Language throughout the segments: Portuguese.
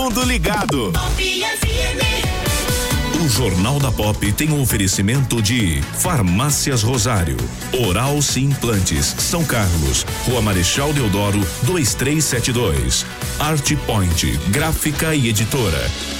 mundo ligado. O Jornal da Pop tem um oferecimento de Farmácias Rosário, Oral Sim Implantes, São Carlos, Rua Marechal Deodoro, 2372. Art Point, gráfica e editora.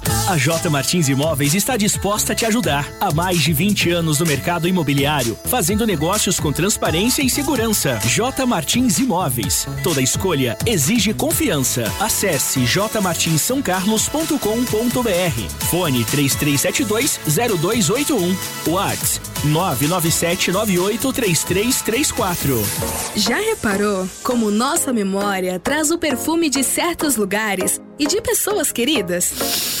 A J Martins Imóveis está disposta a te ajudar. Há mais de 20 anos no mercado imobiliário, fazendo negócios com transparência e segurança. J Martins Imóveis. Toda escolha exige confiança. Acesse jmartinssaocarlos.com.br. Fone 3372-0281. WhatsApp 997983334. Já reparou como nossa memória traz o perfume de certos lugares e de pessoas queridas?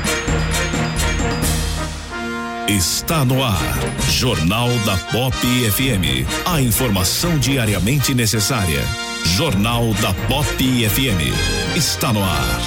Está no ar. Jornal da Pop FM. A informação diariamente necessária. Jornal da Pop FM. Está no ar.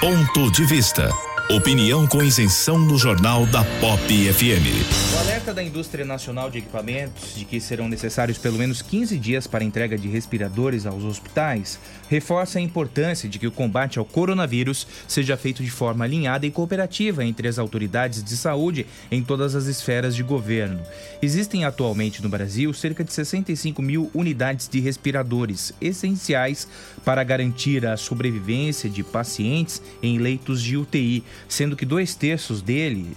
Ponto de vista. Opinião com isenção no Jornal da Pop FM. O alerta da indústria nacional de equipamentos de que serão necessários pelo menos 15 dias para entrega de respiradores aos hospitais reforça a importância de que o combate ao coronavírus seja feito de forma alinhada e cooperativa entre as autoridades de saúde em todas as esferas de governo. Existem atualmente no Brasil cerca de 65 mil unidades de respiradores essenciais para garantir a sobrevivência de pacientes em leitos de UTI, sendo que dois terços deles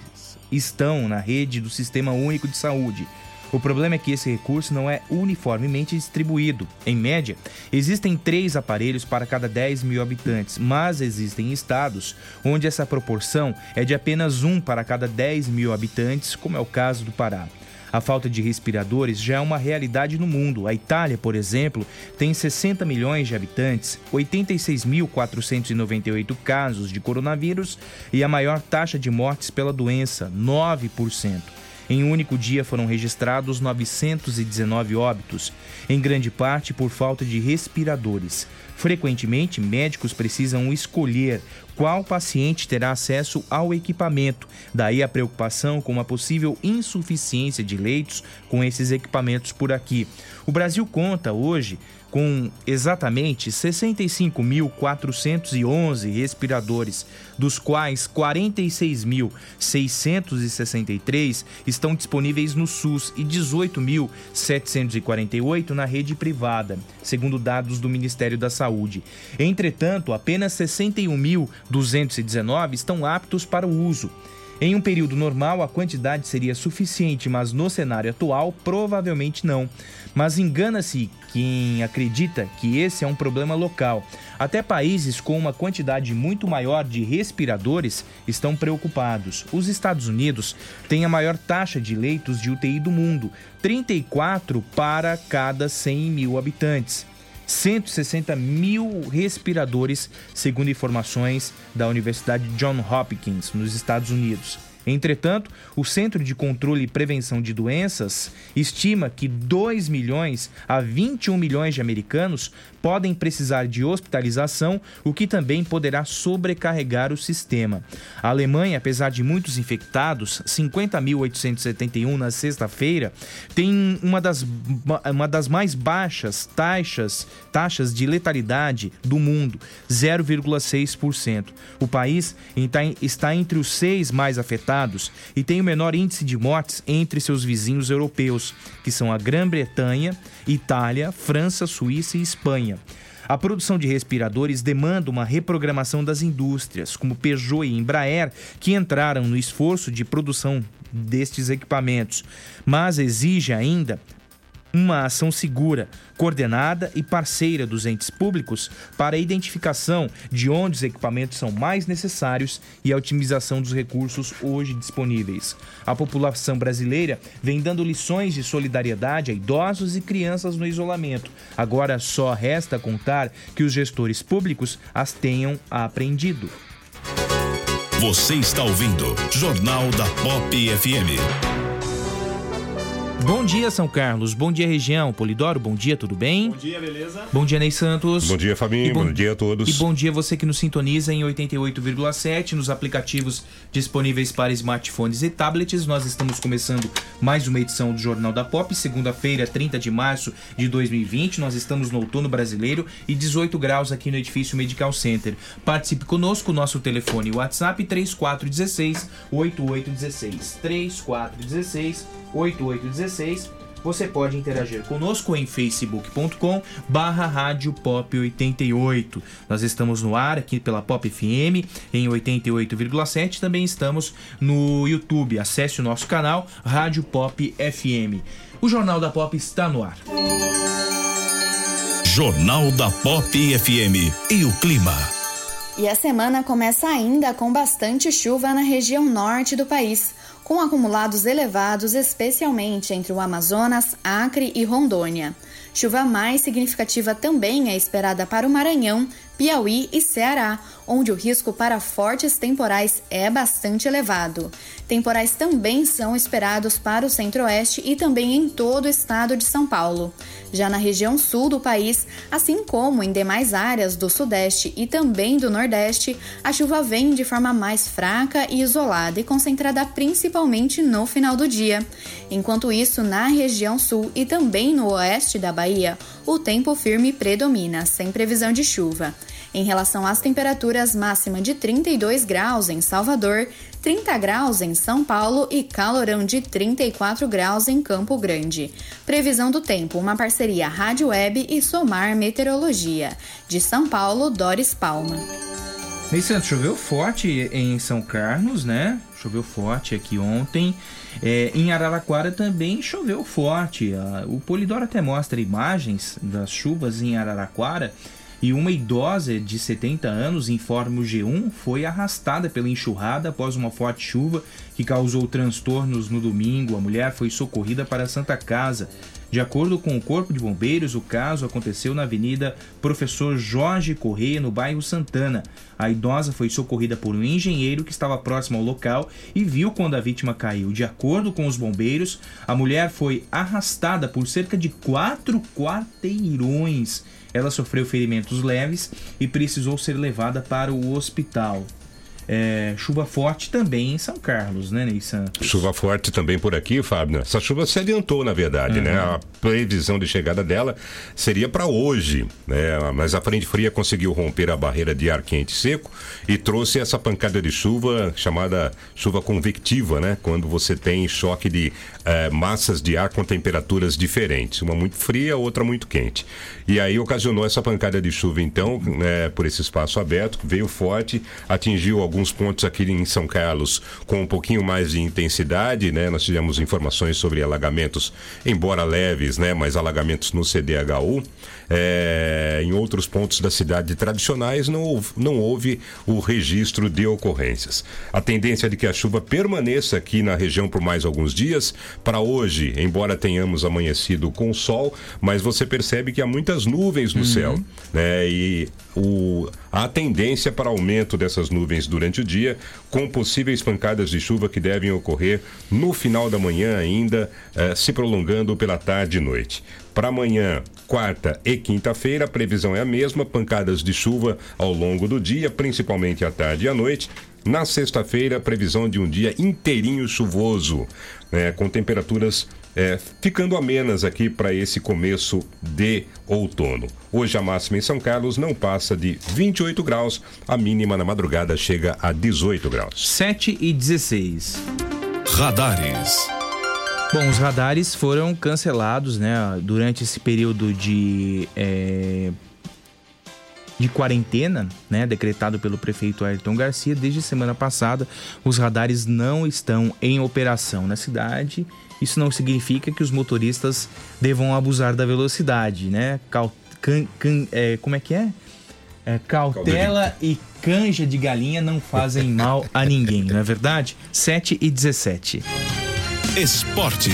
estão na rede do Sistema Único de Saúde. O problema é que esse recurso não é uniformemente distribuído. Em média, existem três aparelhos para cada 10 mil habitantes, mas existem estados onde essa proporção é de apenas um para cada 10 mil habitantes, como é o caso do Pará. A falta de respiradores já é uma realidade no mundo. A Itália, por exemplo, tem 60 milhões de habitantes, 86.498 casos de coronavírus e a maior taxa de mortes pela doença, 9%. Em um único dia foram registrados 919 óbitos, em grande parte por falta de respiradores. Frequentemente, médicos precisam escolher qual paciente terá acesso ao equipamento. Daí a preocupação com uma possível insuficiência de leitos com esses equipamentos por aqui. O Brasil conta hoje com exatamente 65.411 respiradores, dos quais 46.663 estão disponíveis no SUS e 18.748 na rede privada, segundo dados do Ministério da Saúde. Entretanto, apenas 61.219 estão aptos para o uso. Em um período normal, a quantidade seria suficiente, mas no cenário atual, provavelmente não. Mas engana-se quem acredita que esse é um problema local. Até países com uma quantidade muito maior de respiradores estão preocupados. Os Estados Unidos têm a maior taxa de leitos de UTI do mundo, 34 para cada 100 mil habitantes. 160 mil respiradores, segundo informações da Universidade John Hopkins, nos Estados Unidos. Entretanto, o Centro de Controle e Prevenção de Doenças estima que 2 milhões a 21 milhões de americanos podem precisar de hospitalização, o que também poderá sobrecarregar o sistema. A Alemanha, apesar de muitos infectados, 50.871 na sexta-feira, tem uma das, uma das mais baixas taxas, taxas de letalidade do mundo, 0,6%. O país está entre os seis mais afetados e tem o menor índice de mortes entre seus vizinhos europeus, que são a Grã-Bretanha, Itália, França, Suíça e Espanha. A produção de respiradores demanda uma reprogramação das indústrias, como Peugeot e Embraer, que entraram no esforço de produção destes equipamentos, mas exige ainda uma ação segura, coordenada e parceira dos entes públicos para a identificação de onde os equipamentos são mais necessários e a otimização dos recursos hoje disponíveis. A população brasileira vem dando lições de solidariedade a idosos e crianças no isolamento. Agora só resta contar que os gestores públicos as tenham aprendido. Você está ouvindo Jornal da Pop FM. Bom dia, São Carlos. Bom dia, região. Polidoro, bom dia, tudo bem? Bom dia, beleza? Bom dia, Ney Santos. Bom dia, Fabinho. bom- Bom, dia a todos. E bom dia você que nos sintoniza em 88,7 nos aplicativos disponíveis para smartphones e tablets. Nós estamos começando mais uma edição do Jornal da Pop, segunda-feira, 30 de março de 2020. Nós estamos no outono brasileiro e 18 graus aqui no edifício Medical Center. Participe conosco, nosso telefone WhatsApp 3416 8816 3416 8816 você pode interagir conosco em facebook.com barra rádio pop 88. Nós estamos no ar aqui pela Pop FM em 88,7. Também estamos no YouTube. Acesse o nosso canal Rádio Pop FM. O Jornal da Pop está no ar. Jornal da Pop FM e o clima. E a semana começa ainda com bastante chuva na região norte do país, com acumulados elevados, especialmente entre o Amazonas, Acre e Rondônia. Chuva mais significativa também é esperada para o Maranhão, Piauí e Ceará, onde o risco para fortes temporais é bastante elevado. Temporais também são esperados para o centro-oeste e também em todo o estado de São Paulo. Já na região sul do país, assim como em demais áreas do sudeste e também do nordeste, a chuva vem de forma mais fraca e isolada e concentrada principalmente no final do dia. Enquanto isso, na região sul e também no oeste da Bahia, o tempo firme predomina, sem previsão de chuva. Em relação às temperaturas, máxima de 32 graus em Salvador, 30 graus em São Paulo e calorão de 34 graus em Campo Grande. Previsão do tempo, uma parceria Rádio Web e Somar Meteorologia. De São Paulo, Doris Palma. Ney Santos, choveu forte em São Carlos, né? Choveu forte aqui ontem. É, em Araraquara também choveu forte. Ah, O Polidoro até mostra imagens das chuvas em Araraquara. E uma idosa de 70 anos, informa o G1, foi arrastada pela enxurrada após uma forte chuva que causou transtornos no domingo. A mulher foi socorrida para a Santa Casa. De acordo com o Corpo de Bombeiros, o caso aconteceu na Avenida Professor Jorge Correia, no bairro Santana. A idosa foi socorrida por um engenheiro que estava próximo ao local e viu quando a vítima caiu. De acordo com os bombeiros, a mulher foi arrastada por cerca de quatro quarteirões. Ela sofreu ferimentos leves e precisou ser levada para o hospital. É, chuva forte também em São Carlos, né, Neissan? Chuva forte também por aqui, Fábio. Essa chuva se adiantou, na verdade, né? A previsão de chegada dela seria para hoje, né? Mas a frente fria conseguiu romper a barreira de ar quente e seco e trouxe essa pancada de chuva chamada chuva convectiva, né? Quando você tem choque de eh, massas de ar com temperaturas diferentes, uma muito fria, outra muito quente. E aí ocasionou essa pancada de chuva, então, né, por esse espaço aberto, veio forte, atingiu alguns pontos aqui em São Carlos com um pouquinho mais de intensidade, né? Nós tivemos informações sobre alagamentos, embora leves, né? Mas alagamentos no CDHU. É, em outros pontos da cidade tradicionais não, houve- não houve o registro de ocorrências. A tendência é de que a chuva permaneça aqui na região por mais alguns dias. Para hoje, embora tenhamos amanhecido com sol, mas você percebe que há muitas nuvens no céu. Né? E o, há tendência para aumento dessas nuvens durante o dia, com possíveis pancadas de chuva que devem ocorrer no final da manhã ainda, eh, se prolongando pela tarde e noite. Para amanhã, quarta e quinta-feira, a previsão é a mesma, pancadas de chuva ao longo do dia, principalmente à tarde e à noite. Na sexta-feira, previsão de um dia inteirinho chuvoso, né, com temperaturas é, ficando amenas aqui para esse começo de outono. Hoje a máxima em São Carlos não passa de 28 graus, a mínima na madrugada chega a 18 graus. 7 e 16. Radares. Bom, os radares foram cancelados, né, durante esse período de é, de quarentena, né, decretado pelo prefeito Ayrton Garcia. Desde semana passada, os radares não estão em operação na cidade. Isso não significa que os motoristas devam abusar da velocidade, né? Cau- can- can- é, como é que é? É, cautela e canja de galinha não fazem mal a ninguém, não é verdade? 7 e 17. Esportes.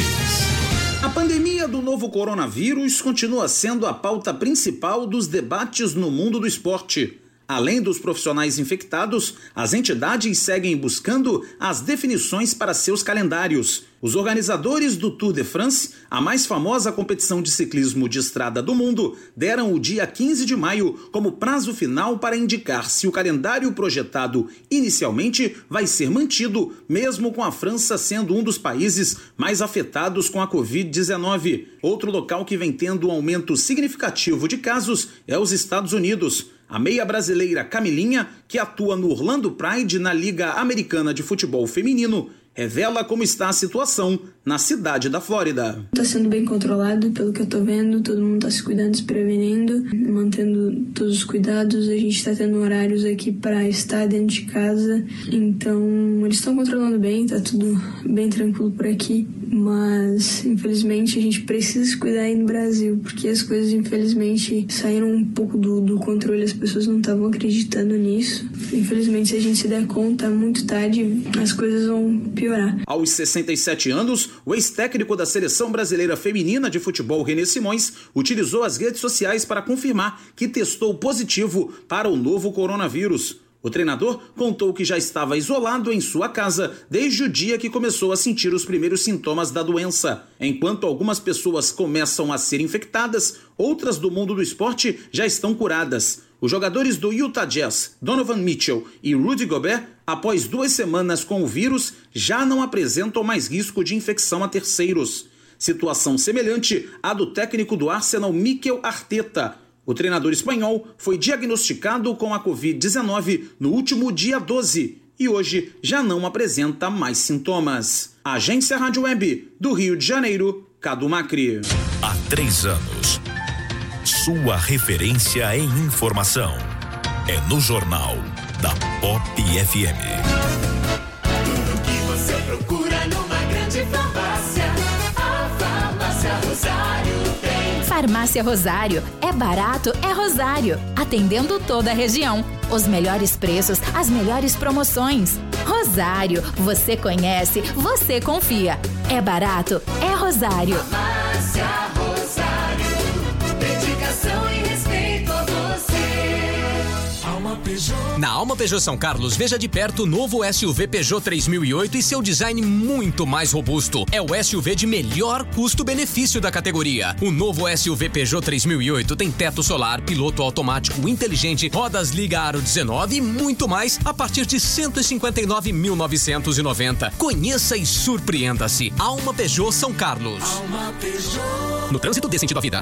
A pandemia do novo coronavírus continua sendo a pauta principal dos debates no mundo do esporte. Além dos profissionais infectados, as entidades seguem buscando as definições para seus calendários. Os organizadores do Tour de France, a mais famosa competição de ciclismo de estrada do mundo, deram o dia 15 de maio como prazo final para indicar se o calendário projetado inicialmente vai ser mantido, mesmo com a França sendo um dos países mais afetados com a Covid-19. Outro local que vem tendo um aumento significativo de casos é os Estados Unidos. A meia brasileira Camilinha, que atua no Orlando Pride na Liga Americana de Futebol Feminino, revela como está a situação na cidade da Flórida. Tá sendo bem controlado, pelo que eu tô vendo, todo mundo tá se cuidando, se prevenindo, mantendo todos os cuidados. A gente tá tendo horários aqui para estar dentro de casa, então eles estão controlando bem, tá tudo bem tranquilo por aqui. Mas infelizmente a gente precisa se cuidar aí no Brasil, porque as coisas infelizmente saíram um pouco do, do controle, as pessoas não estavam acreditando nisso. Infelizmente, se a gente se der conta muito tarde, as coisas vão piorar. Aos 67 anos, o ex-técnico da seleção brasileira feminina de futebol, René Simões, utilizou as redes sociais para confirmar que testou positivo para o novo coronavírus. O treinador contou que já estava isolado em sua casa desde o dia que começou a sentir os primeiros sintomas da doença. Enquanto algumas pessoas começam a ser infectadas, outras do mundo do esporte já estão curadas. Os jogadores do Utah Jazz, Donovan Mitchell e Rudy Gobert, após duas semanas com o vírus, já não apresentam mais risco de infecção a terceiros. Situação semelhante à do técnico do Arsenal, Mikel Arteta. O treinador espanhol foi diagnosticado com a Covid-19 no último dia 12 e hoje já não apresenta mais sintomas. Agência Rádio Web do Rio de Janeiro, Cadu Macri. Há três anos. Sua referência em informação. É no Jornal da Pop FM. Tudo que você procura numa grande farmácia. A Farmácia Rosário tem. Farmácia Rosário. É barato, é Rosário. Atendendo toda a região. Os melhores preços, as melhores promoções. Rosário, você conhece, você confia. É barato, é Rosário. Farmácia Rosário. Na Alma Peugeot São Carlos, veja de perto o novo SUV Peugeot 3008 e seu design muito mais robusto. É o SUV de melhor custo-benefício da categoria. O novo SUV Peugeot 3008 tem teto solar, piloto automático inteligente, rodas liga aro 19 e muito mais a partir de 159.990. Conheça e surpreenda-se. Alma Peugeot São Carlos. No trânsito dê sentido à vida.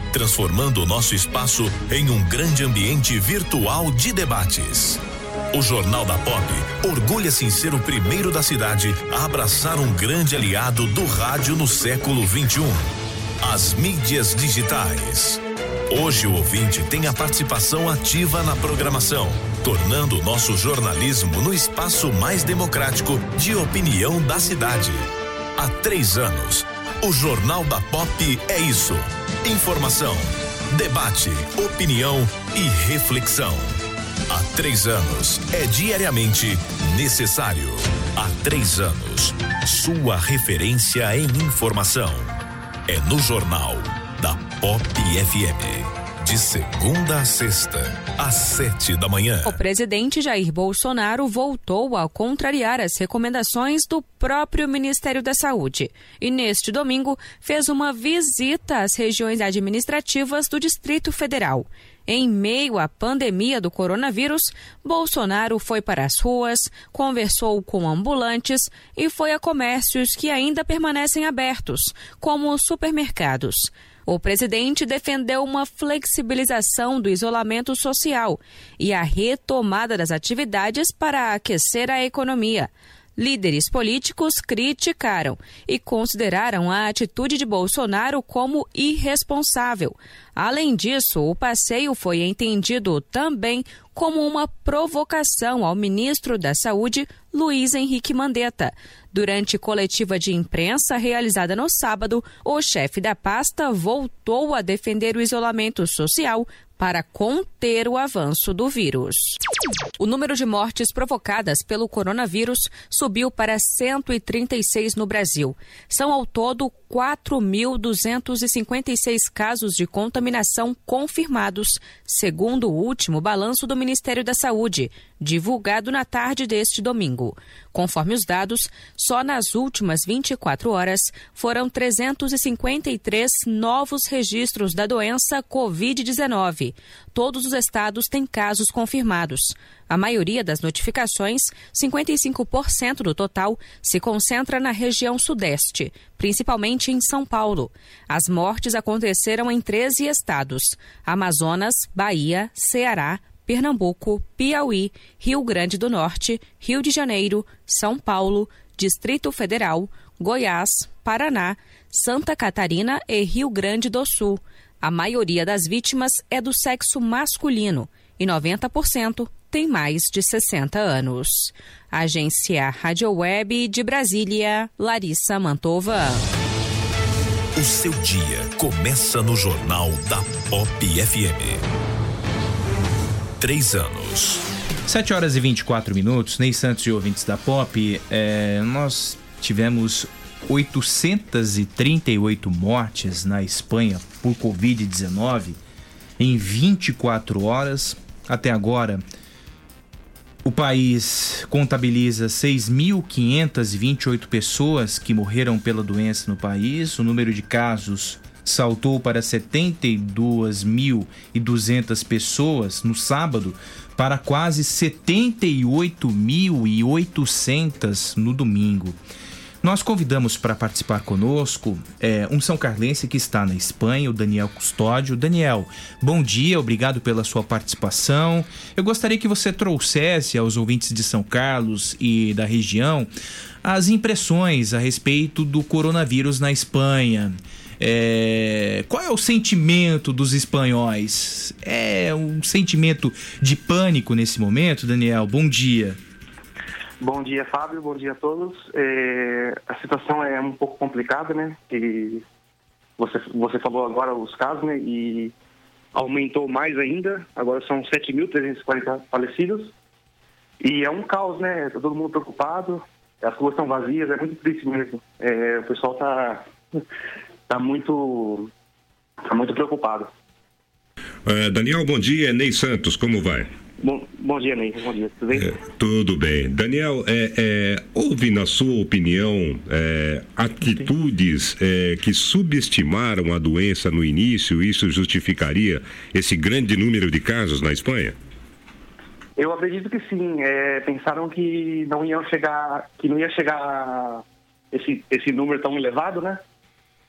transformando o nosso espaço em um grande ambiente virtual de debates. O Jornal da Pop orgulha-se em ser o primeiro da cidade a abraçar um grande aliado do rádio no século 21. As mídias digitais. Hoje o ouvinte tem a participação ativa na programação, tornando o nosso jornalismo no espaço mais democrático de opinião da cidade. Há três anos, o Jornal da Pop é isso: informação, debate, opinião e reflexão. Há três anos é diariamente necessário. Há três anos, sua referência em informação é no Jornal da Pop FM. De segunda a sexta, às sete da manhã. O presidente Jair Bolsonaro voltou a contrariar as recomendações do próprio Ministério da Saúde e, neste domingo, fez uma visita às regiões administrativas do Distrito Federal. Em meio à pandemia do coronavírus, Bolsonaro foi para as ruas, conversou com ambulantes e foi a comércios que ainda permanecem abertos, como supermercados. O presidente defendeu uma flexibilização do isolamento social e a retomada das atividades para aquecer a economia. Líderes políticos criticaram e consideraram a atitude de Bolsonaro como irresponsável. Além disso, o passeio foi entendido também como uma provocação ao ministro da Saúde, Luiz Henrique Mandetta. Durante coletiva de imprensa realizada no sábado, o chefe da pasta voltou a defender o isolamento social para conter o avanço do vírus. O número de mortes provocadas pelo coronavírus subiu para 136 no Brasil. São ao todo 4.256 casos de contaminação confirmados, segundo o último balanço do Ministério da Saúde, divulgado na tarde deste domingo. Conforme os dados, só nas últimas 24 horas foram 353 novos registros da doença Covid-19. Todos os estados têm casos confirmados. A maioria das notificações, 55% do total, se concentra na região sudeste, principalmente em São Paulo. As mortes aconteceram em 13 estados: Amazonas, Bahia, Ceará, Pernambuco, Piauí, Rio Grande do Norte, Rio de Janeiro, São Paulo, Distrito Federal, Goiás, Paraná, Santa Catarina e Rio Grande do Sul. A maioria das vítimas é do sexo masculino e 90% tem mais de 60 anos. Agência Rádio Web de Brasília, Larissa Mantova. O seu dia começa no Jornal da Pop FM. Três anos. 7 horas e 24 minutos, Ney Santos e ouvintes da Pop, é, nós tivemos 838 mortes na Espanha por Covid-19 em 24 horas. Até agora, o país contabiliza 6.528 pessoas que morreram pela doença no país. O número de casos saltou para 72.200 pessoas no sábado, para quase 78.800 no domingo. Nós convidamos para participar conosco é, um São Carlense que está na Espanha, o Daniel Custódio. Daniel, bom dia, obrigado pela sua participação. Eu gostaria que você trouxesse aos ouvintes de São Carlos e da região as impressões a respeito do coronavírus na Espanha. É, qual é o sentimento dos espanhóis? É um sentimento de pânico nesse momento, Daniel? Bom dia. Bom dia, Fábio. Bom dia a todos. É, a situação é um pouco complicada, né? Que você, você falou agora os casos, né? E aumentou mais ainda. Agora são 7.340 falecidos. E é um caos, né? Tá todo mundo preocupado. As ruas estão vazias. É muito triste mesmo. É, o pessoal tá, tá muito, tá muito preocupado. É, Daniel, bom dia. Ney Santos, como vai? Bom, bom dia, Ney. Bom dia. Tudo bem? É, tudo bem. Daniel, é, é, houve, na sua opinião, é, atitudes é, que subestimaram a doença no início? Isso justificaria esse grande número de casos na Espanha? Eu acredito que sim. Pensaram que não iam chegar, que não ia chegar esse, esse número tão elevado, né?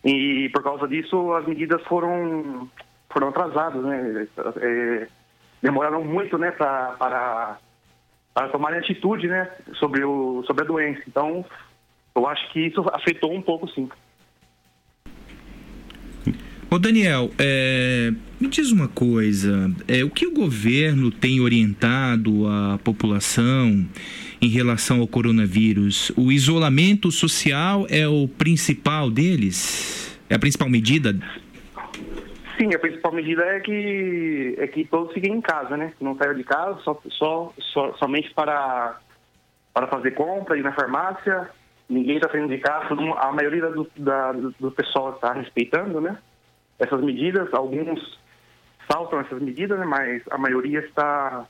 E por causa disso as medidas foram foram atrasadas, né? É, demoraram muito, né, para para tomar atitude, né, sobre o sobre a doença. Então, eu acho que isso afetou um pouco, sim. Ô Daniel, é, me diz uma coisa, é, o que o governo tem orientado a população em relação ao coronavírus? O isolamento social é o principal deles? É a principal medida? Sim, a principal medida é que é que todos fiquem em casa, né? Não saiam de casa, só, só, só somente para para fazer compra, ir na farmácia. Ninguém está saindo de casa, a maioria do, da, do pessoal está respeitando, né? Essas medidas, alguns saltam essas medidas, né? Mas a maioria está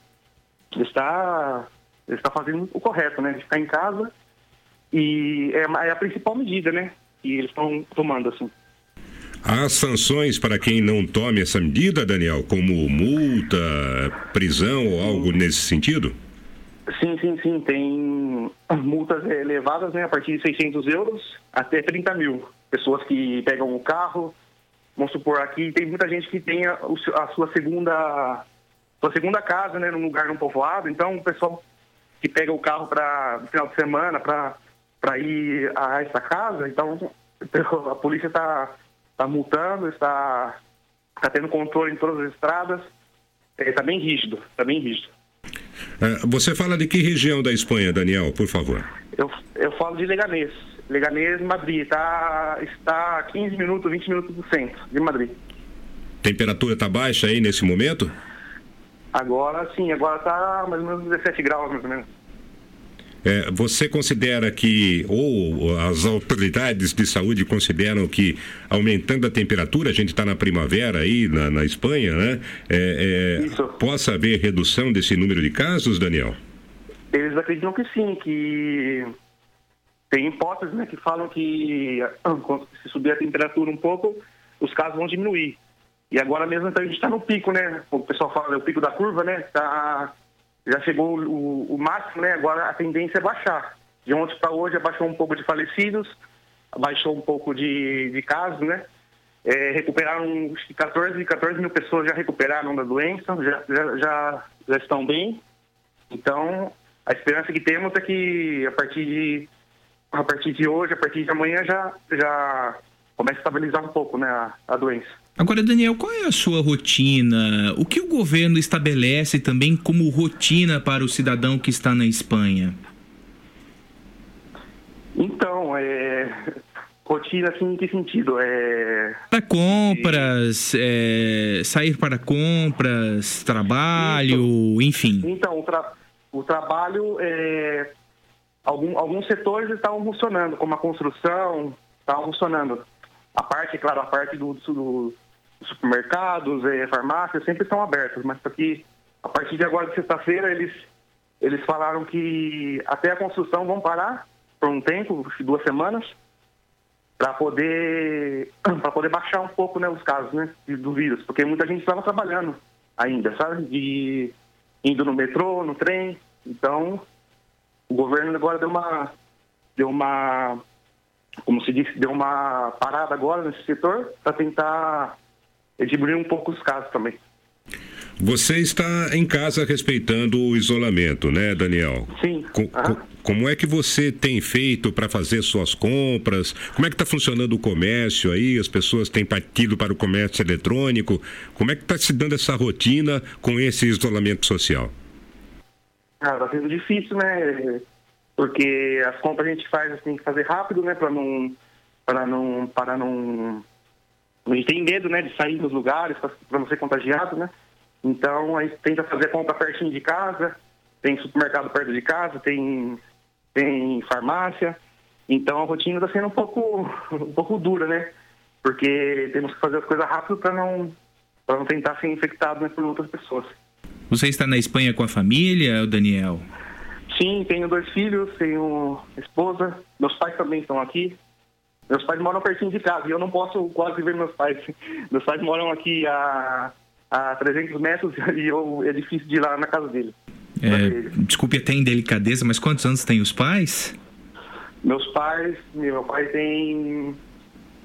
está está fazendo o correto, né? De ficar em casa e é, a- é principal medida, né? Que eles estão tomando assim. Há sanções para quem não tome essa medida, Daniel, como multa, prisão ou algo nesse sentido? Sim, sim, sim. Tem multas elevadas, né? A partir de 600 euros até 30 mil. Pessoas que pegam o carro. Vamos supor, aqui tem muita gente que tem a, a sua segunda sua segunda casa, né? Num lugar num povoado. Então, o pessoal que pega o carro para final de semana para ir a essa casa. Então, a polícia está tá multando, está está tendo controle em todas as estradas. Está bem rígido, está bem rígido. Ah, Você fala de que região da Espanha, Daniel, por favor? Eu, eu falo de Leganês. Leganês, Madrid. Tá, está a 15 minutos, 20 minutos do centro de Madrid. Temperatura está baixa aí nesse momento? Agora sim, agora tá mais ou menos 17 graus, mais ou menos. É, você considera que, ou as autoridades de saúde consideram que, aumentando a temperatura, a gente está na primavera aí na, na Espanha, né? É, é, possa haver redução desse número de casos, Daniel? Eles acreditam que sim, que tem hipóteses né, que falam que ah, se subir a temperatura um pouco, os casos vão diminuir. E agora mesmo então, a gente está no pico, né? O pessoal fala, é o pico da curva, né? Tá, já chegou o, o máximo, né? Agora a tendência é baixar. De ontem para hoje abaixou um pouco de falecidos, abaixou um pouco de, de casos, né? É, recuperaram acho que 14, 14 mil pessoas já recuperaram da doença, já, já, já, já estão bem. Então, a esperança que temos é que a partir de a partir de hoje, a partir de amanhã já já começa a estabilizar um pouco, né, a, a doença. Agora, Daniel, qual é a sua rotina? O que o governo estabelece também como rotina para o cidadão que está na Espanha? Então, é rotina assim em que sentido? É Para compras, é, sair para compras, trabalho, enfim. Então, o, tra- o trabalho, é, algum- alguns setores estavam funcionando, como a construção, estavam funcionando. A parte, claro, a parte do, do- supermercados, é, farmácias, sempre estão abertas, mas aqui, a partir de agora, de sexta-feira, eles, eles falaram que até a construção vão parar por um tempo, que duas semanas, para poder para poder baixar um pouco né, os casos né, do vírus, porque muita gente estava trabalhando ainda, sabe? De, indo no metrô, no trem. Então, o governo agora deu uma deu uma como se disse, deu uma parada agora nesse setor para tentar diminuir um pouco os casos também. Você está em casa respeitando o isolamento, né, Daniel? Sim. Co- co- como é que você tem feito para fazer suas compras? Como é que está funcionando o comércio aí? As pessoas têm partido para o comércio eletrônico? Como é que está se dando essa rotina com esse isolamento social? Ah, tá sendo difícil, né? Porque as compras a gente faz, assim, tem que fazer rápido, né? Para não, para não, para não, a gente tem medo, né? De sair dos lugares para não ser contagiado, né? Então a gente tenta fazer a compra pertinho de casa, tem supermercado perto de casa, tem, tem farmácia. Então a rotina está sendo um pouco, um pouco dura, né? Porque temos que fazer as coisas rápido para não, não tentar ser infectado né, por outras pessoas. Você está na Espanha com a família, Daniel? Sim, tenho dois filhos, tenho esposa, meus pais também estão aqui. Meus pais moram pertinho de casa e eu não posso quase ver meus pais. Meus pais moram aqui a, a 300 metros e eu, é difícil de ir lá na casa dele. É, desculpe até em delicadeza, mas quantos anos têm os pais? Meus pais, meu pai tem.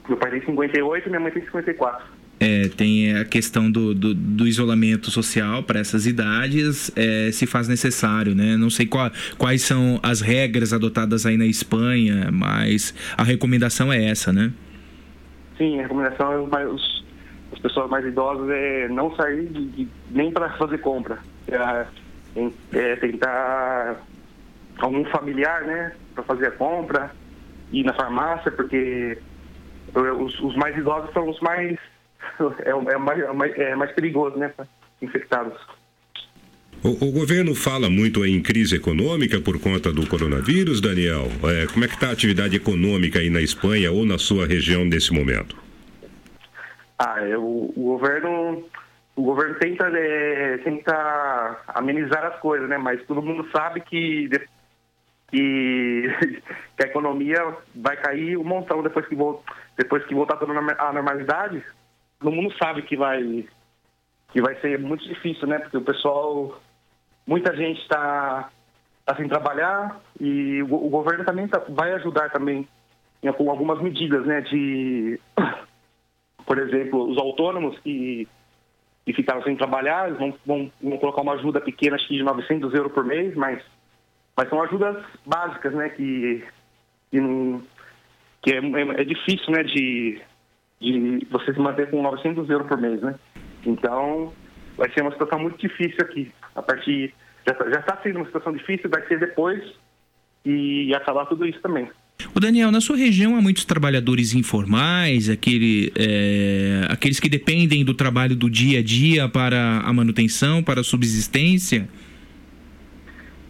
Meu pai tem 58 e minha mãe tem 54. É, tem a questão do, do, do isolamento social para essas idades, é, se faz necessário, né? Não sei qual- quais são as regras adotadas aí na Espanha, mas a recomendação é essa, né? Sim, a recomendação é os, as pessoas mais idosas é não sair de- de- nem para fazer compra. É, é tentar algum familiar, né, para fazer a compra, ir na farmácia, porque os, os mais idosos são os mais é, é mais, é mais, é mais perigoso, né, pra infectados. O, o governo fala muito em crise econômica por conta do coronavírus, Daniel. É, como é que está a atividade econômica aí na Espanha ou na sua região nesse momento? Ah, é, o, governo o governo tenta é, tenta amenizar as coisas, né? Mas todo mundo sabe que que, que a economia vai cair um montão depois que vol- depois que voltar norma- à normalidade. Todo mundo sabe que vai que vai ser muito difícil, né? Porque o pessoal muita gente está tá sem trabalhar e o, o governo também tá- vai ajudar também com algumas medidas, né? De por exemplo, os autônomos que, que ficaram sem trabalhar, vão, vão, vão colocar uma ajuda pequena, acho que de 900 euros por mês, mas, mas são ajudas básicas, né, que, que, não, que é, é, é difícil, né, de, de você se manter com 900 euros por mês, né. Então, vai ser uma situação muito difícil aqui. A partir, já, tá- está sendo uma situação difícil, vai ser depois e acabar tudo isso também. O Daniel, na sua região há muitos trabalhadores informais, aquele, é, aqueles que dependem do trabalho do dia a dia para a manutenção, para a subsistência?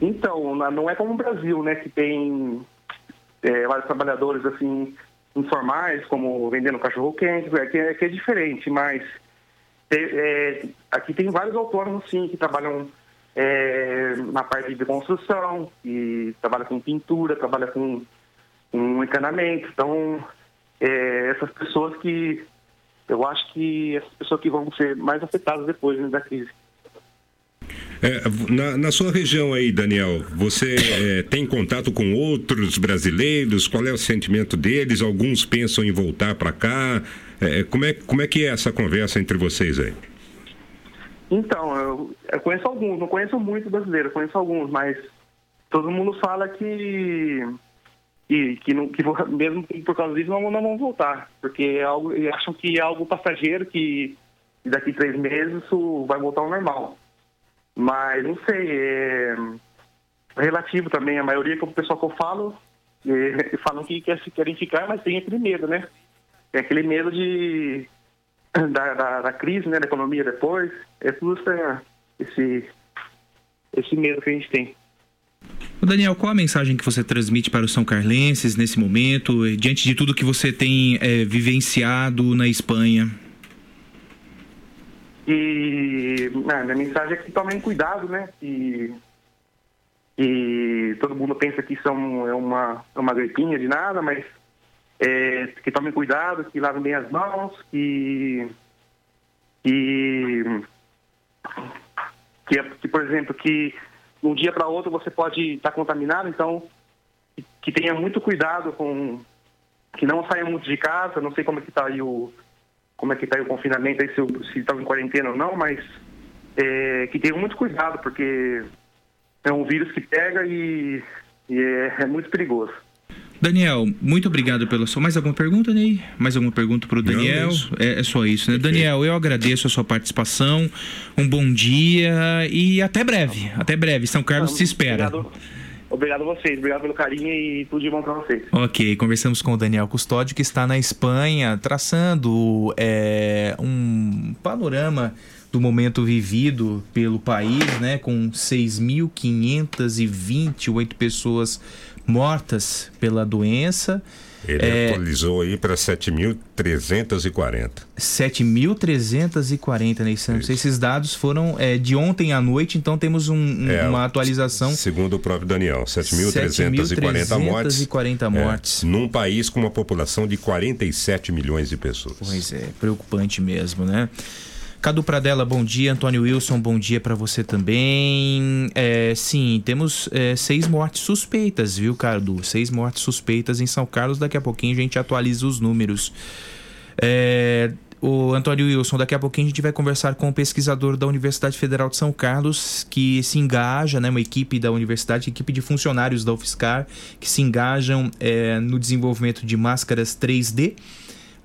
Então, não é como o Brasil, né, que tem é, vários trabalhadores assim informais, como vendendo cachorro quente, é que é, que é diferente, mas é, aqui tem vários autônomos sim que trabalham é, na parte de construção, e trabalha com pintura, trabalha com, com encanamento. Então, é, essas pessoas que eu acho que essas pessoas que vão ser mais afetadas depois né, da crise. É, na, na sua região aí, Daniel, você é, tem contato com outros brasileiros? Qual é o sentimento deles? Alguns pensam em voltar para cá. É, como, é, como é que é essa conversa entre vocês aí? Então, eu, eu conheço alguns, não conheço muito brasileiro, conheço alguns, mas todo mundo fala que que, que, não, que mesmo por causa disso não, não vão voltar, porque é algo, e acham que é algo passageiro, que daqui três meses isso vai voltar ao normal. Mas não sei, é relativo também, a maioria que o pessoal que eu falo é, falam que quer- querem ficar, mas tem aquele medo, né? Tem aquele medo de da, da, da crise, né, da economia depois, é tudo essa, esse, esse medo que a gente tem. Daniel, qual a mensagem que você transmite para os São Carlenses nesse momento, eh, diante de tudo que você tem eh, vivenciado na Espanha? E ah, minha mensagem é que tomem cuidado, né? E, e todo mundo pensa que são, é uma, é uma gripinha de nada, mas é, que tomem cuidado, que lavem bem as mãos, que, que, que, que, por exemplo, que de um dia para outro você pode estar contaminado, então que, tenha muito cuidado com, que não saiam muito de casa, não sei como é que está aí o como é que tá aí o confinamento, aí, se se estão em quarentena ou não, mas é, que tenham muito cuidado, porque é um vírus que pega e, e é, é muito perigoso. Daniel, muito obrigado pela sua. Mais alguma pergunta, Ney? Mais alguma pergunta para o Daniel? É, é só isso, né? Daniel, eu agradeço a sua participação. Um bom dia e até breve. Até breve. São Carlos te espera. Obrigado, obrigado a vocês, obrigado pelo carinho e tudo de bom para vocês. Ok, conversamos com o Daniel Custódio, que está na Espanha, traçando é, um panorama do momento vivido pelo país, né, com 6.528 pessoas mortas pela doença. Ele É, atualizou aí para 7.340. 7.340, né, Santos? Esses dados foram é, de ontem à noite, então temos um- um- É, uma atualização. Segundo o próprio Daniel, 7.340 mortes. 7.340 mortes. É, num país com uma população de 47 milhões de pessoas. Pois é, preocupante mesmo, né? Cadu Pradella, bom dia. Antônio Wilson, bom dia para você também. É, sim, temos é, seis mortes suspeitas, viu, Cadu? Seis mortes suspeitas em São Carlos. Daqui a pouquinho a gente atualiza os números. É, o Antônio Wilson, daqui a pouquinho a gente vai conversar com o pesquisador da Universidade Federal de São Carlos, que se engaja, né, uma equipe da universidade, equipe de funcionários da UFSCar, que se engajam é, no desenvolvimento de máscaras 3D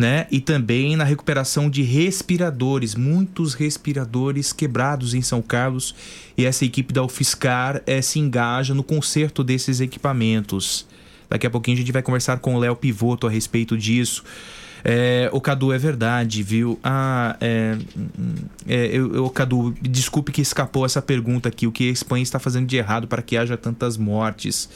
né? E também na recuperação de respiradores, muitos respiradores quebrados em São Carlos. E essa equipe da UFSCar eh, se engaja no conserto desses equipamentos. Daqui a pouquinho a gente vai conversar com o Léo Pivoto a respeito disso. É, o Cadu é verdade, viu? Ah, é, é, eu, Cadu, desculpe que escapou essa pergunta aqui. O que a Espanha está fazendo de errado para que haja tantas mortes?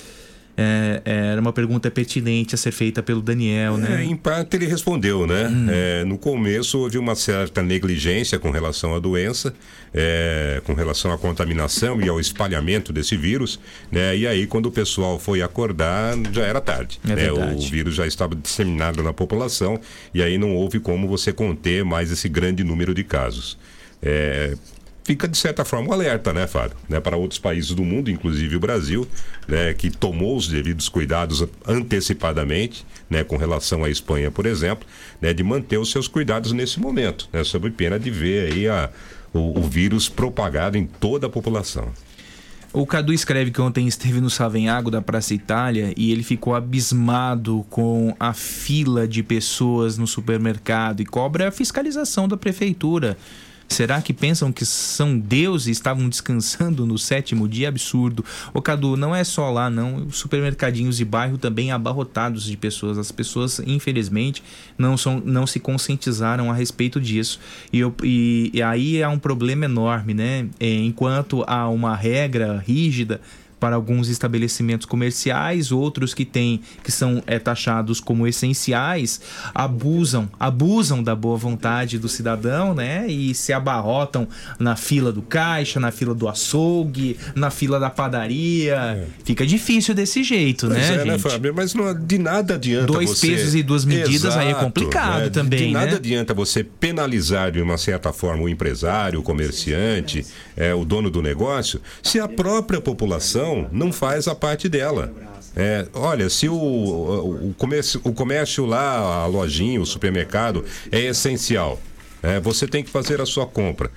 É, é, era uma pergunta pertinente a ser feita pelo Daniel, né? É, em parte ele respondeu, né? Hum. É, no começo houve uma certa negligência com relação à doença, é, com relação à contaminação e ao espalhamento desse vírus, né? E aí quando o pessoal foi acordar já era tarde. É né? O vírus já estava disseminado na população e aí não houve como você conter mais esse grande número de casos. É, fica de certa forma um alerta, né, Fábio? Né, para outros países do mundo, inclusive o Brasil, né, que tomou os devidos cuidados antecipadamente, né, com relação à Espanha, por exemplo, né, de manter os seus cuidados nesse momento, né, sob pena de ver aí a, o, o vírus propagado em toda a população. O Cadu escreve que ontem esteve no Savenhago da Praça Itália e ele ficou abismado com a fila de pessoas no supermercado e cobra a fiscalização da prefeitura. Será que pensam que são deuses e estavam descansando no sétimo dia? Absurdo. Ô Cadu, não é só lá, não. Os supermercadinhos de bairro também abarrotados de pessoas. As pessoas, infelizmente, não, são, não se conscientizaram a respeito disso. E, eu, e, e aí há um problema enorme, né? É, enquanto há uma regra rígida para alguns estabelecimentos comerciais, outros que têm que são é, taxados como essenciais, abusam, abusam da boa vontade do cidadão, né? E se abarrotam na fila do caixa, na fila do açougue, na fila da padaria. Fica difícil desse jeito, Pois né, é, gente? né, Fábio? Mas não, de nada adianta Dois você... pesos e duas medidas, aí é Exato, complicado né? Também, De nada né? adianta você penalizar de uma certa forma o empresário, o comerciante, é, o dono do negócio, se a própria população não faz a parte dela. É, olha, se o, o, comércio, o comércio lá, a lojinha, o supermercado é essencial, é, você tem que fazer a sua compra.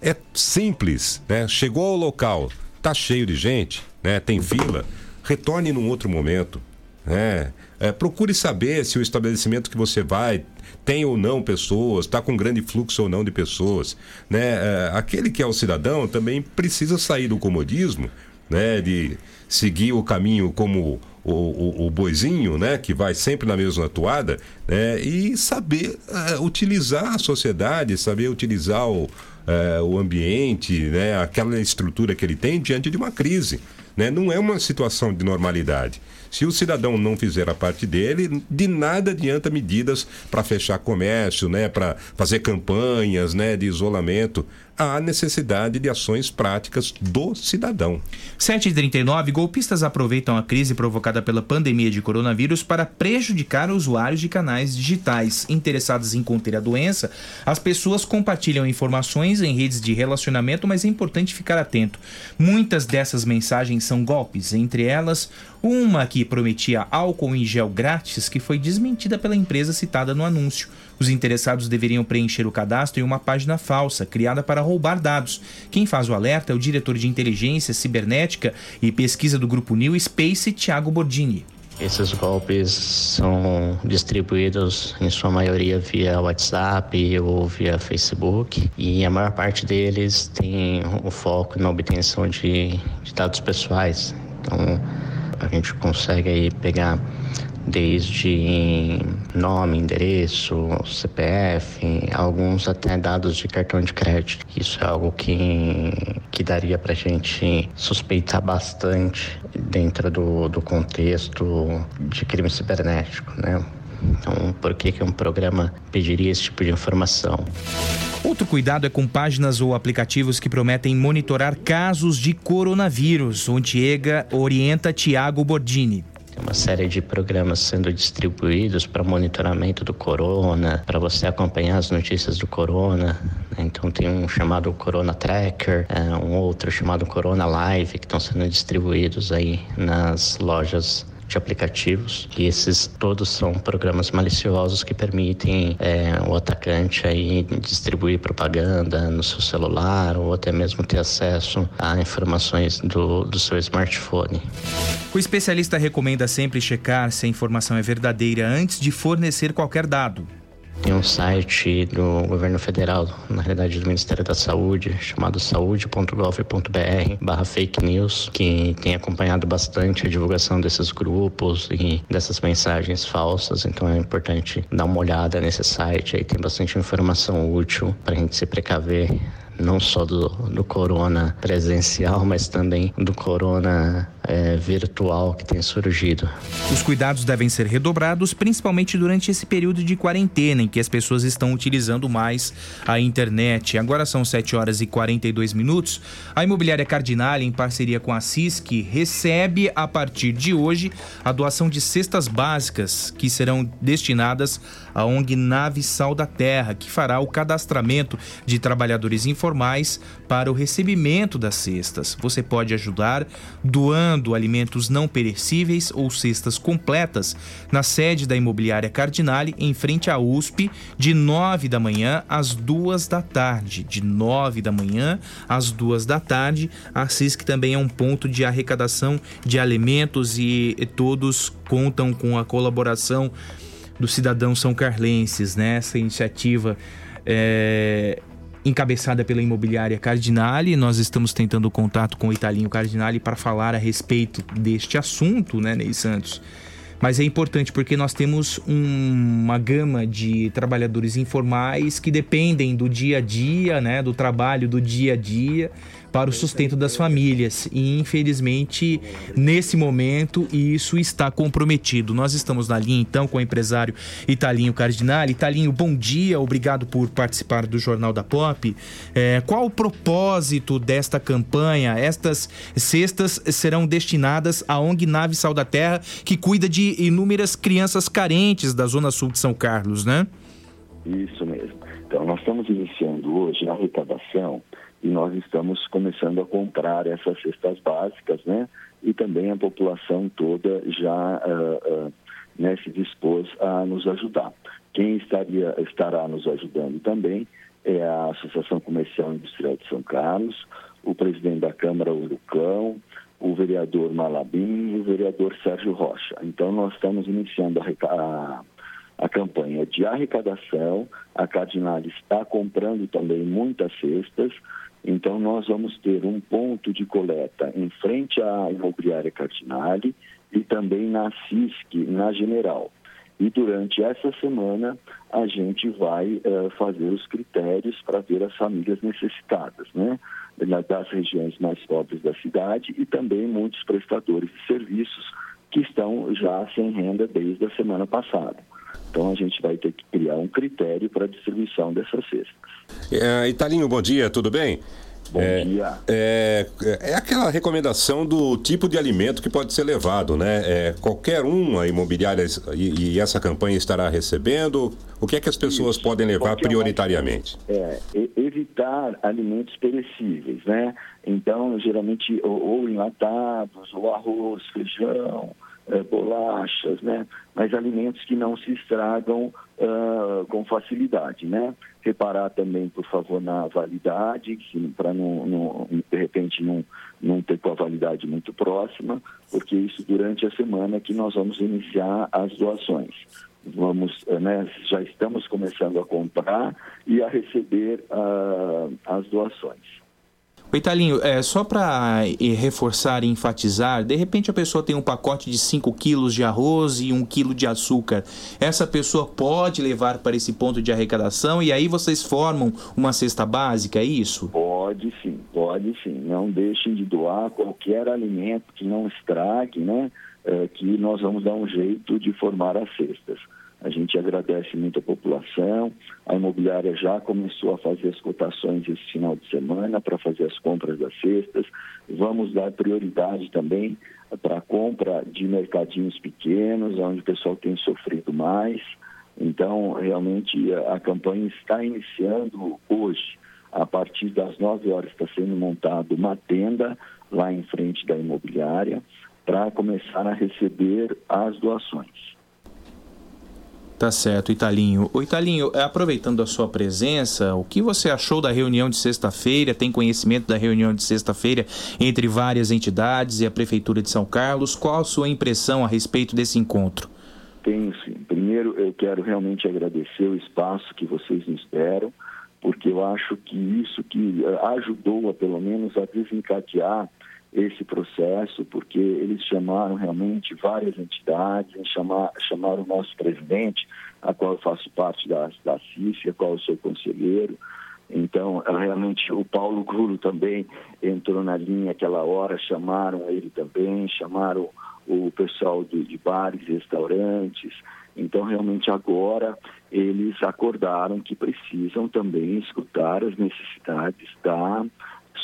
É simples, né? Chegou ao local, tá cheio de gente, né? Tem fila, retorne num outro momento. né? É, procure saber se o estabelecimento que você vai tem ou não pessoas, está com grande fluxo ou não de pessoas. Né? É, aquele que é o cidadão também precisa sair do comodismo, né? de seguir o caminho como o, o, o boizinho, né? que vai sempre na mesma toada, né? e saber é, utilizar a sociedade, saber utilizar o, é, o ambiente, né? aquela estrutura que ele tem diante de uma crise. Né? Não é uma situação de normalidade. Se o cidadão não fizer a parte dele, de nada adianta medidas para fechar comércio, né? para fazer campanhas né? de isolamento. Há necessidade de ações práticas do cidadão. 7h39, golpistas aproveitam a crise provocada pela pandemia de coronavírus para prejudicar usuários de canais digitais. Interessados em conter a doença, as pessoas compartilham informações em redes de relacionamento, mas é importante ficar atento. Muitas dessas mensagens são golpes, entre elas, uma que prometia álcool em gel grátis que foi desmentida pela empresa citada no anúncio. Os interessados deveriam preencher o cadastro em uma página falsa, criada para roubar dados. Quem faz o alerta é o diretor de inteligência cibernética e pesquisa do Grupo New Space, Thiago Bordini. Esses golpes são distribuídos em sua maioria via WhatsApp ou via Facebook e a maior parte deles tem o foco na obtenção de, de dados pessoais. Então a gente consegue aí pegar desde nome, endereço, CPF, alguns até dados de cartão de crédito. Isso é algo que, que daria para a gente suspeitar bastante dentro do, do contexto de crime cibernético, né? Então, por que, que um programa pediria esse tipo de informação? Outro cuidado é com páginas ou aplicativos que prometem monitorar casos de coronavírus. O Antiega orienta Tiago Bordini. Tem uma série de programas sendo distribuídos para monitoramento do corona, para você acompanhar as notícias do corona. Então tem um chamado Corona Tracker, é, um outro chamado Corona Live que estão sendo distribuídos aí nas lojas de aplicativos e esses todos são programas maliciosos que permitem é, o atacante aí distribuir propaganda no seu celular ou até mesmo ter acesso a informações do, do seu smartphone. O especialista recomenda sempre checar se a informação é verdadeira antes de fornecer qualquer dado. Tem um site do governo federal, na realidade do Ministério da Saúde, chamado saúde.gov.br barra fake news, que tem acompanhado bastante a divulgação desses grupos e dessas mensagens falsas. Então é importante dar uma olhada nesse site. Aí tem bastante informação útil para a gente se precaver não só do, do corona presencial, mas também do corona é, virtual que tem surgido. Os cuidados devem ser redobrados, principalmente durante esse período de quarentena, em que as pessoas estão utilizando mais a internet. Agora são 7 horas e 42 minutos. A imobiliária Cardinal, em parceria com a CISC, recebe a partir de hoje a doação de cestas básicas que serão destinadas à ONG Nave Sal da Terra, que fará o cadastramento de trabalhadores informais para o recebimento das cestas. Você pode ajudar doando alimentos não perecíveis ou cestas completas na sede da imobiliária Cardinale, em frente à USP, de 9 da manhã às 2 da tarde. De 9 da manhã às 2 da tarde. A CISC também é um ponto de arrecadação de alimentos e todos contam com a colaboração dos cidadãos são carlenses, né? Essa iniciativa é, encabeçada pela imobiliária Cardinale. Nós estamos tentando contato com o Italinho Cardinale para falar a respeito deste assunto, né, Ney Santos? Mas é importante porque nós temos um, uma gama de trabalhadores informais que dependem do dia a dia, né, do trabalho do dia a dia para o sustento das famílias. E infelizmente, nesse momento, isso está comprometido. Nós estamos na linha então com o empresário Italinho Cardinale. Italinho, bom dia, obrigado por participar do Jornal da Pop. É, qual o propósito desta campanha? Estas cestas serão destinadas à ONG Nave Sal da Terra, que cuida de inúmeras crianças carentes da Zona Sul de São Carlos, né? Isso mesmo. Então, nós estamos iniciando hoje a arrecadação e nós estamos começando a comprar essas cestas básicas, né? E também a população toda já uh, uh, né, se dispôs a nos ajudar. Quem estaria, estará nos ajudando também é a Associação Comercial e Industrial de São Carlos, o presidente da Câmara, Urucão, o vereador Malabim e o vereador Sérgio Rocha. Então, nós estamos iniciando a, a, a campanha de arrecadação, a Cardinal está comprando também muitas cestas, então, nós vamos ter um ponto de coleta em frente à imobiliária Cardinale e também na CISC, na General. E durante essa semana, a gente vai uh, fazer os critérios para ver as famílias necessitadas, né? Das regiões mais pobres da cidade e também muitos prestadores de serviços que estão já sem renda desde a semana passada. Então a gente vai ter que criar um critério para a distribuição dessas cestas. É, Italinho, bom dia, tudo bem? Bom é, dia. É, é aquela recomendação do tipo de alimento que pode ser levado, né? É, qualquer um, a imobiliária e, e, essa campanha estará recebendo. O que é que as pessoas Isso, podem levar prioritariamente? É, evitar alimentos perecíveis, né? Então, geralmente, ou, ou enlatados, ou arroz, feijão, eh, bolachas, né? Mas alimentos que não se estragam ah, com facilidade, né? Reparar também, por favor, na validade, para não, não, de repente não, não ter com a validade muito próxima, porque isso durante a semana que nós vamos iniciar as doações vamos, eh, né, já estamos começando a comprar e a receber uh, as doações. O Italinho, é, só para reforçar e enfatizar, de repente a pessoa tem um pacote de 5 quilos de arroz e 1 um quilo de açúcar. Essa pessoa pode levar para esse ponto de arrecadação e aí vocês formam uma cesta básica, é isso? Pode sim, pode sim. Não deixem de doar qualquer alimento que não estrague, né? É, que nós vamos dar um jeito de formar as cestas. Agradece muito a população. A imobiliária já começou a fazer as cotações esse final de semana para fazer as compras das cestas. Vamos dar prioridade também para a compra de mercadinhos pequenos, onde o pessoal tem sofrido mais. Então, realmente, a campanha está iniciando hoje. A partir das 9 horas está sendo montada uma tenda lá em frente da imobiliária para começar a receber as doações. Tá certo, Italinho. O Italinho, aproveitando a sua presença, o que você achou da reunião de sexta-feira? Tem conhecimento da reunião de sexta-feira entre várias entidades e a Prefeitura de São Carlos? Qual a sua impressão a respeito desse encontro? Tenho sim. Primeiro, eu quero realmente agradecer o espaço que vocês nos deram, porque eu acho que isso que eh, ajudou a, pelo menos, a desencadear esse processo, porque eles chamaram realmente várias entidades, chamar, chamaram o nosso presidente, a qual eu faço parte da, da CIF, a qual eu sou conselheiro. Então, realmente, o Paulo Grulo também entrou na linha aquela hora, chamaram ele também, chamaram o pessoal de, de bares restaurantes. Então, realmente, agora eles acordaram que precisam também escutar as necessidades da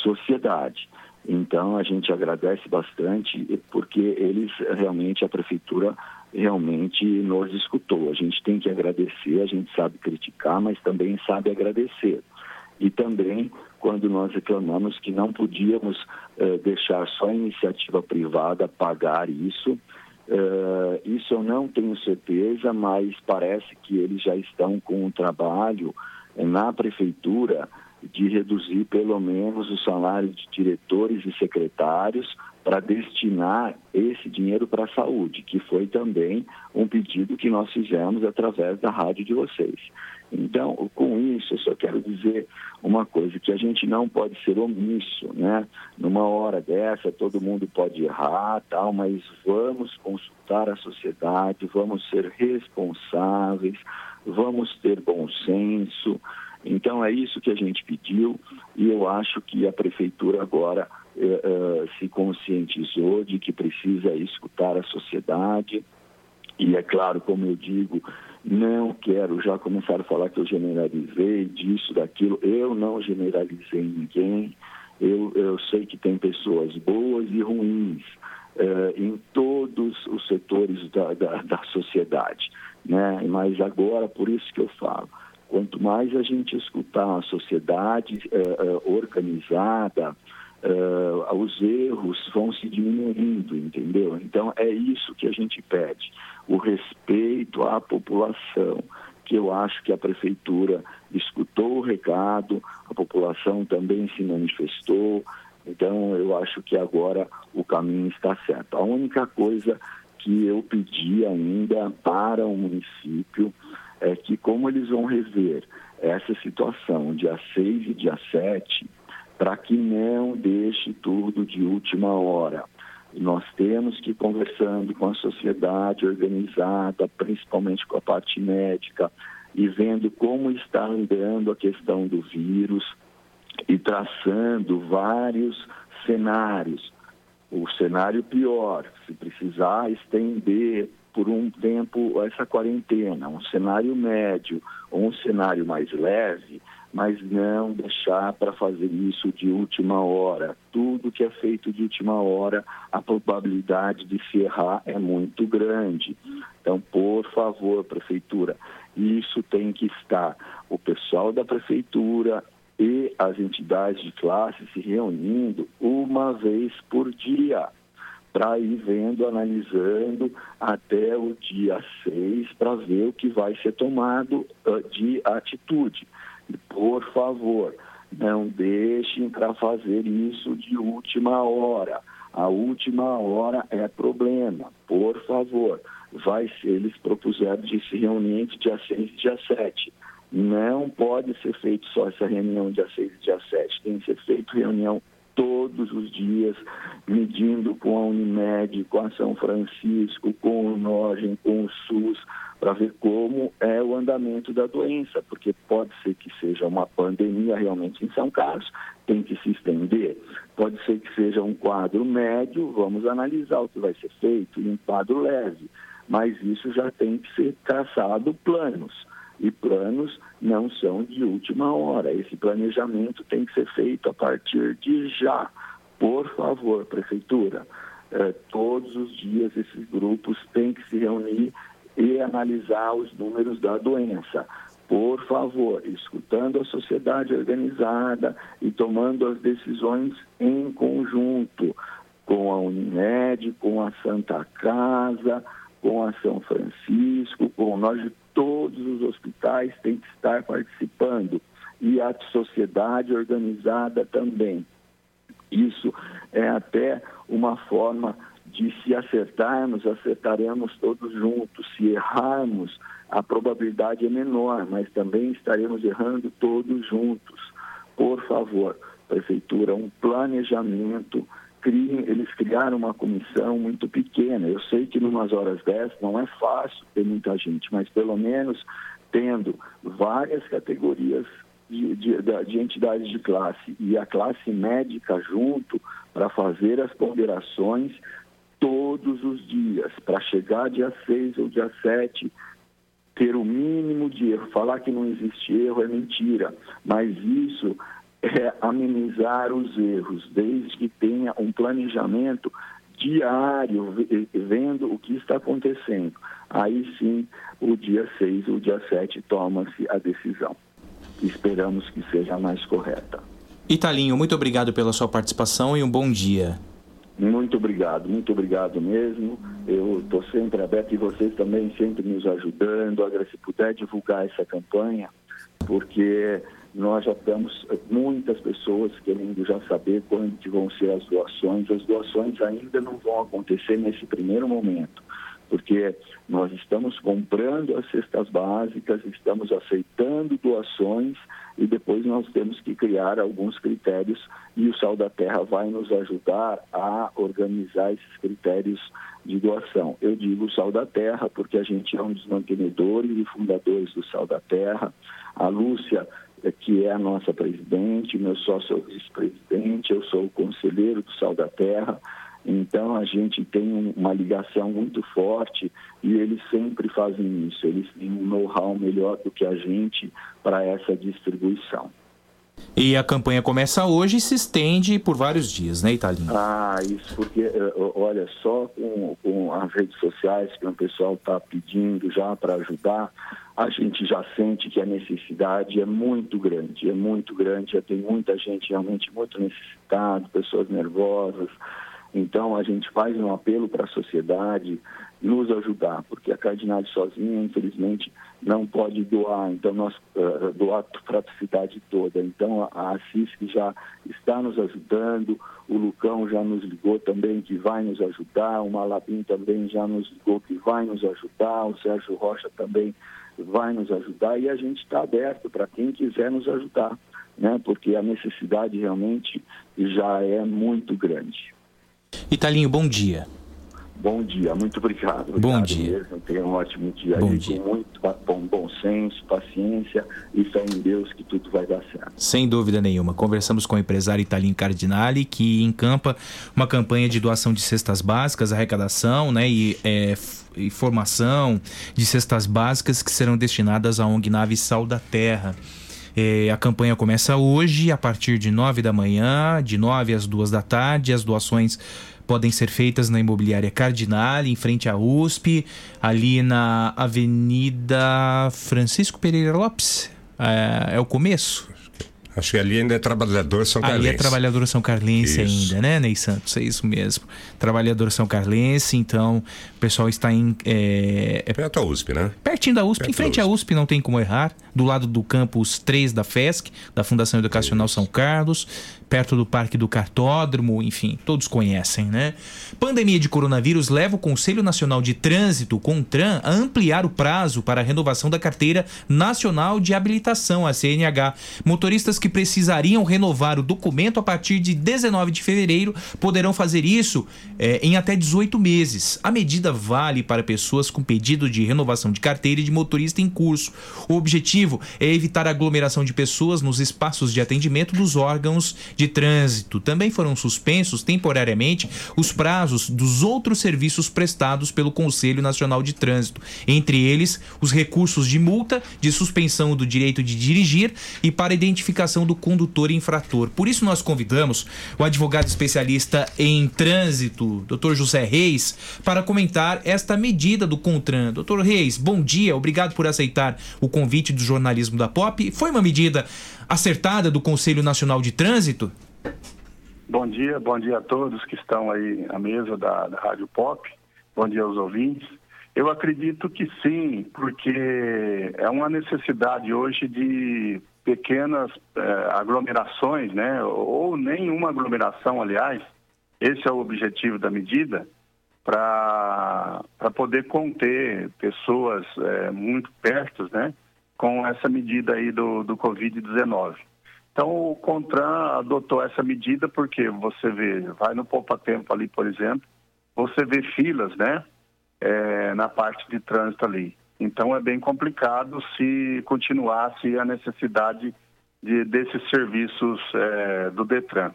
sociedade. Então a gente agradece bastante porque eles realmente a prefeitura realmente nos escutou. A gente tem que agradecer, a gente sabe criticar, mas também sabe agradecer. E também quando nós reclamamos que não podíamos eh, deixar só a iniciativa privada pagar isso, eh, isso eu não tenho certeza, mas parece que eles já estão com um trabalho eh, na prefeitura de reduzir pelo menos o salário de diretores e secretários para destinar esse dinheiro para a saúde, que foi também um pedido que nós fizemos através da rádio de vocês. Então, com isso, eu só quero dizer uma coisa, que a gente não pode ser omisso, né? Numa hora dessa, todo mundo pode errar, tal, mas vamos consultar a sociedade, vamos ser responsáveis, vamos ter bom senso, então é isso que a gente pediu e eu acho que a prefeitura agora eh, eh, se conscientizou de que precisa escutar a sociedade e é claro, como eu digo, não quero já começar a falar que eu generalizei disso, daquilo. Eu não generalizei ninguém. Eu, eu sei que tem pessoas boas e ruins eh, em todos os setores da, da, da sociedade. Né? Mas agora, por isso que eu falo, Quanto mais a gente escutar a sociedade uh, uh, organizada, uh, os erros vão se diminuindo, entendeu? Então é isso que a gente pede, o respeito à população, que eu acho que a prefeitura escutou o recado, a população também se manifestou, então eu acho que agora o caminho está certo. A única coisa que eu pedi ainda para o município é que como eles vão rever essa situação dia 6 e dia 7, para que não deixe tudo de última hora. Nós temos que ir conversando com a sociedade organizada, principalmente com a parte médica, e vendo como está andando a questão do vírus e traçando vários cenários. O cenário pior, se precisar estender por um tempo essa quarentena, um cenário médio ou um cenário mais leve, mas não deixar para fazer isso de última hora. Tudo que é feito de última hora, a probabilidade de se errar é muito grande. Então, por favor, prefeitura, isso tem que estar o pessoal da prefeitura e as entidades de classe se reunindo uma vez por dia para ir vendo, analisando até o dia 6 para ver o que vai ser tomado uh, de atitude. E, por favor, não deixem para fazer isso de última hora. A última hora é problema. Por favor, vai ser, eles propuseram de se reunir entre dia 6 e dia 7. Não pode ser feito só essa reunião dia 6 e dia 7. Tem que ser feito reunião todos os dias, medindo com a Unimed, com a São Francisco, com o Nogem, com o SUS, para ver como é o andamento da doença, porque pode ser que seja uma pandemia realmente em São Carlos, tem que se estender. Pode ser que seja um quadro médio, vamos analisar o que vai ser feito, e um quadro leve, mas isso já tem que ser traçado planos e planos não são de última hora. Esse planejamento tem que ser feito a partir de já. Por favor, prefeitura, eh, todos os dias esses grupos têm que se reunir e analisar os números da doença. Por favor, escutando a sociedade organizada e tomando as decisões em conjunto com a Unimed, com a Santa Casa, com a São Francisco, com nós todos os hospitais têm que estar participando e a sociedade organizada também. Isso é até uma forma de se acertarmos, acertaremos todos juntos. Se errarmos, a probabilidade é menor, mas também estaremos errando todos juntos. Por favor, prefeitura, um planejamento eles criaram uma comissão muito pequena. Eu sei que numas horas dessas não é fácil ter muita gente, mas pelo menos tendo várias categorias de, de, de entidades de classe e a classe médica junto para fazer as ponderações todos os dias, para chegar dia 6 ou dia 7 ter o mínimo de erro. Falar que não existe erro é mentira, mas isso é amenizar os erros, desde que tenha um planejamento diário, vendo o que está acontecendo. Aí sim, o dia 6 ou dia 7 toma-se a decisão. Esperamos que seja a mais correta. Italinho, muito obrigado pela sua participação e um bom dia. Muito obrigado, muito obrigado mesmo. Eu estou sempre aberto e vocês também sempre nos ajudando. Agora, se puder divulgar essa campanha, porque nós já temos muitas pessoas querendo já saber quando vão ser as doações. As doações ainda não vão acontecer nesse primeiro momento, porque nós estamos comprando as cestas básicas, estamos aceitando doações e depois nós temos que criar alguns critérios e o Sal da Terra vai nos ajudar a organizar esses critérios de doação. Eu digo Sal da Terra porque a gente é um dos mantenedores e fundadores do Sal da Terra. A Lúcia que é a nossa presidente, meu sócio é o vice-presidente, eu sou o conselheiro do Sal da Terra. Então a gente tem uma ligação muito forte e eles sempre fazem isso. Eles têm um know-how melhor do que a gente para essa distribuição. E a campanha começa hoje e se estende por vários dias, né, Italinho? Ah, isso porque, eh, olha, só com, com as redes sociais que o pessoal está pedindo já para ajudar, a gente já sente que a necessidade é muito grande, é muito grande, já tem muita gente realmente muito necessitada, pessoas nervosas. Então a gente faz um apelo para a sociedade nos ajudar, porque a Cardinale sozinha, infelizmente, não pode doar, então nós uh, doar para a cidade toda. Então a Assis que já está nos ajudando, o Lucão já nos ligou também que vai nos ajudar, o Malabim também já nos ligou que vai nos ajudar, o Sérgio Rocha também vai nos ajudar e a gente está aberto para quem quiser nos ajudar, né? porque a necessidade realmente já é muito grande. Italinho, bom dia. Bom dia, muito obrigado. obrigado bom dia. Mesmo. Tenha um ótimo dia bom aí, dia. com muito bom, bom senso, paciência e fé em Deus que tudo vai dar certo. Sem dúvida nenhuma. Conversamos com o empresário Italim Cardinali, que encampa uma campanha de doação de cestas básicas, arrecadação né, e, é, e formação de cestas básicas que serão destinadas à ONG Nave Sal da Terra. É, a campanha começa hoje, a partir de 9 da manhã, de 9 às 2 da tarde. As doações podem ser feitas na imobiliária Cardinal, em frente à USP, ali na Avenida Francisco Pereira Lopes. É, é o começo? Acho que ali ainda é trabalhador São Carlense. Ali é trabalhador São Carlense Isso. ainda, né, Ney Santos? É isso mesmo. Trabalhador São Carlense, então o pessoal está em. É, é Perto da USP, né? pertinho da USP, Perto em frente à USP, não tem como errar. Do lado do campus 3 da FESC, da Fundação Educacional São Carlos, perto do Parque do Cartódromo, enfim, todos conhecem, né? Pandemia de coronavírus leva o Conselho Nacional de Trânsito, CONTRAN, a ampliar o prazo para a renovação da Carteira Nacional de Habilitação, a CNH. Motoristas que precisariam renovar o documento a partir de 19 de fevereiro poderão fazer isso eh, em até 18 meses. A medida vale para pessoas com pedido de renovação de carteira de motorista em curso. O objetivo é evitar a aglomeração de pessoas nos espaços de atendimento dos órgãos de trânsito. Também foram suspensos temporariamente os prazos dos outros serviços prestados pelo Conselho Nacional de Trânsito, entre eles os recursos de multa, de suspensão do direito de dirigir e para identificação do condutor infrator. Por isso nós convidamos o advogado especialista em trânsito, Dr. José Reis, para comentar esta medida do Contran. Dr. Reis, bom dia, obrigado por aceitar o convite do jornalismo da Pop. Foi uma medida acertada do Conselho Nacional de Trânsito? Bom dia, bom dia a todos que estão aí à mesa da, da Rádio Pop. Bom dia aos ouvintes. Eu acredito que sim, porque é uma necessidade hoje de pequenas eh, aglomerações, né? Ou nenhuma aglomeração, aliás. Esse é o objetivo da medida, para poder conter pessoas eh, muito perto, né? Com essa medida aí do, do Covid-19. Então, o CONTRAN adotou essa medida porque você vê, vai no Poupa Tempo ali, por exemplo, você vê filas, né, é, na parte de trânsito ali. Então, é bem complicado se continuasse a necessidade de, desses serviços é, do DETRAN.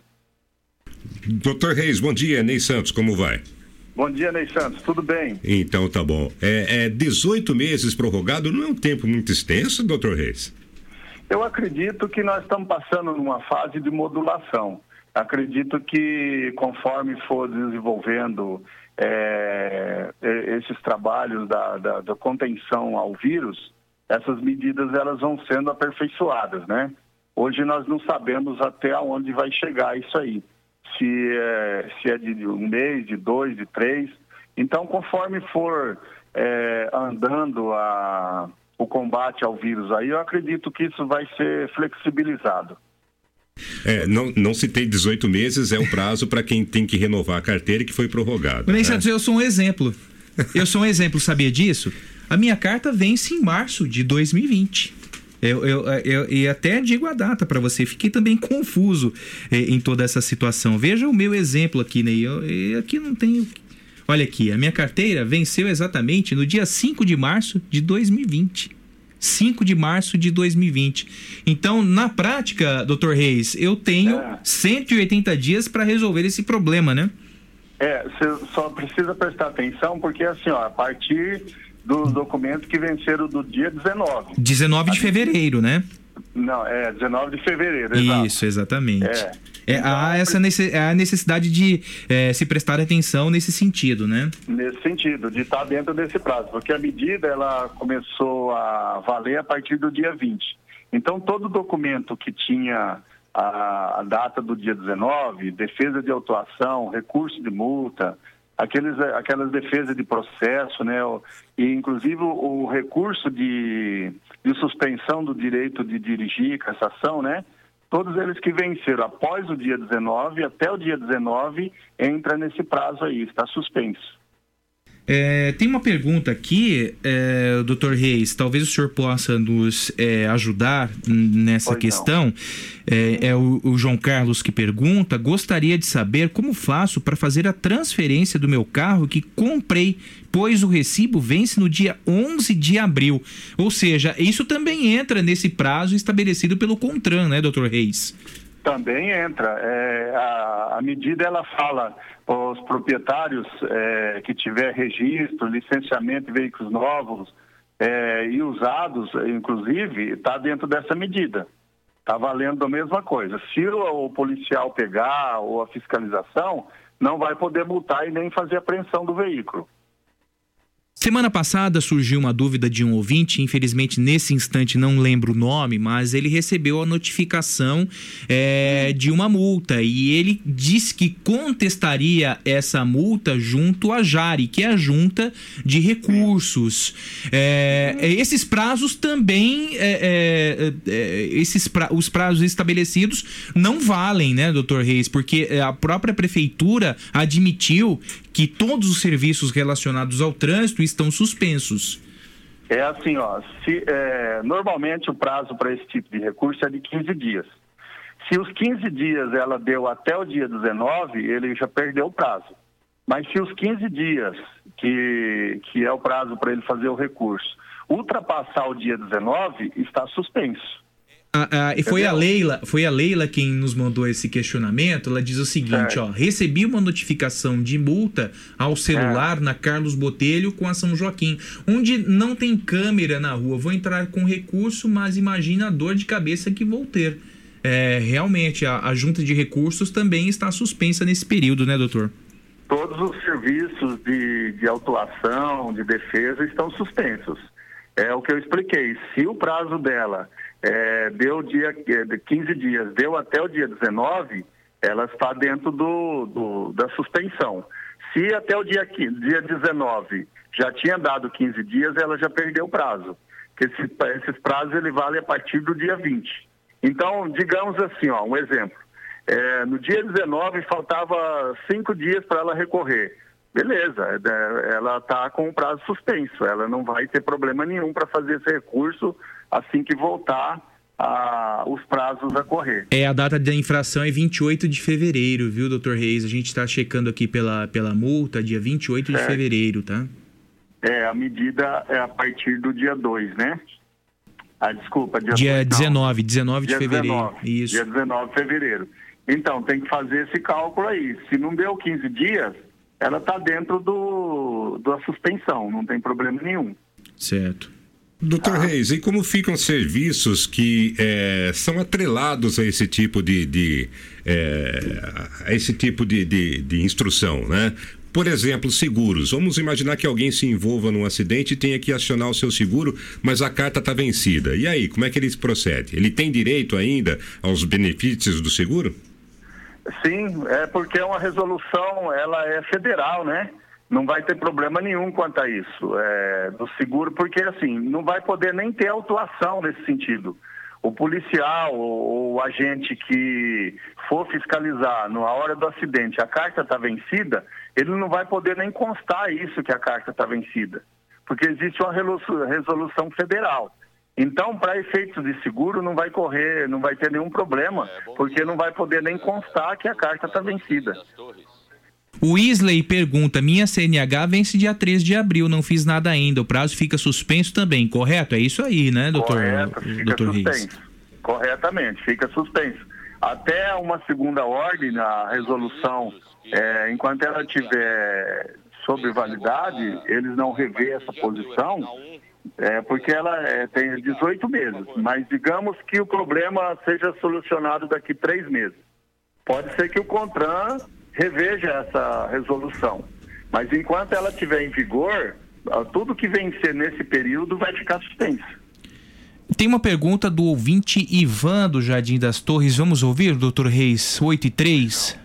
Doutor Reis, bom dia. Ney Santos, como vai? Bom dia, Ney Santos, tudo bem? Então tá bom. É, é 18 meses prorrogado não é um tempo muito extenso, doutor Reis? Eu acredito que nós estamos passando numa fase de modulação. Acredito que conforme for desenvolvendo é, esses trabalhos da, da- da contenção ao vírus, essas medidas elas vão sendo aperfeiçoadas, né? Hoje nós não sabemos até onde vai chegar isso aí. Se é, se é de um mês, de dois, de três. Então, conforme for é, andando a, o combate ao vírus aí, eu acredito que isso vai ser flexibilizado. É, não, não citei 18 meses, é o prazo para quem tem que renovar a carteira que foi prorrogado. Ney né? Eu sou um exemplo. Eu sou um exemplo, sabia disso? A minha carta vence em março de 2020. Eu, eu, eu- e até digo a data para você, fiquei também confuso eh, em toda essa situação. Veja o meu exemplo aqui, Ney. Eu, eu aqui não tenho. Olha aqui, a minha carteira venceu exatamente no dia 5 de março de 2020. 5 de março de 2020. Então, na prática, doutor Reis, eu tenho 180 dias para resolver esse problema, né? É, você só precisa prestar atenção porque assim, ó, a partir dos documentos que venceram do dia 19. 19 de fevereiro, né? Não, é 19 de fevereiro, exato. Isso, exatamente. É. É, há essa nece- há a necessidade de eh, se prestar atenção nesse sentido, né? Nesse sentido, de estar dentro desse prazo, porque a medida ela começou a valer a partir do dia 20. Então, todo documento que tinha a, a data do dia 19, defesa de autuação, recurso de multa, aqueles, aquelas defesas de processo, né? E, inclusive, o, o recurso de, de suspensão do direito de dirigir, cassação, né? Todos eles que venceram após o dia 19, até o dia 19, entra nesse prazo aí, está suspenso. É, tem uma pergunta aqui, é, doutor Reis, talvez o senhor possa nos é, ajudar nessa questão. É, é o, o João Carlos que pergunta: gostaria de saber como faço para fazer a transferência do meu carro que comprei, pois o recibo vence no dia 11 de abril. Ou seja, isso também entra nesse prazo estabelecido pelo CONTRAN, né, doutor Reis? Também entra. É, a, a medida ela fala os proprietários é, que tiver registro, licenciamento de veículos novos é, e usados, inclusive, está dentro dessa medida. Está valendo a mesma coisa. Se o, o policial pegar ou a fiscalização, não vai poder multar e nem fazer apreensão do veículo. Semana passada surgiu uma dúvida de um ouvinte, infelizmente nesse instante não lembro o nome, mas ele recebeu a notificação é, de uma multa e ele disse que contestaria essa multa junto à Jari, que é a junta de recursos. É, esses prazos também, é, é, é, esses pra, os prazos estabelecidos não valem, né, doutor Reis? Porque a própria prefeitura admitiu que todos os serviços relacionados ao trânsito estão suspensos. É assim, ó, se, é, normalmente o prazo para esse tipo de recurso é de 15 dias. Se os 15 dias ela deu até o dia 19, ele já perdeu o prazo. Mas se os 15 dias, que, que é o prazo para ele fazer o recurso, ultrapassar o dia 19, está suspenso. A, a, e foi a Leila, foi a Leila quem nos mandou esse questionamento. Ela diz o seguinte, ó, recebi uma notificação de multa ao celular É. na Carlos Botelho com a São Joaquim, onde não tem câmera na rua. Vou entrar com recurso, mas imagina a dor de cabeça que vou ter. É, realmente, a, a junta de recursos também está suspensa nesse período, né, doutor? Todos os serviços de, de autuação, de defesa estão suspensos. É o que eu expliquei. Se o prazo dela é, deu dia é, de 15 dias, deu até o dia 19, ela está dentro do, do- da suspensão. Se até o dia, 15, dia 19 já tinha dado 15 dias, ela já perdeu o prazo. Esse- esses prazos ele vale a partir do dia 20. Então, digamos assim, ó, um exemplo. É, no dia 19 faltava cinco dias para ela recorrer. Beleza, é, ela está com o prazo suspenso. Ela não vai ter problema nenhum para fazer esse recurso assim que voltar a- os prazos a correr. É, a data da infração é 28 de fevereiro, viu, doutor Reis? A gente está checando aqui pela, pela multa, dia 28 de Certo. fevereiro, tá? É, a medida é a partir do dia 2, né? Ah, desculpa, dia, Dia dois, não. 19, 19 de Dia fevereiro. 19, Isso. Dia 19 de fevereiro. Então, tem que fazer esse cálculo aí. Se não deu 15 dias, ela está dentro do, da suspensão, não tem problema nenhum. Certo. Doutor Reis, e como ficam serviços que eh, são atrelados a esse tipo de, de, eh, a esse tipo de, de, de instrução, né? Por exemplo, seguros. Vamos imaginar que alguém se envolva num acidente e tenha que acionar o seu seguro, mas a carta está vencida. E aí, como é que ele procede? Ele tem direito ainda aos benefícios do seguro? Sim, é porque é uma resolução, ela é federal, né? Não vai ter problema nenhum quanto a isso, é, do seguro, porque assim, não vai poder nem ter autuação nesse sentido. O policial ou o agente que for fiscalizar na hora do acidente, a carta está vencida, ele não vai poder nem constar isso que a carta está vencida, porque existe uma resolu- resolução federal. Então, para efeitos de seguro, não vai correr, não vai ter nenhum problema, porque não vai poder nem constar que a carta está vencida. O Isley pergunta: minha CNH vence dia 3 de abril, não fiz nada ainda. O prazo fica suspenso também, correto? É isso aí, né, doutor, Correto, fica doutor Reis? suspenso. Corretamente, fica suspenso. Até uma segunda ordem na resolução, é, enquanto ela tiver sobre validade, eles não revê essa posição, é, porque ela é, tem 18 meses. Mas digamos que o problema seja solucionado daqui três meses. Pode ser que o CONTRAN reveja essa resolução. Mas enquanto ela estiver em vigor, tudo que vencer nesse período vai ficar suspenso. Tem uma pergunta do ouvinte Ivan do Jardim das Torres. Vamos ouvir, doutor Reis? 8 e 3.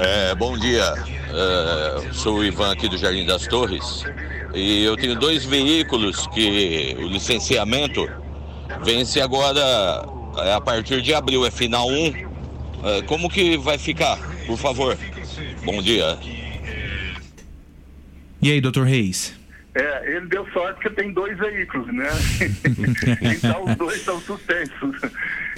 É, bom dia, É, sou o Ivan aqui do Jardim das Torres e eu tenho dois veículos que o licenciamento vence agora é, a partir de abril, é final 1. É, como que vai ficar, por favor? Bom dia. E aí, doutor Reis? É, ele deu sorte que tem dois veículos, né? então os dois são suspensos.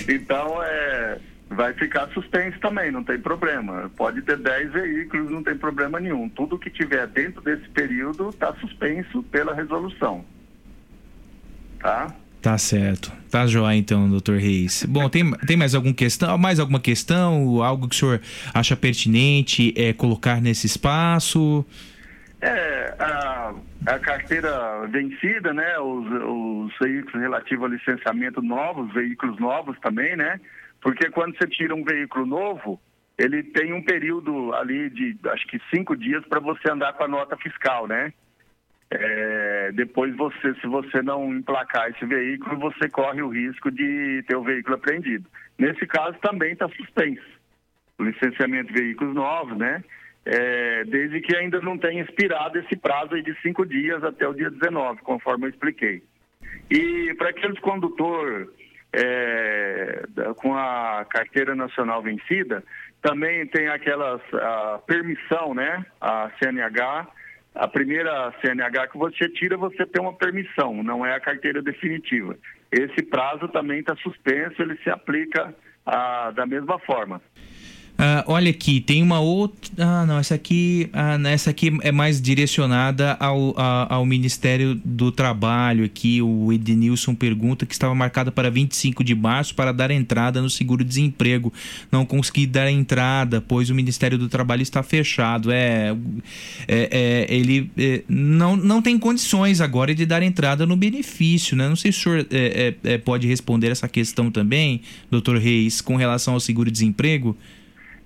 Então é, vai ficar suspenso também, não tem problema. Pode ter 10 veículos, não tem problema nenhum. Tudo que tiver dentro desse período está suspenso pela resolução. Tá? Tá certo. Tá joia então, doutor Reis. Bom, tem, tem mais alguma questão? Mais alguma questão? Algo que o senhor acha pertinente é, colocar nesse espaço? É, a, a carteira vencida, né? Os, os veículos relativos ao licenciamento novos, veículos novos também, né? Porque quando você tira um veículo novo, ele tem um período ali de acho que cinco dias para você andar com a nota fiscal, né? É, depois você, se você não emplacar esse veículo, você corre o risco de ter o veículo apreendido. Nesse caso também está suspenso o licenciamento de veículos novos, né? É, desde que ainda não tenha expirado esse prazo de cinco dias até o dia 19, conforme eu expliquei. E para aqueles condutor é, com a carteira nacional vencida, também tem aquelas permissão, né? A CNH, a primeira CNH que você tira, você tem uma permissão, não é a carteira definitiva. Esse prazo também está suspenso, ele se aplica ah, da mesma forma. Ah, olha aqui, tem uma outra. Ah, não, essa aqui, ah, essa aqui é mais direcionada ao, a- ao Ministério do Trabalho. Aqui o Edenilson pergunta que estava marcada para 25 de março para dar entrada no seguro-desemprego. Não consegui dar entrada, pois o Ministério do Trabalho está fechado. É, é- é, ele é, não, não tem condições agora de dar entrada no benefício, né? Não sei se o senhor é, é, é, pode responder essa questão também, doutor Reis, com relação ao seguro-desemprego.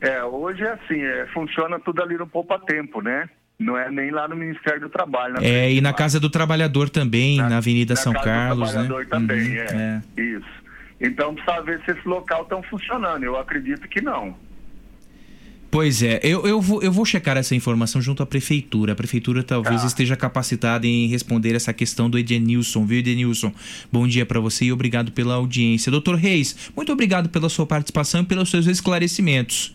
É, hoje é assim, é, funciona tudo ali no Poupa Tempo, né? Não é nem lá no Ministério do Trabalho. na É, e na Casa do Trabalhador também, na, Avenida na São Casa do Carlos, né? Trabalhador também, Uhum, é. Isso. Então precisa ver se esse local estão funcionando. Eu acredito que não. Pois é, eu, eu, vou, eu vou checar essa informação junto à prefeitura. A prefeitura talvez Tá. esteja capacitada em responder essa questão do Edenilson, viu, Edenilson? Bom dia para você e obrigado pela audiência. Doutor Reis, muito obrigado pela sua participação e pelos seus esclarecimentos.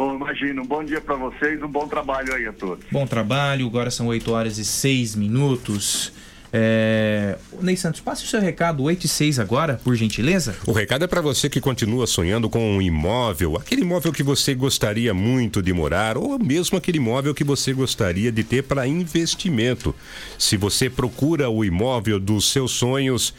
Bom, imagino. Um bom dia para vocês, um bom trabalho aí a todos. Bom trabalho, agora são 8 horas e 6 minutos. É... Ney Santos, passe o seu recado, 8 e 6 agora, por gentileza. O recado é para você que continua sonhando com um imóvel, aquele imóvel que você gostaria muito de morar, ou mesmo aquele imóvel que você gostaria de ter para investimento. Se você procura o imóvel dos seus sonhos,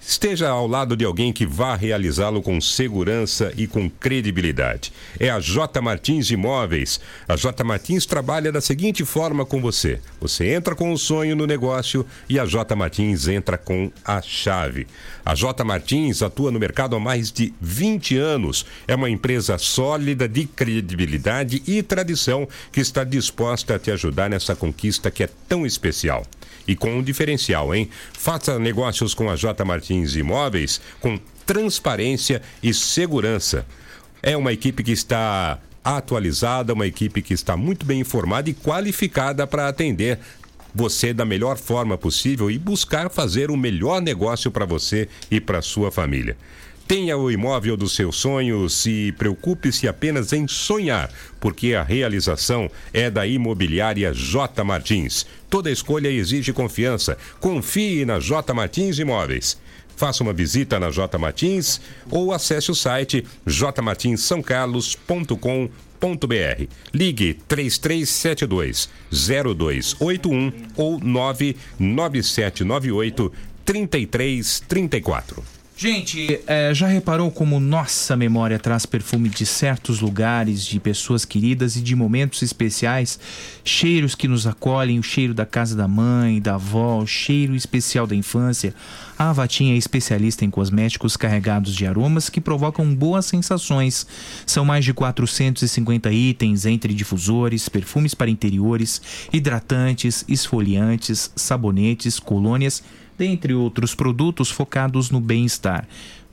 Esteja ao lado de alguém que vá realizá-lo com segurança e com credibilidade. É a J Martins Imóveis. A J Martins trabalha da seguinte forma com você: você entra com o sonho no negócio e a J Martins entra com a chave. A J Martins atua no mercado há mais de 20 anos. É uma empresa sólida de credibilidade e tradição que está disposta a te ajudar nessa conquista que é tão especial. E com um diferencial, hein? Faça negócios com a J Martins Imóveis com transparência e segurança. É uma equipe que está atualizada, uma equipe que está muito bem informada e qualificada para atender você da melhor forma possível e buscar fazer o melhor negócio para você e para sua família. Tenha o imóvel dos seus sonhos e preocupe-se apenas em sonhar, porque a realização é da imobiliária J Martins. Toda escolha exige confiança. Confie na J Martins Imóveis. Faça uma visita na J Martins ou acesse o site jmartinssaocarlos.com.br. Ligue 3372 0281 ou 99798 3334. Gente, é, já reparou como nossa memória traz perfume de certos lugares, de pessoas queridas e de momentos especiais? Cheiros que nos acolhem, o cheiro da casa da mãe, da avó, o cheiro especial da infância. A Avatim é especialista em cosméticos carregados de aromas que provocam boas sensações. São mais de 450 itens entre difusores, perfumes para interiores, hidratantes, esfoliantes, sabonetes, colônias dentre outros produtos focados no bem-estar.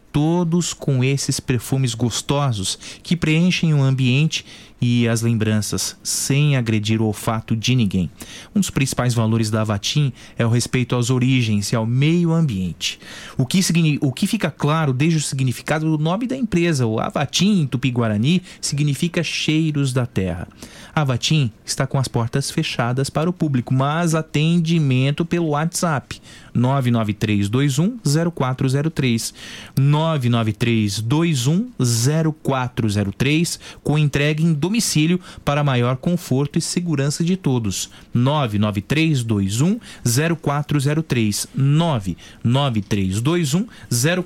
Todos com esses perfumes gostosos que preenchem o ambiente e as lembranças, sem agredir o olfato de ninguém. Um dos principais valores da Avatim é o respeito às origens e ao meio ambiente. O que, o que fica claro desde o significado do nome da empresa, o Avatim, em Tupi-Guarani, significa cheiros da terra. A Avatim está com as portas fechadas para o público, mas atendimento pelo WhatsApp 99321 0403 99321 0403 com entrega em domicílio para maior conforto e segurança de todos. 99321 0403 99321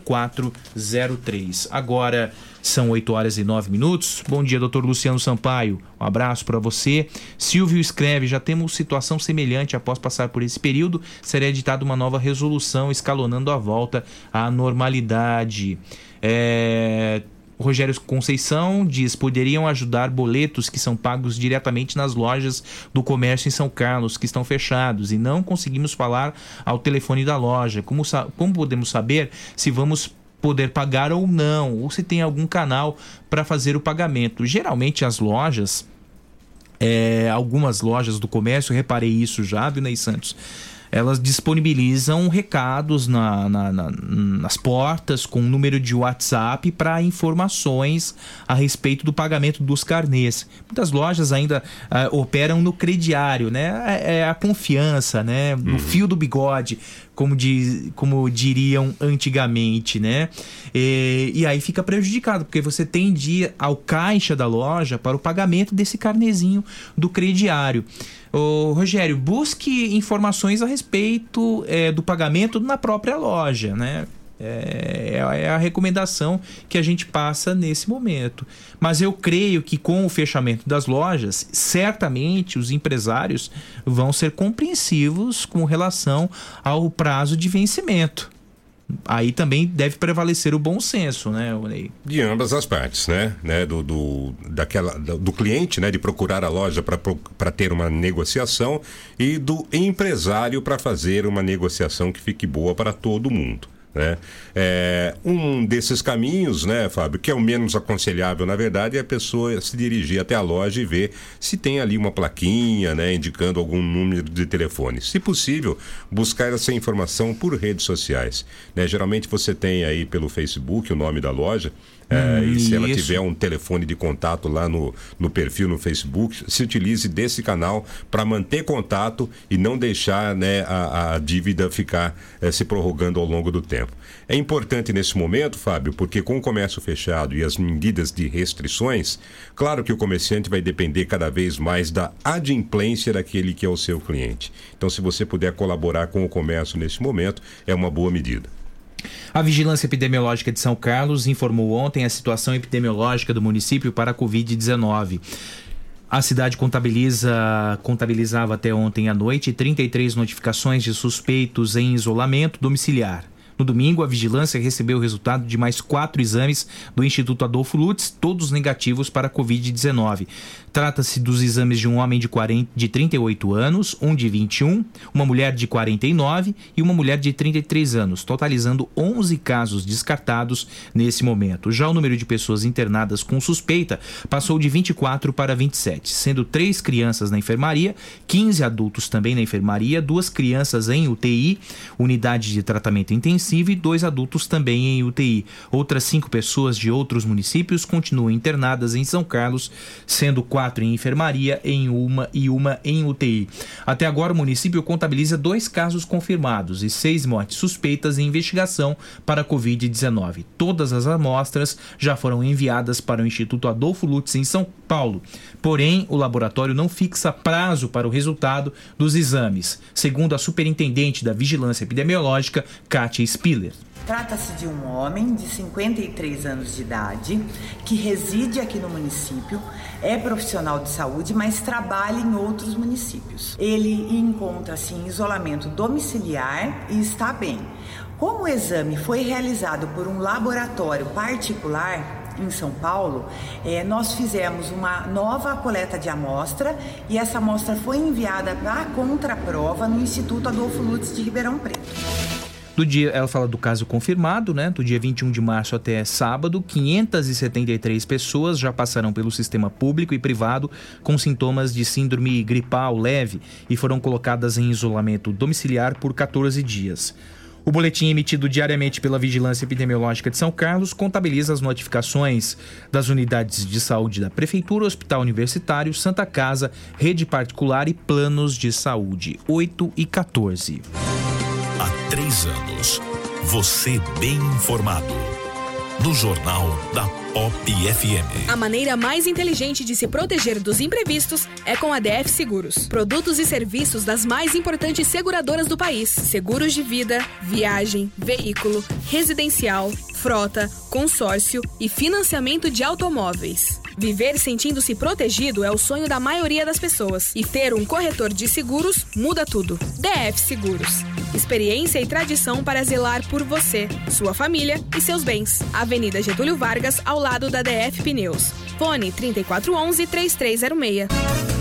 0403. Agora são 8 horas e 9 minutos. Bom dia, doutor Luciano Sampaio. Um abraço para você. Silvio escreve: já temos situação semelhante após passar por esse período. Será editada uma nova resolução escalonando a volta à normalidade. É, O Rogério Conceição diz: poderiam ajudar boletos que são pagos diretamente nas lojas do comércio em São Carlos, que estão fechados, e não conseguimos falar ao telefone da loja. Como, como podemos saber se vamos poder pagar ou não, ou se tem algum canal para fazer o pagamento? Geralmente as lojas. É, algumas lojas do comércio, reparei isso já, viu, Santos? Elas disponibilizam recados na, na, na, nas portas com número de WhatsApp para informações a respeito do pagamento dos carnês. Muitas lojas ainda uh, operam no crediário, né? É, é a confiança, né? No uhum. fio do bigode, como, diz, como diriam antigamente, né? E, e, aí fica prejudicado, porque você tem de ir ao caixa da loja para o pagamento desse carnezinho do crediário. Ô, Rogério, busque informações a respeito é, do pagamento na própria loja, né? É, é, a recomendação que a gente passa nesse momento. Mas eu creio que com o fechamento das lojas, certamente os empresários vão ser compreensivos com relação ao prazo de vencimento aí também deve prevalecer o bom senso, né, Ney? De ambas as partes, né? né? Do, do, daquela, do cliente, né? De procurar a loja para ter uma negociação e do empresário para fazer uma negociação que fique boa para todo mundo. Né? É, um desses caminhos, né, Fábio, que é o menos aconselhável, na verdade, é a pessoa se dirigir até a loja e ver se tem ali uma plaquinha, né, indicando algum número de telefone. Se possível, buscar essa informação por redes sociais. Né? Geralmente você tem aí pelo Facebook o nome da loja. É, e se ela tiver um telefone de contato lá no, no perfil no Facebook, se utilize desse canal para manter contato e não deixar né, a, a dívida ficar é, se prorrogando ao longo do tempo. É importante nesse momento, Fábio, porque com o comércio fechado e as medidas de restrições, claro que o comerciante vai depender cada vez mais da adimplência daquele que é o seu cliente. Então, se você puder colaborar com o comércio nesse momento, é uma boa medida. A Vigilância Epidemiológica de São Carlos informou ontem a situação epidemiológica do município para a Covid-19. A cidade contabiliza, contabilizava até ontem à noite 33 notificações de suspeitos em isolamento domiciliar. No domingo, a vigilância recebeu o resultado de mais quatro exames do Instituto Adolfo Lutz, todos negativos para a Covid-19. Trata-se dos exames de um homem de, 40, de 38 anos, um de 21, uma mulher de 49 e uma mulher de 33 anos, totalizando 11 casos descartados nesse momento. Já o número de pessoas internadas com suspeita passou de 24 para 27, sendo três crianças na enfermaria, 15 adultos também na enfermaria, duas crianças em UTI, unidade de tratamento intensivo e dois adultos também em UTI. Outras cinco pessoas de outros municípios continuam internadas em São Carlos, sendo quatro quatro em enfermaria em uma e uma em UTI. Até agora, o município contabiliza dois casos confirmados e seis mortes suspeitas em investigação para a Covid-19. Todas as amostras já foram enviadas para o Instituto Adolfo Lutz em São Paulo. Porém, o laboratório não fixa prazo para o resultado dos exames, segundo a superintendente da Vigilância Epidemiológica, Kátia Spiller. Trata-se de um homem de 53 anos de idade que reside aqui no município, é profissional de saúde, mas trabalha em outros municípios. Ele encontra-se em isolamento domiciliar e está bem. Como o exame foi realizado por um laboratório particular, em São Paulo, eh, nós fizemos uma nova coleta de amostra e essa amostra foi enviada para a contraprova no Instituto Adolfo Lutz de Ribeirão Preto. Do dia, ela fala do caso confirmado, né? Do dia 21 de março até sábado, 573 pessoas já passaram pelo sistema público e privado com sintomas de síndrome gripal leve e foram colocadas em isolamento domiciliar por 14 dias. O boletim emitido diariamente pela Vigilância Epidemiológica de São Carlos contabiliza as notificações das unidades de saúde da Prefeitura, Hospital Universitário, Santa Casa, Rede Particular e Planos de Saúde. 8 e 14 três anos. Você bem informado. No Jornal da Pop FM. A maneira mais inteligente de se proteger dos imprevistos é com a DF Seguros. Produtos e serviços das mais importantes seguradoras do país: seguros de vida, viagem, veículo, residencial, frota, consórcio e financiamento de automóveis. Viver sentindo-se protegido é o sonho da maioria das pessoas. E ter um corretor de seguros muda tudo. DF Seguros. Experiência e tradição para zelar por você, sua família e seus bens. Avenida Getúlio Vargas, ao lado da DF Pneus. Fone 3411 3306.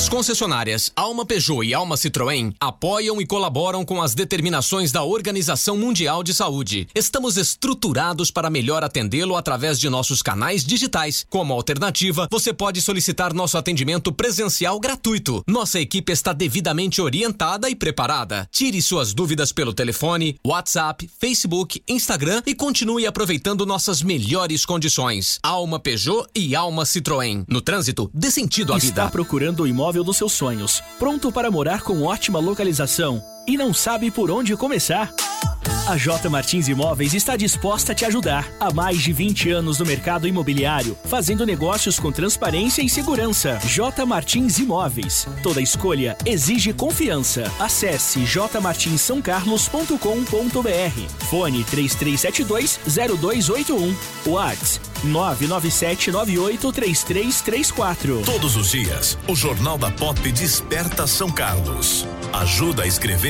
As concessionárias Alma Peugeot e Alma Citroën apoiam e colaboram com as determinações da Organização Mundial de Saúde. Estamos estruturados para melhor atendê-lo através de nossos canais digitais. Como alternativa, você pode solicitar nosso atendimento presencial gratuito. Nossa equipe está devidamente orientada e preparada. Tire suas dúvidas pelo telefone, WhatsApp, Facebook, Instagram e continue aproveitando nossas melhores condições. Alma Peugeot e Alma Citroën. No trânsito, dê sentido à vida. Está procurando o imóvel dos seus sonhos, pronto para morar com ótima localização e não sabe por onde começar? A J Martins Imóveis está disposta a te ajudar. Há mais de 20 anos no mercado imobiliário, fazendo negócios com transparência e segurança. J Martins Imóveis. Toda escolha exige confiança. Acesse jmartinssaocarlos.com.br. Fone 3372-0281. WhatsApp 997983334. Todos os dias, o Jornal da Pop desperta São Carlos. Ajuda a escrever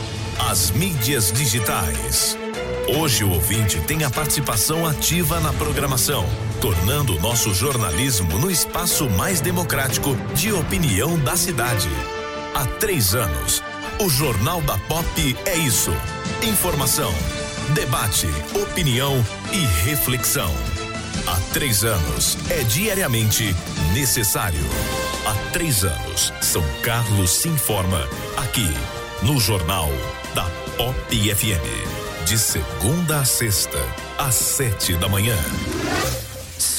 As mídias digitais. Hoje o ouvinte tem a participação ativa na programação, tornando o nosso jornalismo no espaço mais democrático de opinião da cidade. Há três anos, o Jornal da Pop é isso: informação, debate, opinião e reflexão. Há três anos é diariamente necessário. Há três anos, São Carlos se informa aqui no Jornal Pop FM. De segunda a sexta, às sete da manhã.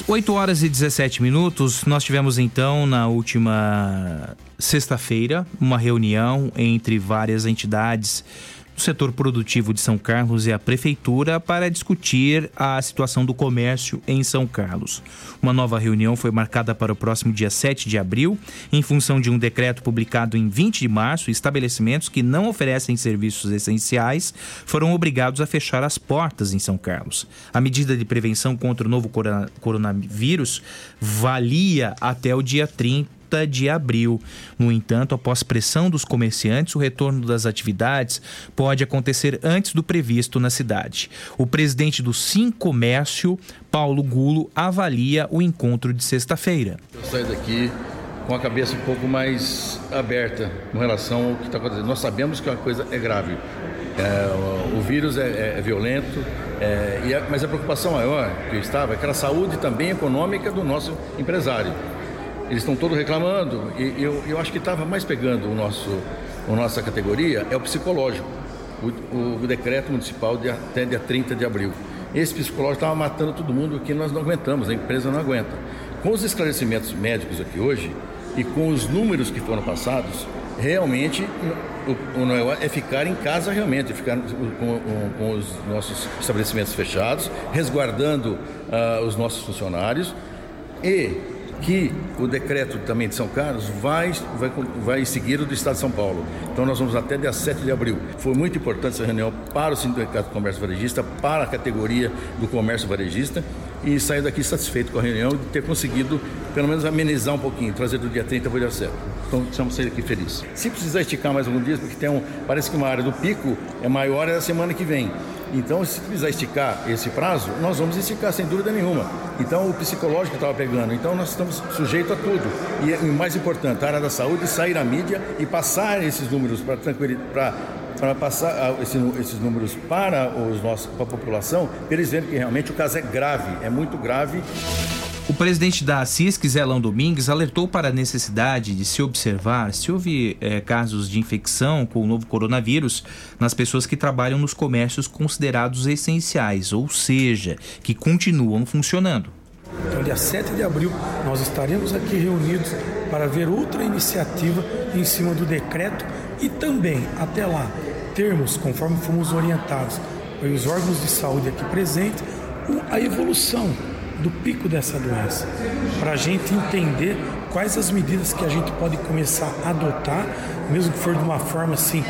8 horas e 17 minutos. Nós tivemos então na última sexta-feira uma reunião entre várias entidades do setor produtivo de São Carlos e a prefeitura para discutir a situação do comércio em São Carlos. Uma nova reunião foi marcada para o próximo dia 7 de abril, em função de um decreto publicado em 20 de março, estabelecimentos que não oferecem serviços essenciais foram obrigados a fechar as portas em São Carlos. A medida de prevenção contra o novo corona- coronavírus valia até o dia 30 de abril. No entanto, após pressão dos comerciantes, o retorno das atividades pode acontecer antes do previsto na cidade. O presidente do Sim Comércio, Paulo Gulo, avalia o encontro de sexta-feira. Eu saio daqui com a cabeça um pouco mais aberta com relação ao que está acontecendo. Nós sabemos que a coisa é grave. É, o, vírus é, é- é violento, é, a- mas a preocupação maior que eu estava é aquela saúde também econômica do nosso empresário. Eles estão todos reclamando e eu, eu acho que estava mais pegando o nosso, a nossa categoria é o psicológico. O, o- decreto municipal de até dia 30 de abril. Esse psicológico estava matando todo mundo que nós não aguentamos, a empresa não aguenta. Com os esclarecimentos médicos aqui hoje e com os números que foram passados, realmente o, Noel é ficar em casa realmente, ficar com, com- com os nossos estabelecimentos fechados, resguardando ah, os nossos funcionários e que o decreto também de São Carlos vai, vai, vai seguir o do Estado de São Paulo. Então nós vamos até dia 7 de abril. Foi muito importante essa reunião para o Sindicato do Comércio Varejista, para a categoria do comércio varejista e sair daqui satisfeito com a reunião de ter conseguido pelo menos amenizar um pouquinho, trazer do dia 30 para o dia 7. Então estamos sair daqui felizes. Se precisar esticar mais algum dia, porque tem um, parece que uma área do pico é maior é a semana que vem. Então, se precisar esticar esse prazo, nós vamos esticar, sem dúvida nenhuma. Então, o psicológico estava pegando. Então, nós estamos sujeitos a tudo. E, o mais importante, a área da saúde, sair à mídia e passar esses números para para passar ah, esses números para, os nossos, para a população, para eles verem que realmente o caso é grave, é muito grave. O presidente da CISC, Zelão Domingues, alertou para a necessidade de se observar se houve eh, casos de infecção com o novo coronavírus nas pessoas que trabalham nos comércios considerados essenciais, ou seja, que continuam funcionando. Então, dia 7 de abril, nós estaremos aqui reunidos para ver outra iniciativa em cima do decreto e também, até lá, termos, conforme fomos orientados pelos órgãos de saúde aqui presentes, a evolução do pico dessa doença, para a gente entender quais as medidas que a gente pode começar a adotar, mesmo que for de uma forma assim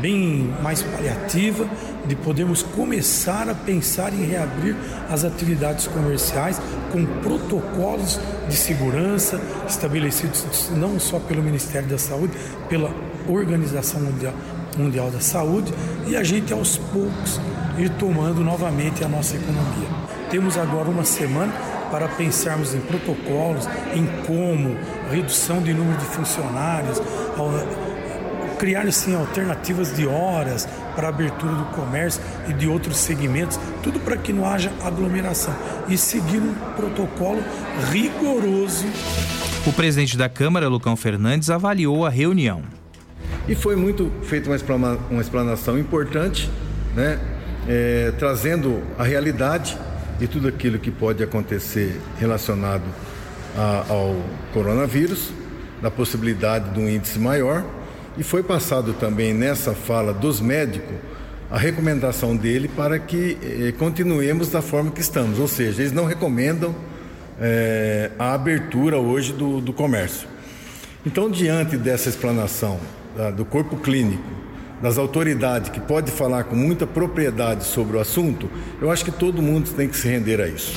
bem mais paliativa, de podermos começar a pensar em reabrir as atividades comerciais com protocolos de segurança estabelecidos não só pelo Ministério da Saúde, pela Organização Mundial, Mundial da Saúde, e a gente aos poucos ir tomando novamente a nossa economia. Temos agora uma semana para pensarmos em protocolos, em como, redução de número de funcionários, criar assim alternativas de horas para a abertura do comércio e de outros segmentos, tudo para que não haja aglomeração e seguir um protocolo rigoroso. O presidente da Câmara, Lucão Fernandes, avaliou a reunião. E foi muito feita uma explanação importante, né? É, trazendo a realidade de tudo aquilo que pode acontecer relacionado a- ao coronavírus, da possibilidade de um índice maior. E foi passado também nessa fala dos médicos a recomendação dele para que eh, continuemos da forma que estamos, ou seja, eles não recomendam eh, a abertura hoje do, do comércio. Então, diante dessa explanação da- do corpo clínico, das autoridades que pode falar com muita propriedade sobre o assunto, eu acho que todo mundo tem que se render a isso.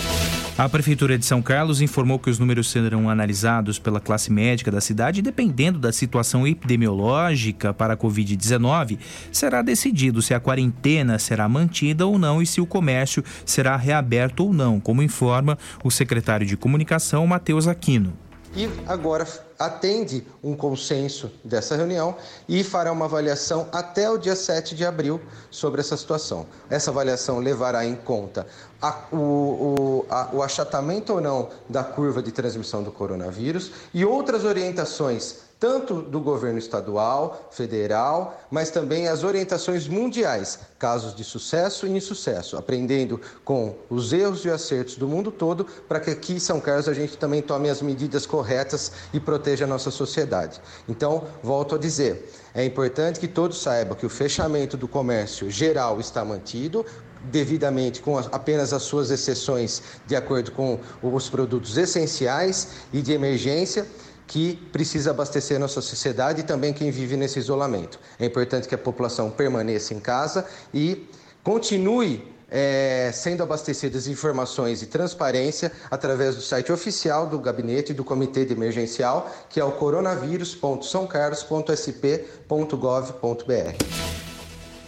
A Prefeitura de São Carlos informou que os números serão analisados pela classe médica da cidade e, dependendo da situação epidemiológica para a Covid-19, será decidido se a quarentena será mantida ou não e se o comércio será reaberto ou não, como informa o secretário de Comunicação, Matheus Aquino. E agora atende um consenso dessa reunião e fará uma avaliação até o dia 7 de abril sobre essa situação. Essa avaliação levará em conta a- o, o- a- o achatamento ou não da curva de transmissão do coronavírus e outras orientações tanto do governo estadual, federal, mas também as orientações mundiais, casos de sucesso e insucesso, aprendendo com os erros e acertos do mundo todo, para que aqui em São Carlos a gente também tome as medidas corretas e proteja a nossa sociedade. Então, volto a dizer, é importante que todos saibam que o fechamento do comércio geral está mantido, devidamente com as- apenas as suas exceções de acordo com os produtos essenciais e de emergência que precisa abastecer nossa sociedade e também quem vive nesse isolamento. É importante que a população permaneça em casa e continue eh, sendo abastecidas informações e transparência através do site oficial do gabinete do comitê de emergencial, que é o coronavírus.sãocarlos.sp.gov.br.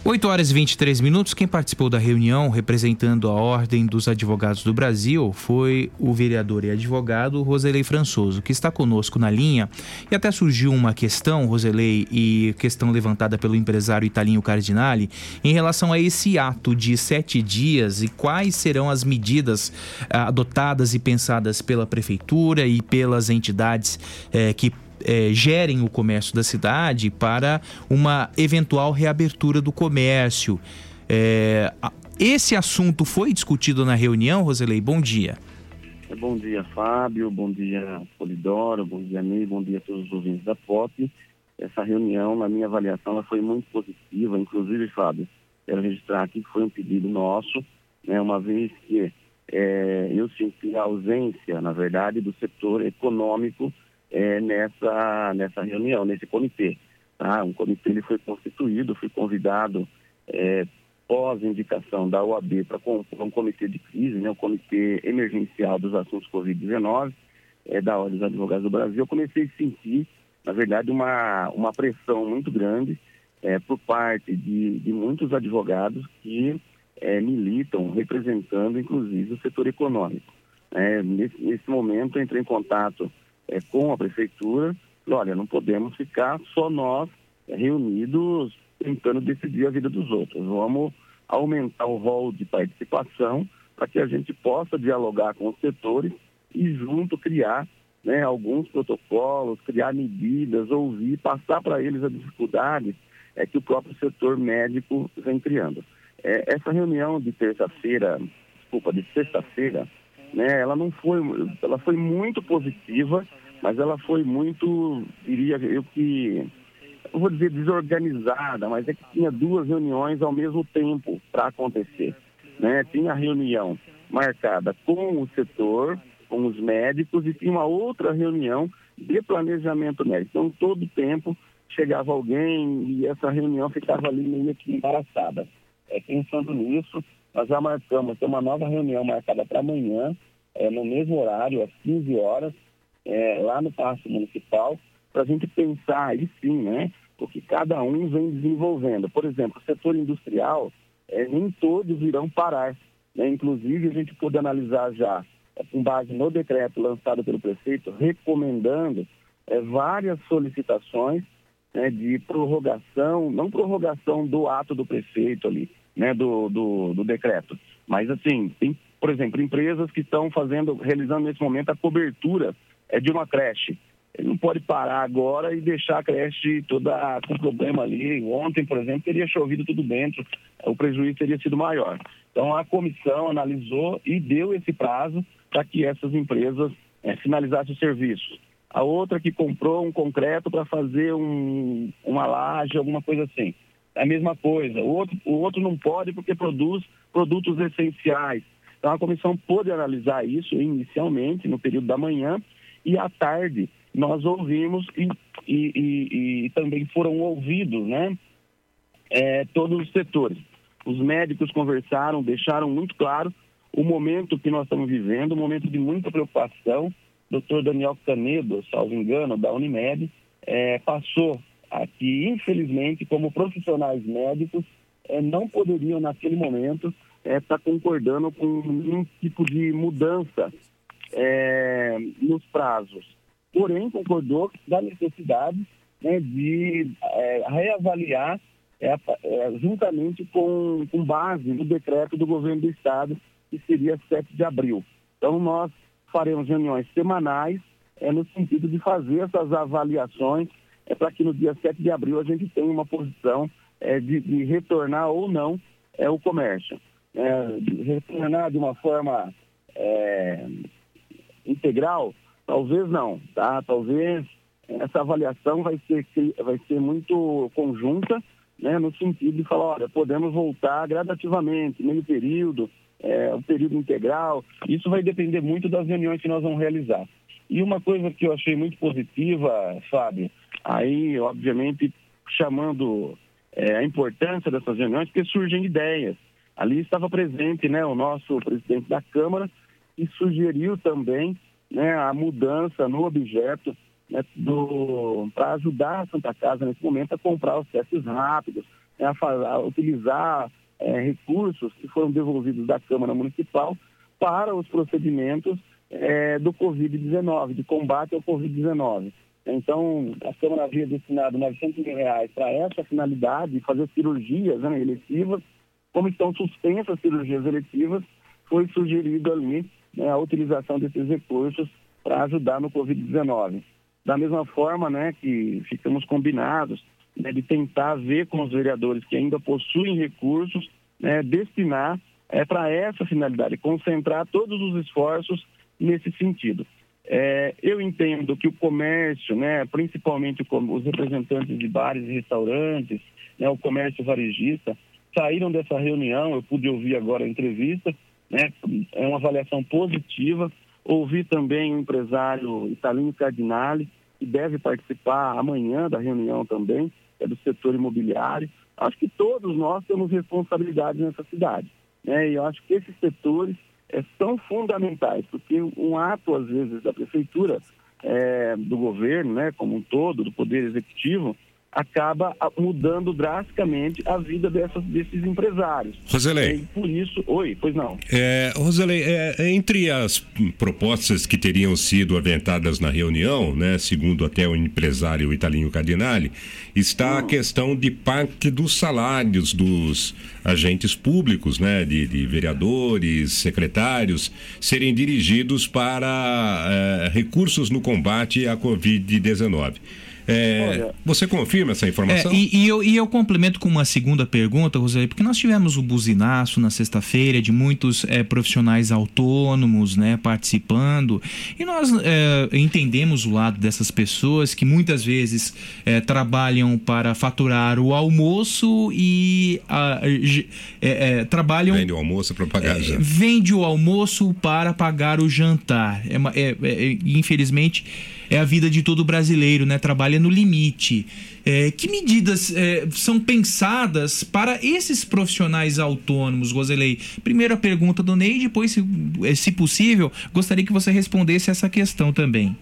8 horas e 23 minutos. Quem participou da reunião representando a Ordem dos Advogados do Brasil foi o vereador e advogado Roselei Françoso, que está conosco na linha. E até surgiu uma questão, Roselei, e questão levantada pelo empresário Italinho Cardinali, em relação a esse ato de sete dias e quais serão as medidas ah, adotadas e pensadas pela Prefeitura e pelas entidades eh, que eh, gerem o comércio da cidade para uma eventual reabertura do comércio. A- esse assunto foi discutido na reunião, Roselei? Bom dia. Bom dia, Fábio. Bom dia, Polidoro. Bom dia, Ney. Bom dia a todos os ouvintes da POP. Essa reunião, na minha avaliação, ela foi muito positiva. Inclusive, Fábio, quero registrar aqui que foi um pedido nosso, né, uma vez que eh, eu senti a ausência, na verdade, do setor econômico eh, nessa, nessa reunião, nesse comitê. Tá? Um comitê ele foi constituído, fui convidado eh, pós-indicação da OAB para compor um comitê de crise, né, o Comitê Emergencial dos Assuntos Covid-19, é, da Ordem dos Advogados do Brasil, eu comecei a sentir, na verdade, uma, uma pressão muito grande é, por parte de, de muitos advogados que é, militam, representando, inclusive, o setor econômico. É, nesse, nesse momento, entrei em contato é, com a Prefeitura, olha, não podemos ficar só nós é, reunidos tentando decidir a vida dos outros. Vamos aumentar o rol de participação para que a gente possa dialogar com os setores e junto criar né, alguns protocolos, criar medidas, ouvir, passar para eles a dificuldade é, que o próprio setor médico vem criando. É, essa reunião de terça-feira, desculpa, de sexta-feira, né, ela não foi, ela foi muito positiva, mas ela foi muito, diria eu que, não vou dizer desorganizada, mas é que tinha duas reuniões ao mesmo tempo para acontecer. Né? Tinha a reunião marcada com o setor, com os médicos, e tinha uma outra reunião de planejamento médico. Então, todo tempo chegava alguém e essa reunião ficava ali meio que embaraçada. É, pensando nisso, nós já marcamos, uma nova reunião marcada para amanhã, é, no mesmo horário, às 15 horas, é, lá no Paço Municipal, para a gente pensar aí sim, né? O que cada um vem desenvolvendo. Por exemplo, o setor industrial, é, nem todos irão parar. Né? Inclusive, a gente pode analisar já, é, com base no decreto lançado pelo prefeito, recomendando é, várias solicitações né, de prorrogação, não prorrogação do ato do prefeito ali, né, do, do, do decreto, mas assim, tem, por exemplo, empresas que estão fazendo, realizando nesse momento a cobertura é, de uma creche. Ele não pode parar agora e deixar a creche toda com problema ali. Ontem, por exemplo, teria chovido tudo dentro, o prejuízo teria sido maior. Então, a comissão analisou e deu esse prazo para que essas empresas é, finalizassem o serviço. A outra que comprou um concreto para fazer um, uma laje, alguma coisa assim. A mesma coisa. O outro, o outro não pode porque produz produtos essenciais. Então, a comissão pôde analisar isso inicialmente, no período da manhã, e à tarde nós ouvimos e, e, e, e também foram ouvidos né, é, todos os setores. Os médicos conversaram, deixaram muito claro o momento que nós estamos vivendo, um momento de muita preocupação. O doutor Daniel Canedo, salvo engano, da Unimed, é, passou aqui, infelizmente, como profissionais médicos, é, não poderiam, naquele momento, estar tá concordando com um tipo de mudança é, nos prazos. Porém, concordou da necessidade né, de é, reavaliar é, é, juntamente com, com base no decreto do governo do Estado, que seria 7 de abril. Então, nós faremos reuniões semanais é, no sentido de fazer essas avaliações é, para que no dia 7 de abril a gente tenha uma posição é, de, de retornar ou não é, o comércio. É, de retornar de uma forma é, integral? Talvez não, tá? Talvez essa avaliação vai ser, vai ser muito conjunta, né, no sentido de falar, olha, podemos voltar gradativamente, meio período, é, o período integral. Isso vai depender muito das reuniões que nós vamos realizar. E uma coisa que eu achei muito positiva, Fábio, aí, obviamente, chamando é, a importância dessas reuniões, porque surgem ideias. Ali estava presente né, o nosso presidente da Câmara, e sugeriu também né, a mudança no objeto né, para ajudar a Santa Casa nesse momento a comprar os testes rápidos, né, a, a, utilizar é, recursos que foram devolvidos da Câmara Municipal para os procedimentos é, do Covid-19, de combate ao Covid-19. Então, a Câmara havia destinado 900 mil reais para essa finalidade, fazer cirurgias né, eletivas. Como estão suspensas as cirurgias eletivas, foi sugerido ali né, a utilização desses recursos para ajudar no Covid-19. Da mesma forma né, que ficamos combinados né, de tentar ver com os vereadores que ainda possuem recursos, né, destinar é, para essa finalidade, concentrar todos os esforços nesse sentido. É, eu entendo que o comércio, né, principalmente os representantes de bares e restaurantes, né, o comércio varejista, saíram dessa reunião, eu pude ouvir agora a entrevista, né? É uma avaliação positiva. Ouvi também o empresário Italino Cardinale, que deve participar amanhã da reunião também, é do setor imobiliário. Acho que todos nós temos responsabilidade nessa cidade. Né? E eu acho que esses setores são fundamentais, porque um ato, às vezes, da prefeitura, é, do governo, né, como um todo, do poder executivo, acaba ah, mudando drasticamente a vida dessas, desses empresários. Roselei. E por isso, oi, pois não. É, Roselei, é, entre as propostas que teriam sido aventadas na reunião, né, segundo até o empresário Italinho Cardinali, está a questão de parte dos salários dos agentes públicos, né, de, de vereadores, secretários, serem dirigidos para é, recursos no combate à Covid-19. É, você confirma essa informação? É, e, e eu, e eu complemento com uma segunda pergunta, Roseli, porque nós tivemos o buzinaço na sexta-feira de muitos é, profissionais autônomos né, participando, e nós é, entendemos o lado dessas pessoas que muitas vezes é, trabalham para faturar o almoço e a, é, é, trabalham. Vende o almoço para pagar já. Vende o almoço para pagar o jantar. É, é- é- é- infelizmente, é a vida de todo brasileiro, né? Trabalha no limite. É, que medidas é, são pensadas para esses profissionais autônomos, Roselei? Primeiro a pergunta do Ney, depois, se, eh, se possível, gostaria que você respondesse essa questão também.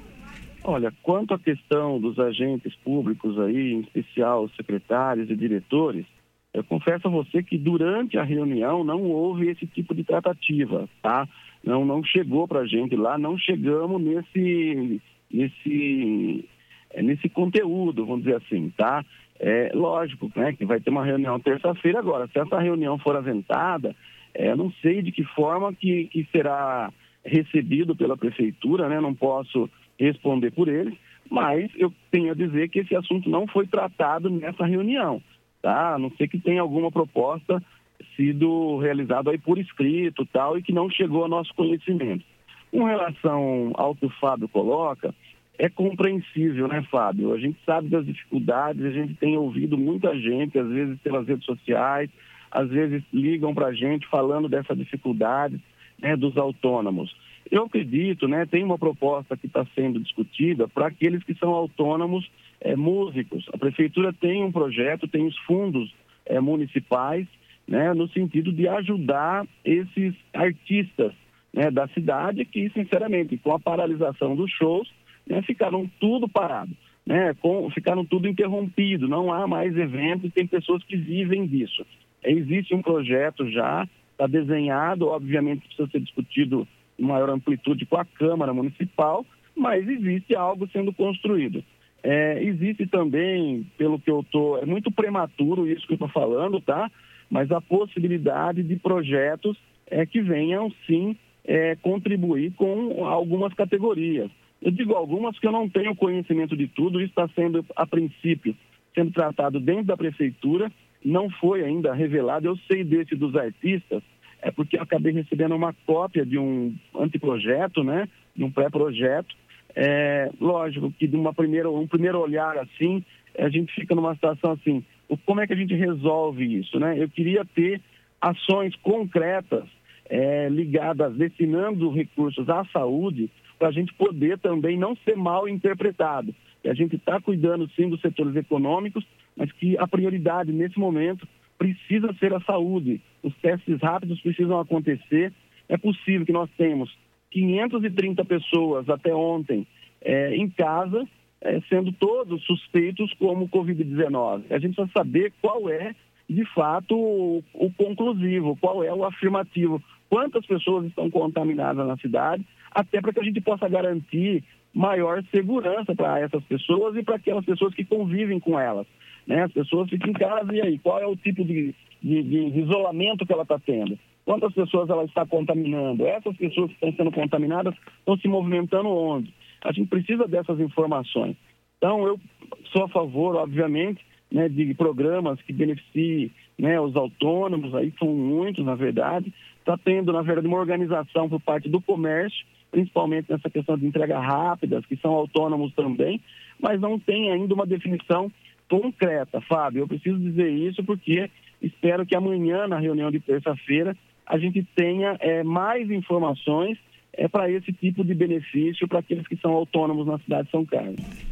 Olha, quanto à questão dos agentes públicos aí, em especial os secretários e diretores, eu confesso a você que durante a reunião não houve esse tipo de tratativa, tá? Não, não chegou para a gente lá, não chegamos nesse, nesse, é, nesse conteúdo, vamos dizer assim, tá? É lógico, né, que vai ter uma reunião terça-feira agora. Se essa reunião for aventada, é, não sei de que forma que, que será recebido pela prefeitura, né? Não posso responder por eles, mas eu tenho a dizer que esse assunto não foi tratado nessa reunião, tá? A não ser que tenha alguma proposta sido realizada aí por escrito tal e que não chegou ao nosso conhecimento. Com relação ao que o Fábio coloca, é compreensível, né, Fábio? A gente sabe das dificuldades, a gente tem ouvido muita gente, às vezes pelas redes sociais, às vezes ligam para a gente falando dessa dificuldade né, dos autônomos. Eu acredito, né, tem uma proposta que está sendo discutida para aqueles que são autônomos eh, músicos. A prefeitura tem um projeto, tem os fundos eh, municipais, né, no sentido de ajudar esses artistas né, da cidade que, sinceramente, com a paralisação dos shows, né, ficaram tudo parado, né, com, ficaram tudo interrompido, não há mais eventos, tem pessoas que vivem disso. Existe um projeto já, está desenhado, obviamente precisa ser discutido em maior amplitude com a Câmara Municipal, mas existe algo sendo construído. É, existe também, pelo que eu estou, é muito prematuro isso que eu estou falando, tá? Mas a possibilidade de projetos é, que venham sim é, contribuir com algumas categorias. Eu digo algumas que eu não tenho conhecimento de tudo, isso está sendo, a princípio, sendo tratado dentro da prefeitura, não foi ainda revelado. Eu sei desse dos artistas, é porque eu acabei recebendo uma cópia de um anteprojeto, né, de um pré-projeto. É, lógico que de uma primeira, um primeiro olhar assim, a gente fica numa situação assim, como é que a gente resolve isso, né? Eu queria ter ações concretas é, ligadas, destinando recursos à saúde, para a gente poder também não ser mal interpretado. E a gente está cuidando sim dos setores econômicos, mas que a prioridade nesse momento precisa ser a saúde. Os testes rápidos precisam acontecer. É possível que nós tenhamos 530 pessoas até ontem é, em casa, é, sendo todos suspeitos como Covid-19. A gente precisa saber qual é, de fato, o, o conclusivo, qual é o afirmativo. Quantas pessoas estão contaminadas na cidade, até para que a gente possa garantir maior segurança para essas pessoas e para aquelas pessoas que convivem com elas. Né? As pessoas ficam em casa e aí, qual é o tipo de, de- de isolamento que ela está tendo? Quantas pessoas ela está contaminando? Essas pessoas que estão sendo contaminadas estão se movimentando onde? A gente precisa dessas informações. Então, eu sou a favor, obviamente, né, de programas que beneficiem né, os autônomos, aí são muitos, na verdade. Está tendo, na verdade, uma organização por parte do comércio, principalmente nessa questão de entrega rápidas, que são autônomos também, mas não tem ainda uma definição concreta, Fábio. Eu preciso dizer isso porque espero que amanhã, na reunião de terça-feira, a gente tenha eh, mais informações é para esse tipo de benefício para aqueles que são autônomos na cidade de São Carlos.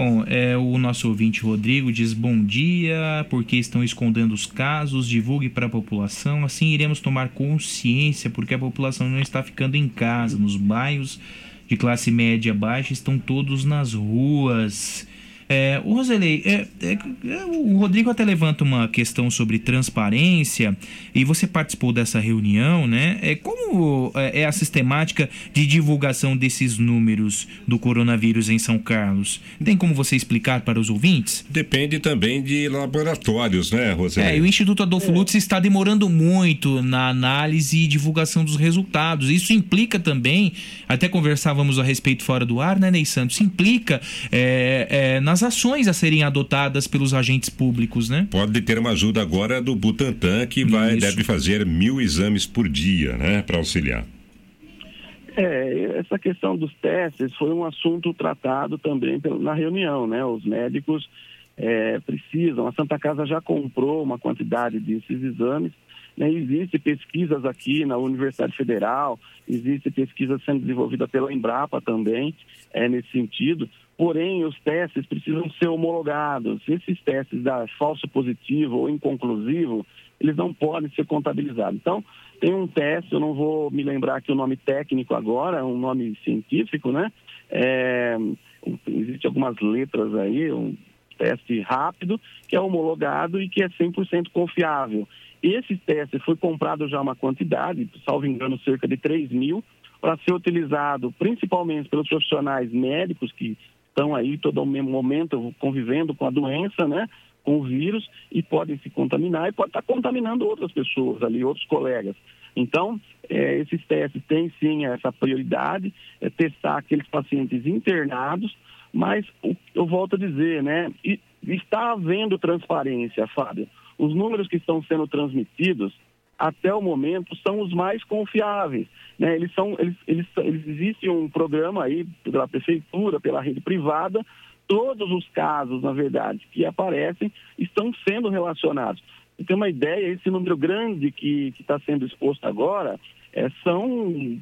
Bom, é, o nosso ouvinte Rodrigo diz bom dia, porque estão escondendo os casos, divulgue para a população, assim iremos tomar consciência, porque a população não está ficando em casa, nos bairros de classe média baixa estão todos nas ruas. É, o Roselei, é, é, é, o Rodrigo até levanta uma questão sobre transparência e você participou dessa reunião, né? É, como é, é a sistemática de divulgação desses números do coronavírus em São Carlos? Tem como você explicar para os ouvintes? Depende também de laboratórios, né, Roselei? É, e o Instituto Adolfo Lutz está demorando muito na análise e divulgação dos resultados. Isso implica também, até conversávamos a respeito fora do ar, né, Ney Santos? Implica é, nas ações a serem adotadas pelos agentes públicos, né? Pode ter uma ajuda agora do Butantan, que vai, deve fazer mil exames por dia, né, para auxiliar. É, essa questão dos testes foi um assunto tratado também na reunião, né? Os médicos é, precisam, a Santa Casa já comprou uma quantidade desses exames, né? Existem pesquisas aqui na Universidade Federal, existe pesquisa sendo desenvolvida pela Embrapa também, é, nesse sentido, porém os testes precisam ser homologados. Se esses testes dar falso positivo ou inconclusivo, eles não podem ser contabilizados. Então, tem um teste, eu não vou me lembrar aqui o nome técnico agora, um nome científico, né? É, existe algumas letras aí, um teste rápido, que é homologado e que é 100% confiável. Esse teste foi comprado já uma quantidade, salvo engano, cerca de 3 mil, para ser utilizado principalmente pelos profissionais médicos que estão aí todo momento convivendo com a doença, né? Com o vírus e podem se contaminar e pode estar contaminando outras pessoas ali, outros colegas. Então, eh, esses testes têm sim essa prioridade, é testar aqueles pacientes internados, mas eu volto a dizer, né? e- Está havendo transparência, Fábio. Os números que estão sendo transmitidos até o momento são os mais confiáveis. Né? Eles são, eles, eles, eles um programa aí pela prefeitura, pela rede privada. Todos os casos, na verdade, que aparecem estão sendo relacionados. Você tem uma ideia, esse número grande que está sendo exposto agora é, são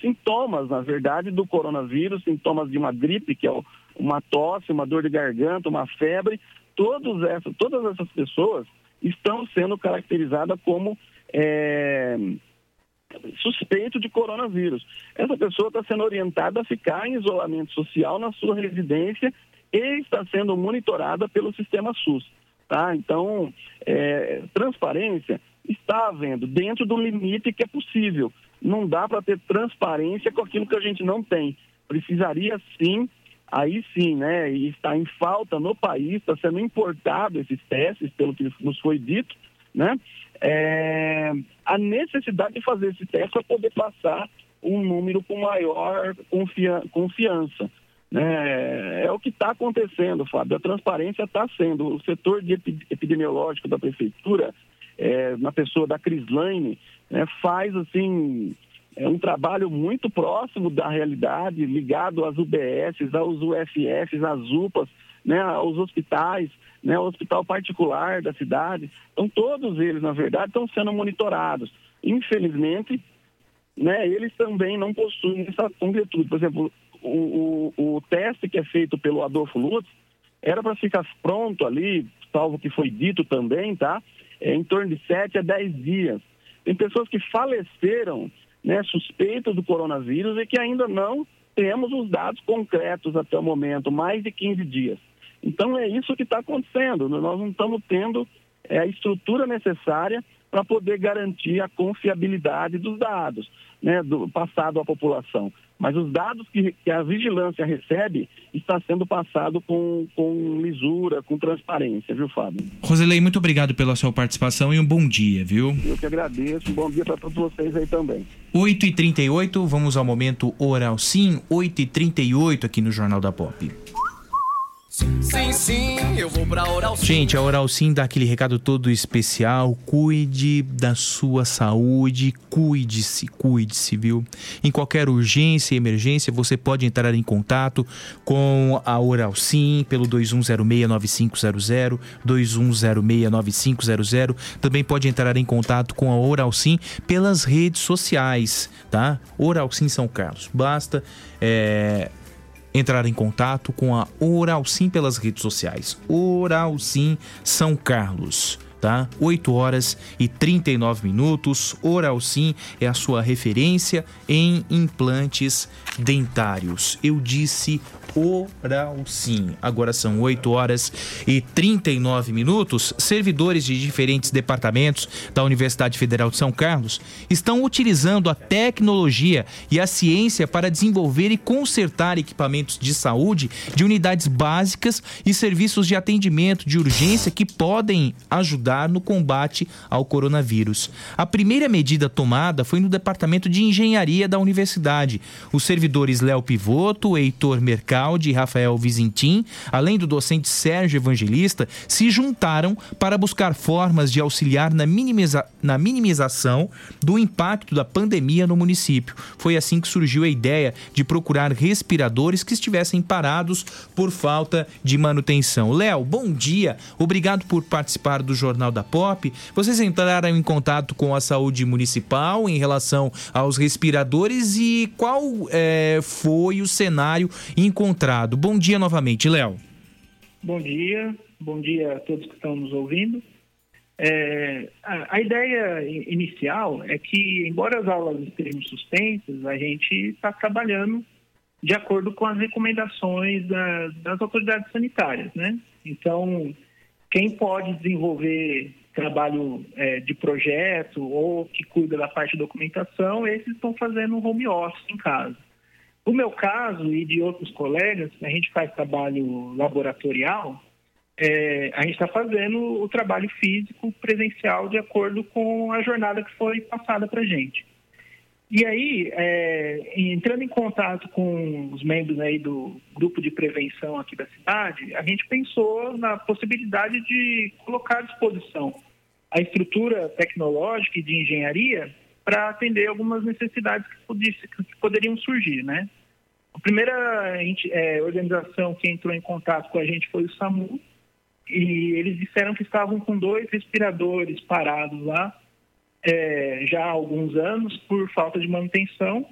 sintomas, na verdade, do coronavírus, sintomas de uma gripe, que é uma tosse, uma dor de garganta, uma febre. Todos essas, todas essas pessoas estão sendo caracterizadas como é, suspeito de coronavírus. Essa pessoa está sendo orientada a ficar em isolamento social na sua residência e está sendo monitorada pelo sistema SUS. Tá? Então, é, transparência está havendo dentro do limite que é possível. Não dá para ter transparência com aquilo que a gente não tem. Precisaria sim, aí sim, né? E está em falta no país, está sendo importado esses testes, pelo que nos foi dito, né? É, a necessidade de fazer esse teste para poder passar um número com maior confia- confiança. Né? É o que está acontecendo, Fábio. A transparência está sendo. O setor de epi- epidemiológico da prefeitura, é, na pessoa da Crislaine, né, faz assim é um trabalho muito próximo da realidade, ligado às UBSs, aos UFFs, às UPAs, né, hospitais, né, hospital particular da cidade. Então, todos eles, na verdade, estão sendo monitorados. Infelizmente, né, eles também não possuem essa concretude. Por exemplo, o, o, o teste que é feito pelo Adolfo Lutz era para ficar pronto ali, salvo que foi dito também, tá? É, em torno de 7 a 10 dias. Tem pessoas que faleceram, né, suspeitas do coronavírus e que ainda não temos os dados concretos até o momento, mais de 15 dias. Então é isso que está acontecendo. Nós não estamos tendo é, a estrutura necessária para poder garantir a confiabilidade dos dados, né, do passado à população. Mas os dados que, que a vigilância recebe está sendo passado com, com lisura, com transparência, viu, Fábio? Roselei, muito obrigado pela sua participação e um bom dia, viu? Eu que agradeço. Um bom dia para todos vocês aí também. 8h38, vamos ao momento Oral Sim, 8h38 aqui no Jornal da Pop. Sim, sim, eu vou pra Oral Sim. Gente, a Oral Sim dá aquele recado todo especial. Cuide da sua saúde, cuide-se, cuide-se, viu? Em qualquer urgência e emergência, você pode entrar em contato com a Oral Sim pelo 21069500, 21069500. Também pode entrar em contato com a Oral Sim pelas redes sociais, tá? Oral Sim São Carlos. Basta é, entrar em contato com a Oral Sim pelas redes sociais. Oral Sim São Carlos. Tá? 8 horas e 39 minutos. Oral Sim é a sua referência em implantes dentários. Eu disse Oral Sim. Agora são 8 horas e 39 minutos. Servidores de diferentes departamentos da Universidade Federal de São Carlos estão utilizando a tecnologia e a ciência para desenvolver e consertar equipamentos de saúde de unidades básicas e serviços de atendimento de urgência que podem ajudar no combate ao coronavírus. A primeira medida tomada foi no departamento de engenharia da universidade. Os servidores Léo Pivoto, Heitor Mercaldi e Rafael Vizintim, além do docente Sérgio Evangelista, se juntaram para buscar formas de auxiliar na, minimiza na minimização do impacto da pandemia no município. Foi assim que surgiu a ideia de procurar respiradores que estivessem parados por falta de manutenção. Léo, bom dia. Obrigado por participar do Jornal da Pop. Vocês entraram em contato com a saúde municipal em relação aos respiradores e qual é, foi o cenário encontrado? Bom dia novamente, Léo. Bom dia, bom dia a todos que estão nos ouvindo. É, a, a, ideia inicial é que, embora as aulas estejam suspensas, a gente está trabalhando de acordo com as recomendações da, das autoridades sanitárias, né? Então, quem pode desenvolver trabalho é, de projeto ou que cuida da parte de documentação, esses estão fazendo home office em casa. No meu caso e de outros colegas, a gente faz trabalho laboratorial, é, a gente está fazendo o trabalho físico presencial de acordo com a jornada que foi passada para a gente. E aí, é, entrando em contato com os membros aí do grupo de prevenção aqui da cidade, a gente pensou na possibilidade de colocar à disposição a estrutura tecnológica e de engenharia para atender algumas necessidades que, que, poderiam surgir, né? A primeira é, organização que entrou em contato com a gente foi o SAMU, e eles disseram que estavam com dois respiradores parados lá é, já há alguns anos por falta de manutenção.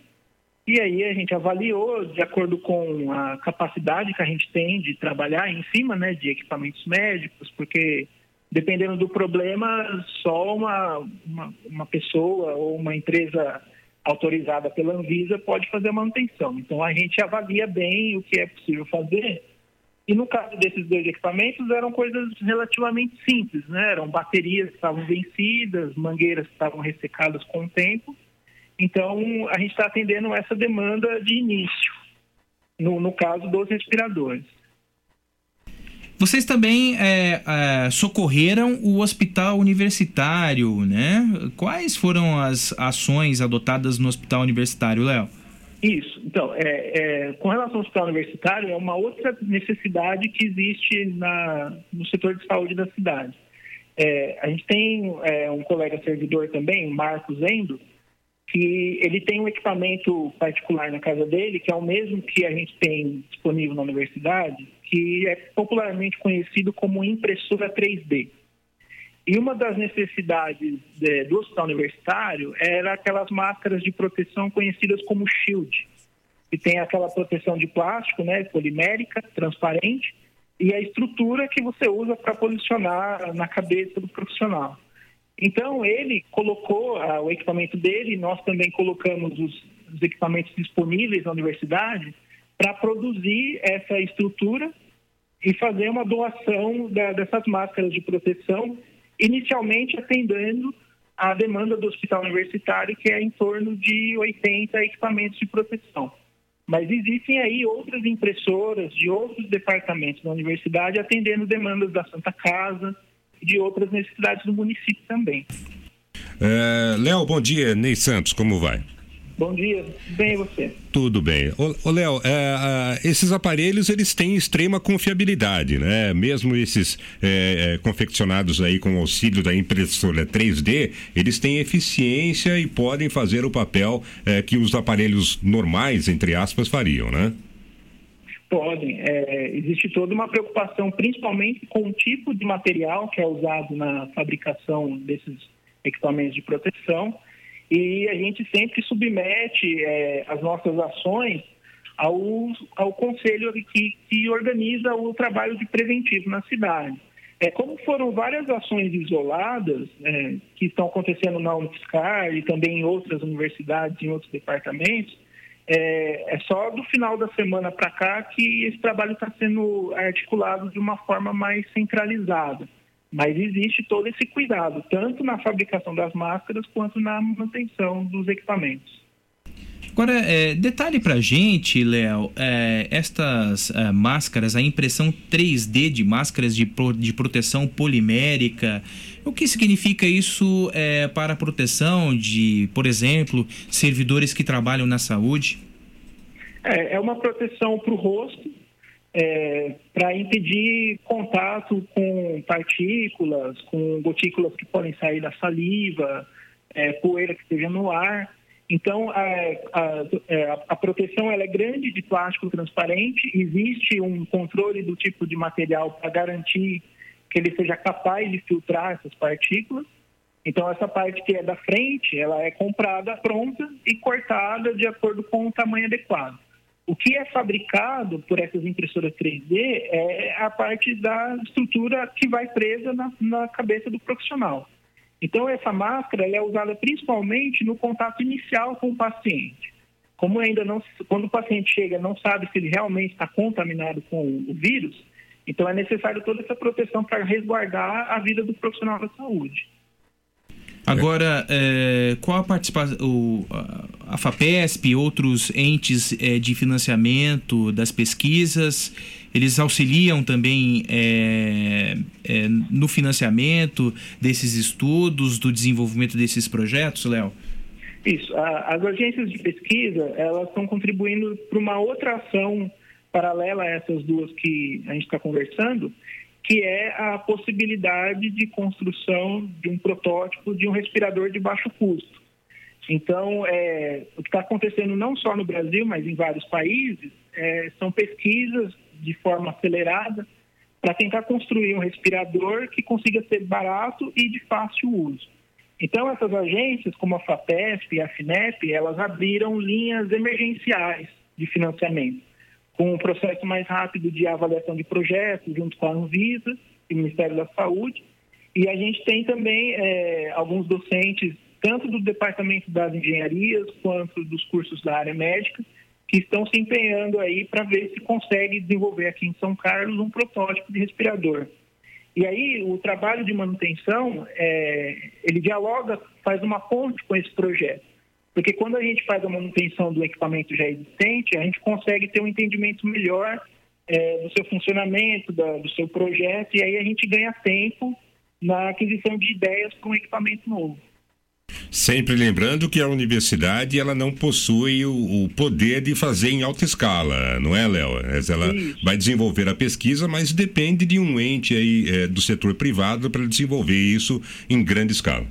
E aí a gente avaliou de acordo com a capacidade que a gente tem de trabalhar em cima né, de equipamentos médicos, porque dependendo do problema, só uma, uma, uma pessoa ou uma empresa autorizada pela Anvisa pode fazer a manutenção. Então a gente avalia bem o que é possível fazer e no caso desses dois equipamentos, eram coisas relativamente simples, né? Eram baterias que estavam vencidas, mangueiras que estavam ressecadas com o tempo. Então, a gente está atendendo essa demanda de início, no, no caso dos respiradores. Vocês também é, é, socorreram o hospital universitário, né? Quais foram as ações adotadas no hospital universitário, Léo? Isso. Então, é, é, com relação ao hospital universitário, é uma outra necessidade que existe na, no setor de saúde da cidade. É, a gente tem é, um colega servidor também, Marcos Endo, que ele tem um equipamento particular na casa dele, que é o mesmo que a gente tem disponível na universidade, que é popularmente conhecido como impressora 3D. E uma das necessidades de, do hospital universitário era aquelas máscaras de proteção conhecidas como shield, que tem aquela proteção de plástico, né, polimérica, transparente, e a estrutura que você usa para posicionar na cabeça do profissional. Então, ele colocou ah, o equipamento dele, nós também colocamos os, os equipamentos disponíveis na universidade para produzir essa estrutura e fazer uma doação da, dessas máscaras de proteção inicialmente atendendo a demanda do hospital universitário, que é em torno de 80 equipamentos de proteção. Mas existem aí outras impressoras de outros departamentos da universidade atendendo demandas da Santa Casa e de outras necessidades do município também. É, Léo, bom dia. Ney Santos, como vai? Bom dia, bem e você? Tudo bem. Ô, Léo, é, esses aparelhos eles têm extrema confiabilidade, né? Mesmo esses é, é confeccionados aí com auxílio da impressora 3D, eles têm eficiência e podem fazer o papel é, que os aparelhos normais, entre aspas, fariam, né? Podem. É, existe toda uma preocupação, principalmente com o tipo de material que é usado na fabricação desses equipamentos de proteção e a gente sempre submete é, as nossas ações ao, ao conselho que, que organiza o trabalho de preventivo na cidade. É, como foram várias ações isoladas é, que estão acontecendo na UFSCar e também em outras universidades, em outros departamentos, é, é só do final da semana para cá que esse trabalho está sendo articulado de uma forma mais centralizada. Mas existe todo esse cuidado, tanto na fabricação das máscaras quanto na manutenção dos equipamentos. Agora, é, detalhe pra gente, Léo, é, estas é, máscaras, a impressão 3D de máscaras de, pro, de proteção polimérica, o que significa isso é, para a proteção de, por exemplo, servidores que trabalham na saúde? É, é uma proteção para o rosto, é, para impedir contato com partículas, com gotículas que podem sair da saliva, é, poeira que esteja no ar. Então, a, a, é, a, proteção é grande de plástico transparente, existe um controle do tipo de material para garantir que ele seja capaz de filtrar essas partículas. Então, essa parte que é da frente, ela é comprada pronta e cortada de acordo com o tamanho adequado. O que é fabricado por essas impressoras 3D é a parte da estrutura que vai presa na, na cabeça do profissional. Então, essa máscara é usada principalmente no contato inicial com o paciente. Como ainda não, quando o paciente chega, não sabe se ele realmente está contaminado com o vírus, então é necessário toda essa proteção para resguardar a vida do profissional da saúde. Agora, é, qual a participação, a FAPESP outros entes é, de financiamento das pesquisas, eles auxiliam também é, é, no financiamento desses estudos, do desenvolvimento desses projetos, Léo? Isso. A, as agências de pesquisa, elas estão contribuindo para uma outra ação paralela a essas duas que a gente está conversando, que é a possibilidade de construção de um protótipo de um respirador de baixo custo. Então, é, o que está acontecendo não só no Brasil, mas em vários países, é, são pesquisas de forma acelerada para tentar construir um respirador que consiga ser barato e de fácil uso. Então, essas agências, como a FAPESP e a FINEP, elas abriram linhas emergenciais de financiamento com um processo mais rápido de avaliação de projetos junto com a Anvisa e o Ministério da Saúde. E a gente tem também é, alguns docentes, tanto do Departamento das Engenharias quanto dos cursos da área médica, que estão se empenhando aí para ver se consegue desenvolver aqui em São Carlos um protótipo de respirador. E aí o trabalho de manutenção, é, ele dialoga, faz uma ponte com esse projeto. Porque quando a gente faz a manutenção do equipamento já existente, a gente consegue ter um entendimento melhor é, do seu funcionamento, da, do seu projeto, e aí a gente ganha tempo na aquisição de ideias para um equipamento novo. Sempre lembrando que a universidade ela não possui o, o poder de fazer em alta escala, não é, Léo? Ela Isso. vai desenvolver a pesquisa, mas depende de um ente aí é, do setor privado para desenvolver isso em grande escala.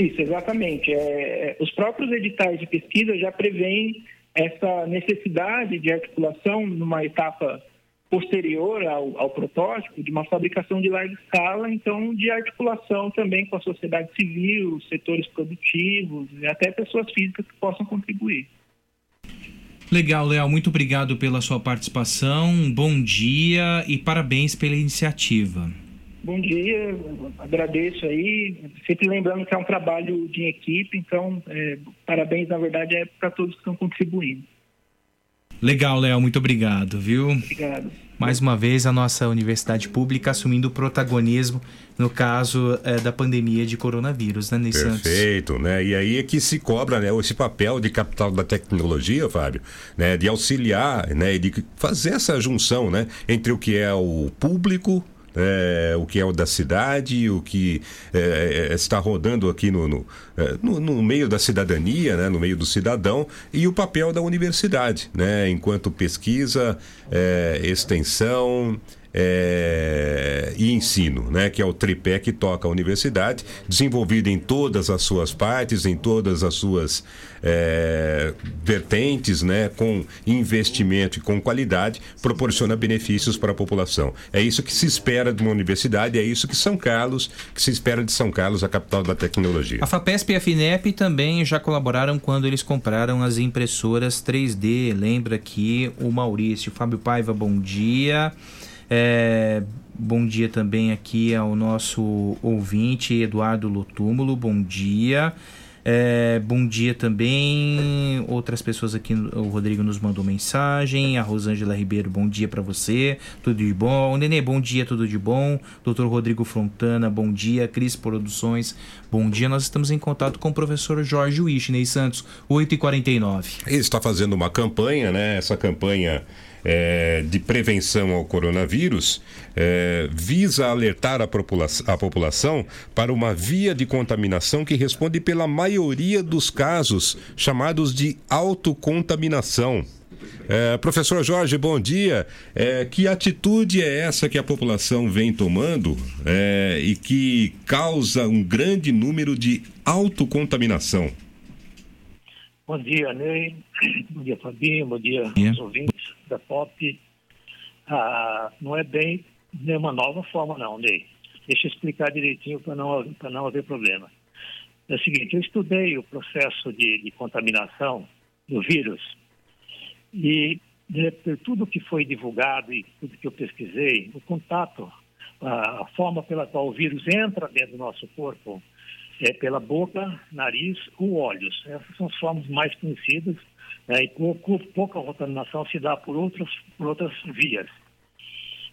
Isso, exatamente. É, é, os próprios editais de pesquisa já prevêem essa necessidade de articulação numa etapa posterior ao, ao, protótipo, de uma fabricação de larga escala, então de articulação também com a sociedade civil, setores produtivos e até pessoas físicas que possam contribuir. Legal, Léo, muito obrigado pela sua participação, bom dia e parabéns pela iniciativa. Bom dia, agradeço aí. Sempre lembrando que é um trabalho de equipe, então é, parabéns, na verdade, é para todos que estão contribuindo. Legal, Léo, muito obrigado, viu? Obrigado. Mais uma vez, a nossa universidade pública assumindo o protagonismo no caso é, da pandemia de coronavírus, né, Ney Perfeito, né? E aí é que se cobra, né, esse papel de capital da tecnologia, Fábio, né, de auxiliar, né, de fazer essa junção, né, entre o que é o público é, o que é o da cidade, o que é, é está rodando aqui no, no, é, no, no, meio da cidadania, né, no meio do cidadão, e o papel da universidade, né, enquanto pesquisa, é, extensão, é, e ensino, né, que é o tripé que toca a universidade, desenvolvido em todas as suas partes, em todas as suas é, vertentes, né, com investimento e com qualidade, proporciona benefícios para a população. É isso que se espera de uma universidade, é isso que São Carlos, que se espera de São Carlos, a capital da tecnologia. A FAPESP e a FINEP também já colaboraram quando eles compraram as impressoras 3D. Lembra que o Maurício, Fábio Paiva, bom dia. É, bom dia também aqui ao nosso ouvinte Eduardo Lotúmulo, bom dia. É, bom dia também. Outras pessoas aqui, o Rodrigo nos mandou mensagem. A Rosângela Ribeiro, bom dia para você. Tudo de bom. Nenê, bom dia, tudo de bom. Doutor Rodrigo Frontana, bom dia. Cris Produções, bom dia. Nós estamos em contato com o professor Jorge Wishney Santos, 8h49. Ele está fazendo uma campanha, né? Essa campanha é, de prevenção ao coronavírus é, visa alertar a, popula a população para uma via de contaminação que responde pela maioria dos casos chamados de autocontaminação. É, professor Jorge, bom dia. É, que atitude é essa que a população vem tomando é, e que causa um grande número de autocontaminação? Bom dia, Ney. Bom dia, Fabinho. Bom dia, aos ouvintes da POP. Ah, não é bem nenhuma nova forma, não, Ney. Deixa eu explicar direitinho para não, não haver problema. É o seguinte, eu estudei o processo de, de contaminação do vírus e de, por tudo que foi divulgado e tudo que eu pesquisei, o contato, a, a forma pela qual o vírus entra dentro do nosso corpo é pela boca, nariz ou olhos. Essas são as formas mais conhecidas né, e pouco, pouca contaminação se dá por outras, por outras vias.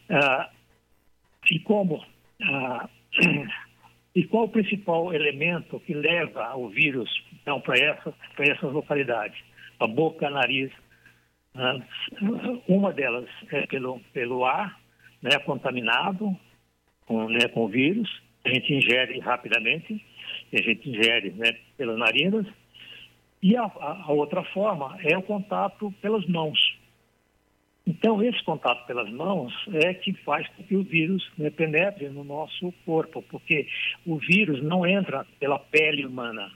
Ah, e como ah, e qual o principal elemento que leva o vírus então para essa, essas localidades? A boca, nariz. Ah, uma delas é pelo, pelo ar, né, contaminado com, né, com vírus, a gente ingere rapidamente que a gente ingere né, pelas narinas. E a, a, outra forma é o contato pelas mãos. Então, esse contato pelas mãos é que faz com que o vírus né, penetre no nosso corpo, porque o vírus não entra pela pele humana.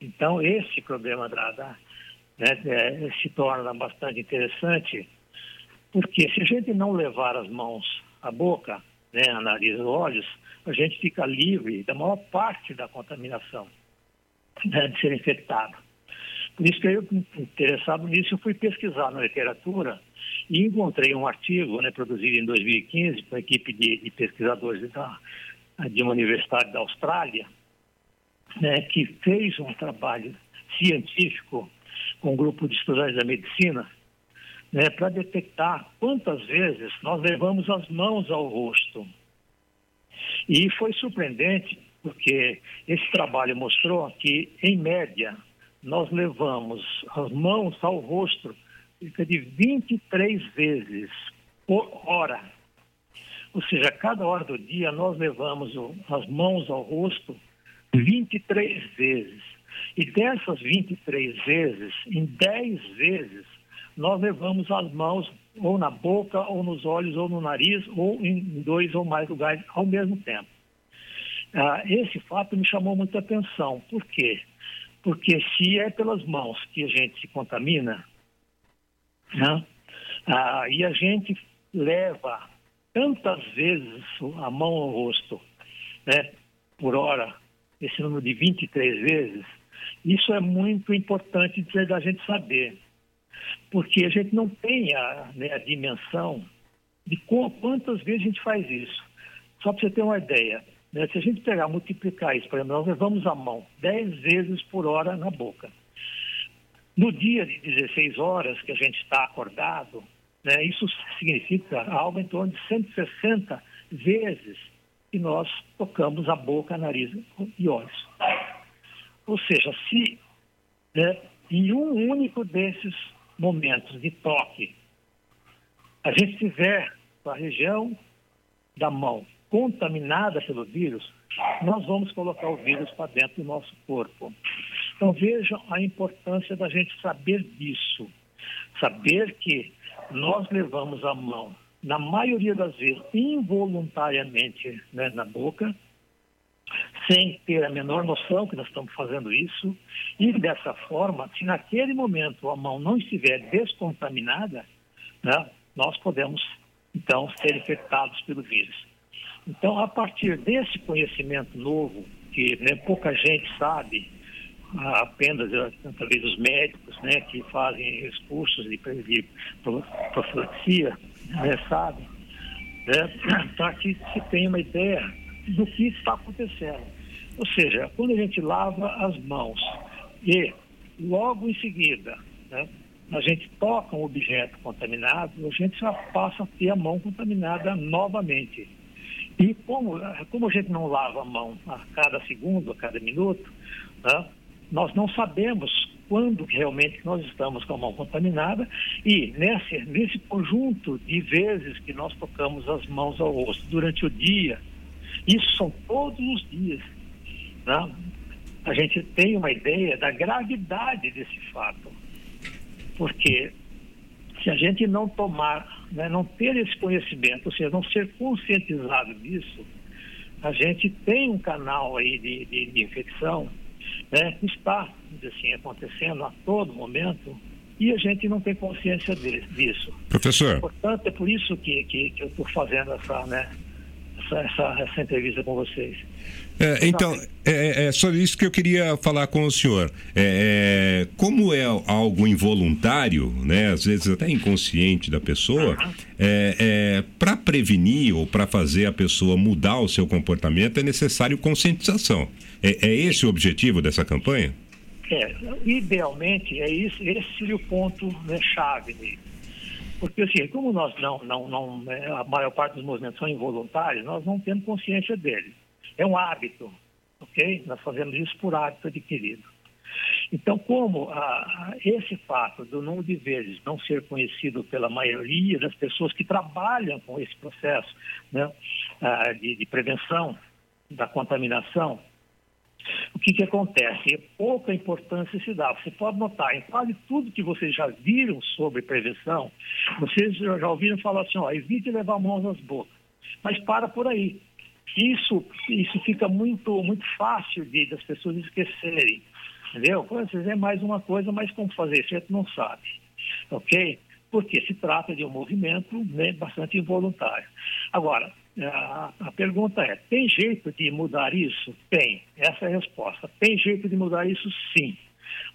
Então, esse problema da, da né, é, se torna bastante interessante, porque se a gente não levar as mãos à boca, né, a nariz e olhos, a gente fica livre da maior parte da contaminação né, de ser infectado. Por isso que eu, interessado nisso, eu fui pesquisar na literatura e encontrei um artigo né, produzido em 2015 por uma equipe de, de pesquisadores da, de uma universidade da Austrália, né, que fez um trabalho científico com um grupo de estudantes da medicina né, para detectar quantas vezes nós levamos as mãos ao rosto e foi surpreendente, porque esse trabalho mostrou que, em média, nós levamos as mãos ao rosto cerca de 23 vezes por hora. Ou seja, cada hora do dia nós levamos as mãos ao rosto 23 vezes. E dessas 23 vezes, em 10 vezes, nós levamos as mãos ou na boca, ou nos olhos, ou no nariz, ou em dois ou mais lugares ao mesmo tempo. Ah, esse fato me chamou muita atenção. Por quê? Porque se é pelas mãos que a gente se contamina, né? ah, e a gente leva tantas vezes a mão ao rosto, né, por hora, esse número de 23 vezes, isso é muito importante da gente saber porque a gente não tem a, né, a dimensão de quantas vezes a gente faz isso. Só para você ter uma ideia, né, se a gente pegar, multiplicar isso, por exemplo, nós levamos a mão 10 vezes por hora na boca. No dia de 16 horas que a gente está acordado, né, isso significa algo em torno de 160 vezes que nós tocamos a boca, nariz e olhos. Ou seja, se né, em um único desses momentos de toque, a gente tiver a região da mão contaminada pelo vírus, nós vamos colocar o vírus para dentro do nosso corpo. Então vejam a importância da gente saber disso. Saber que nós levamos a mão, na maioria das vezes, involuntariamente né, na boca, sem ter a menor noção que nós estamos fazendo isso, e dessa forma, se naquele momento a mão não estiver descontaminada, né, nós podemos então ser infectados pelo vírus. Então, a partir desse conhecimento novo, que né, pouca gente sabe, apenas através dos médicos né, que fazem os cursos de, profilaxia, né, sabe, né, para que se tenha uma ideia do que está acontecendo. Ou seja, quando a gente lava as mãos e logo em seguida né, a gente toca um objeto contaminado, a gente já passa a ter a mão contaminada novamente. E como, como a gente não lava a mão a cada segundo, a cada minuto, né, nós não sabemos quando realmente nós estamos com a mão contaminada e nesse, nesse conjunto de vezes que nós tocamos as mãos ao rosto durante o dia, isso são todos os dias, né? a gente tem uma ideia da gravidade desse fato. Porque se a gente não tomar, né, não ter esse conhecimento, ou seja, não ser conscientizado disso, a gente tem um canal aí de, de, de infecção né, que está assim, acontecendo a todo momento e a gente não tem consciência disso. Professor. Portanto, é por isso que, que, que eu estou fazendo essa, né, essa, essa, essa entrevista com vocês. É, então, é, é, só isso que eu queria falar com o senhor. É, é como é algo involuntário, né, às vezes até inconsciente da pessoa, é, é para prevenir ou para fazer a pessoa mudar o seu comportamento é necessário conscientização. É, esse o objetivo dessa campanha? É, idealmente é isso, esse seria o ponto né, chave Porque assim, como nós não, não, não, né, a maior parte dos movimentos são involuntários, nós não temos consciência deles. É um hábito, ok? Nós fazemos isso por hábito adquirido. Então, como ah, esse fato do número de vezes não ser conhecido pela maioria das pessoas que trabalham com esse processo né, ah, de, de, prevenção da contaminação, o que, que acontece? Pouca importância se dá. Você pode notar, em quase tudo que vocês já viram sobre prevenção, vocês já ouviram falar assim, ó, evite levar a mão nas bocas. Mas para por aí. Isso, isso fica muito, muito fácil de, das pessoas esquecerem. Entendeu? Vezes é mais uma coisa, mas como fazer isso, gente não sabe. Ok? Porque se trata de um movimento né, bastante involuntário. Agora, a, pergunta é: tem jeito de mudar isso? Tem. Essa é a resposta. Tem jeito de mudar isso? Sim.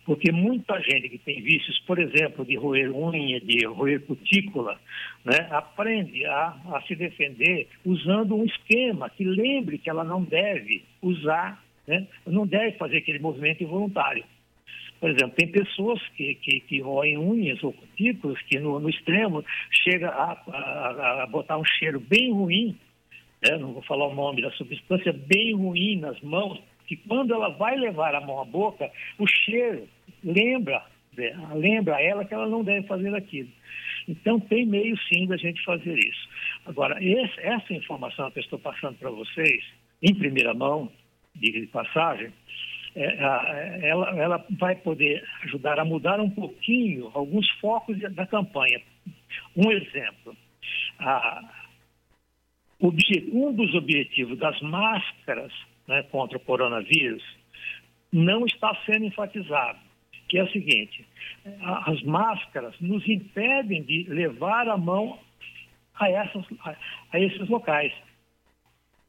Porque muita gente que tem vícios, por exemplo, de roer unha, de roer cutícula, né, aprende a, a se defender usando um esquema que lembre que ela não deve usar, né, não deve fazer aquele movimento involuntário. Por exemplo, tem pessoas que, que, que roem unhas ou cutículas que no, no extremo chega a, a, a, botar um cheiro bem ruim, né, não vou falar o nome da substância, bem ruim nas mãos, que quando ela vai levar a mão à boca, o cheiro lembra, né, lembra a ela que ela não deve fazer aquilo. Então, tem meio sim da gente fazer isso. Agora, esse, essa informação que eu estou passando para vocês, em primeira mão, de passagem, é, ela, ela vai poder ajudar a mudar um pouquinho alguns focos da campanha. Um exemplo, a, um dos objetivos das máscaras né, contra o coronavírus não está sendo enfatizado, que é o seguinte: as máscaras nos impedem de levar a mão a, essas, a esses locais.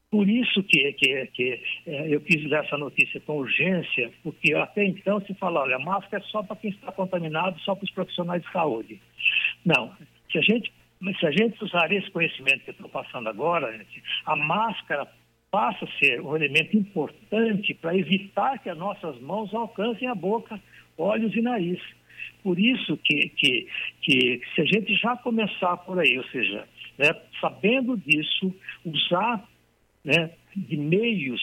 Por isso que, que, que é, eu quis dar essa notícia com urgência, porque até então se fala, olha, a máscara é só para quem está contaminado, só para os profissionais de saúde. Não, se a gente, se a gente usar esse conhecimento que eu estou passando agora, gente, a máscara passa a ser um elemento importante para evitar que as nossas mãos alcancem a boca, olhos e nariz. Por isso que, que, que se a gente já começar por aí, ou seja, né, sabendo disso, usar né, de meios,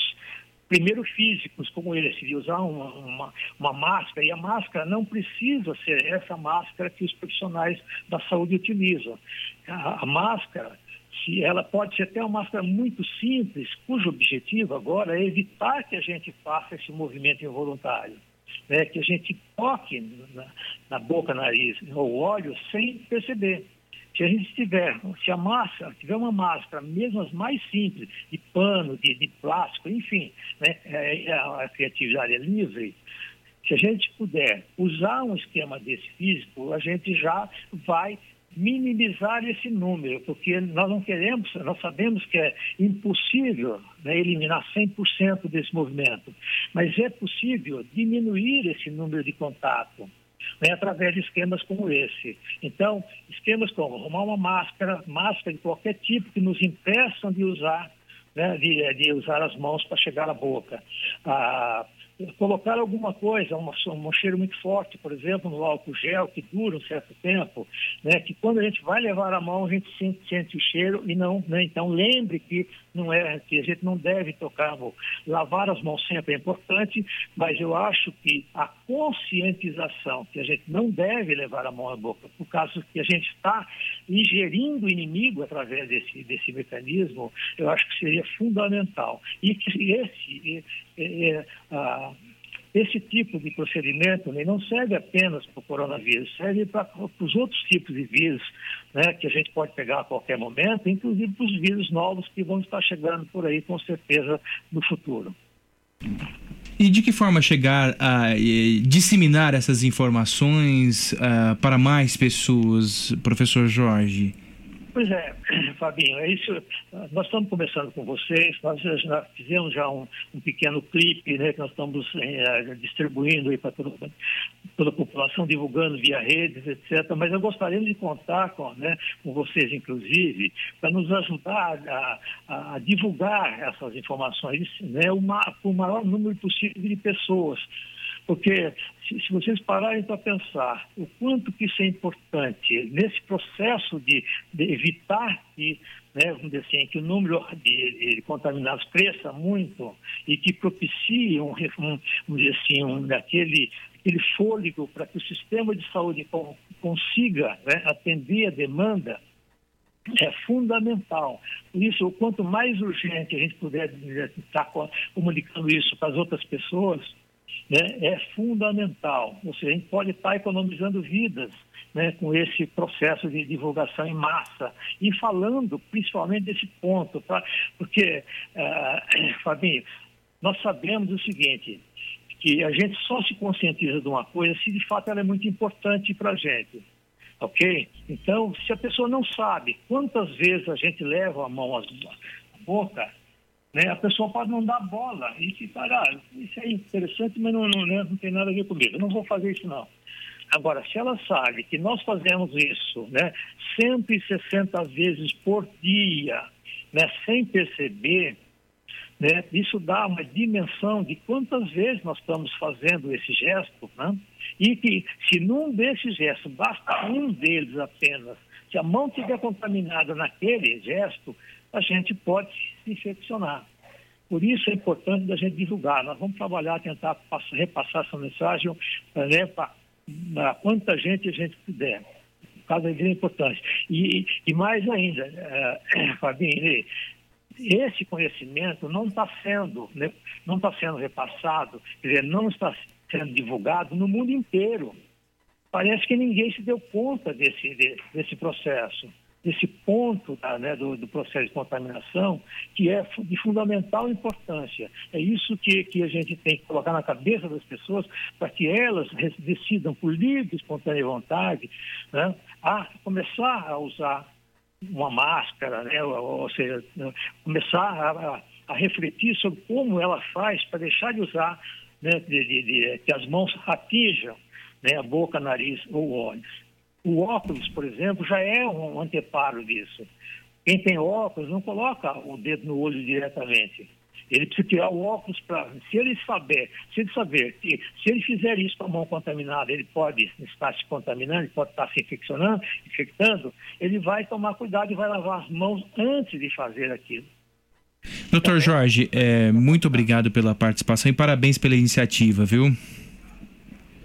primeiro físicos, como esse, de usar uma, uma, uma, máscara, e a máscara não precisa ser essa máscara que os profissionais da saúde utilizam. A, a máscara se ela pode ser até uma máscara muito simples, cujo objetivo agora é evitar que a gente faça esse movimento involuntário. Né, que a gente toque na, na boca, nariz ou olho sem perceber. Se a gente tiver, se a máscara tiver uma máscara, mesmo as mais simples, de pano, de, de plástico, enfim, né, é, é a criatividade é livre, se a gente puder usar um esquema desse físico, a gente já vai minimizar esse número, porque nós não queremos, nós sabemos que é impossível né, eliminar 100% desse movimento, mas é possível diminuir esse número de contato né, através de esquemas como esse. Então, esquemas como arrumar uma máscara, máscara de qualquer tipo que nos impeçam de usar né, de, de usar as mãos para chegar à boca. Ah, colocar alguma coisa, uma, um cheiro muito forte, por exemplo, no álcool gel, que dura um certo tempo, né, que quando a gente vai levar a mão, a gente sente, sente o cheiro e não, né, então lembre que não é que a gente não deve tocar, lavar as mãos sempre é importante, mas eu acho que a conscientização que a gente não deve levar a mão à boca, por causa que a gente está ingerindo o inimigo através desse, desse mecanismo, eu acho que seria fundamental. E que esse, esse tipo de procedimento né, não serve apenas para o coronavírus, serve para os outros tipos de vírus né, que a gente pode pegar a qualquer momento, inclusive para os vírus novos que vão estar chegando por aí com certeza no futuro. E de que forma chegar a disseminar essas informações uh, para mais pessoas, professor Jorge? Pois é, Fabinho, é isso. Nós estamos começando com vocês, nós já fizemos já um, um pequeno clipe né, que nós estamos é, distribuindo para toda, toda, a população, divulgando via redes, etc. Mas eu gostaria de contar com, né, com vocês, inclusive, para nos ajudar a, a, divulgar essas informações né, para o maior número possível de pessoas. Porque se, se vocês pararem para pensar o quanto que isso é importante nesse processo de, de evitar que, né, assim, que o número de, de contaminados cresça muito e que propicie um, um vamos dizer assim, um, aquele, aquele fôlego para que o sistema de saúde consiga né, atender a demanda, é fundamental. Por isso, quanto mais urgente a gente puder estar comunicando isso para as outras pessoas, né, é fundamental. Ou seja, a gente pode estar economizando vidas né, com esse processo de divulgação em massa e falando principalmente desse ponto, tá? porque, uh, Fabinho, nós sabemos o seguinte, que a gente só se conscientiza de uma coisa se de fato ela é muito importante para a gente. Ok? Então, se a pessoa não sabe quantas vezes a gente leva a mão à boca, né? A pessoa pode não dar bola e ficar, ah, isso é interessante, mas não, não, né? não tem nada a ver comigo, eu não vou fazer isso não. Agora, se ela sabe que nós fazemos isso né, 160 vezes por dia, né, sem perceber, né, isso dá uma dimensão de quantas vezes nós estamos fazendo esse gesto, né, e que se num desses gestos, basta um deles apenas, se a mão estiver contaminada naquele gesto, a gente pode se infeccionar. Por isso é importante a gente divulgar. Nós vamos trabalhar, tentar passar, repassar essa mensagem né, para quanta gente a gente puder. O caso é importante. E, e mais ainda, é, Fabinho, esse conhecimento não está sendo, né, não está sendo repassado, quer dizer, não está sendo divulgado no mundo inteiro. Parece que ninguém se deu conta desse, desse processo desse ponto né, do, do, processo de contaminação, que é de fundamental importância. É isso que, que a gente tem que colocar na cabeça das pessoas para que elas decidam por livre espontânea vontade né, a começar a usar uma máscara, né, ou, ou seja, começar a, a, refletir sobre como ela faz para deixar de usar, né, de, de, de, que as mãos atinjam né, a boca, nariz ou olhos. O óculos, por exemplo, já é um anteparo disso. Quem tem óculos não coloca o dedo no olho diretamente. Ele precisa tirar o óculos para. Se ele saber, se ele saber que se ele fizer isso com a mão contaminada, ele pode estar se contaminando, pode estar se infeccionando, infectando, ele vai tomar cuidado e vai lavar as mãos antes de fazer aquilo. Doutor Jorge, é, muito obrigado pela participação e parabéns pela iniciativa, viu?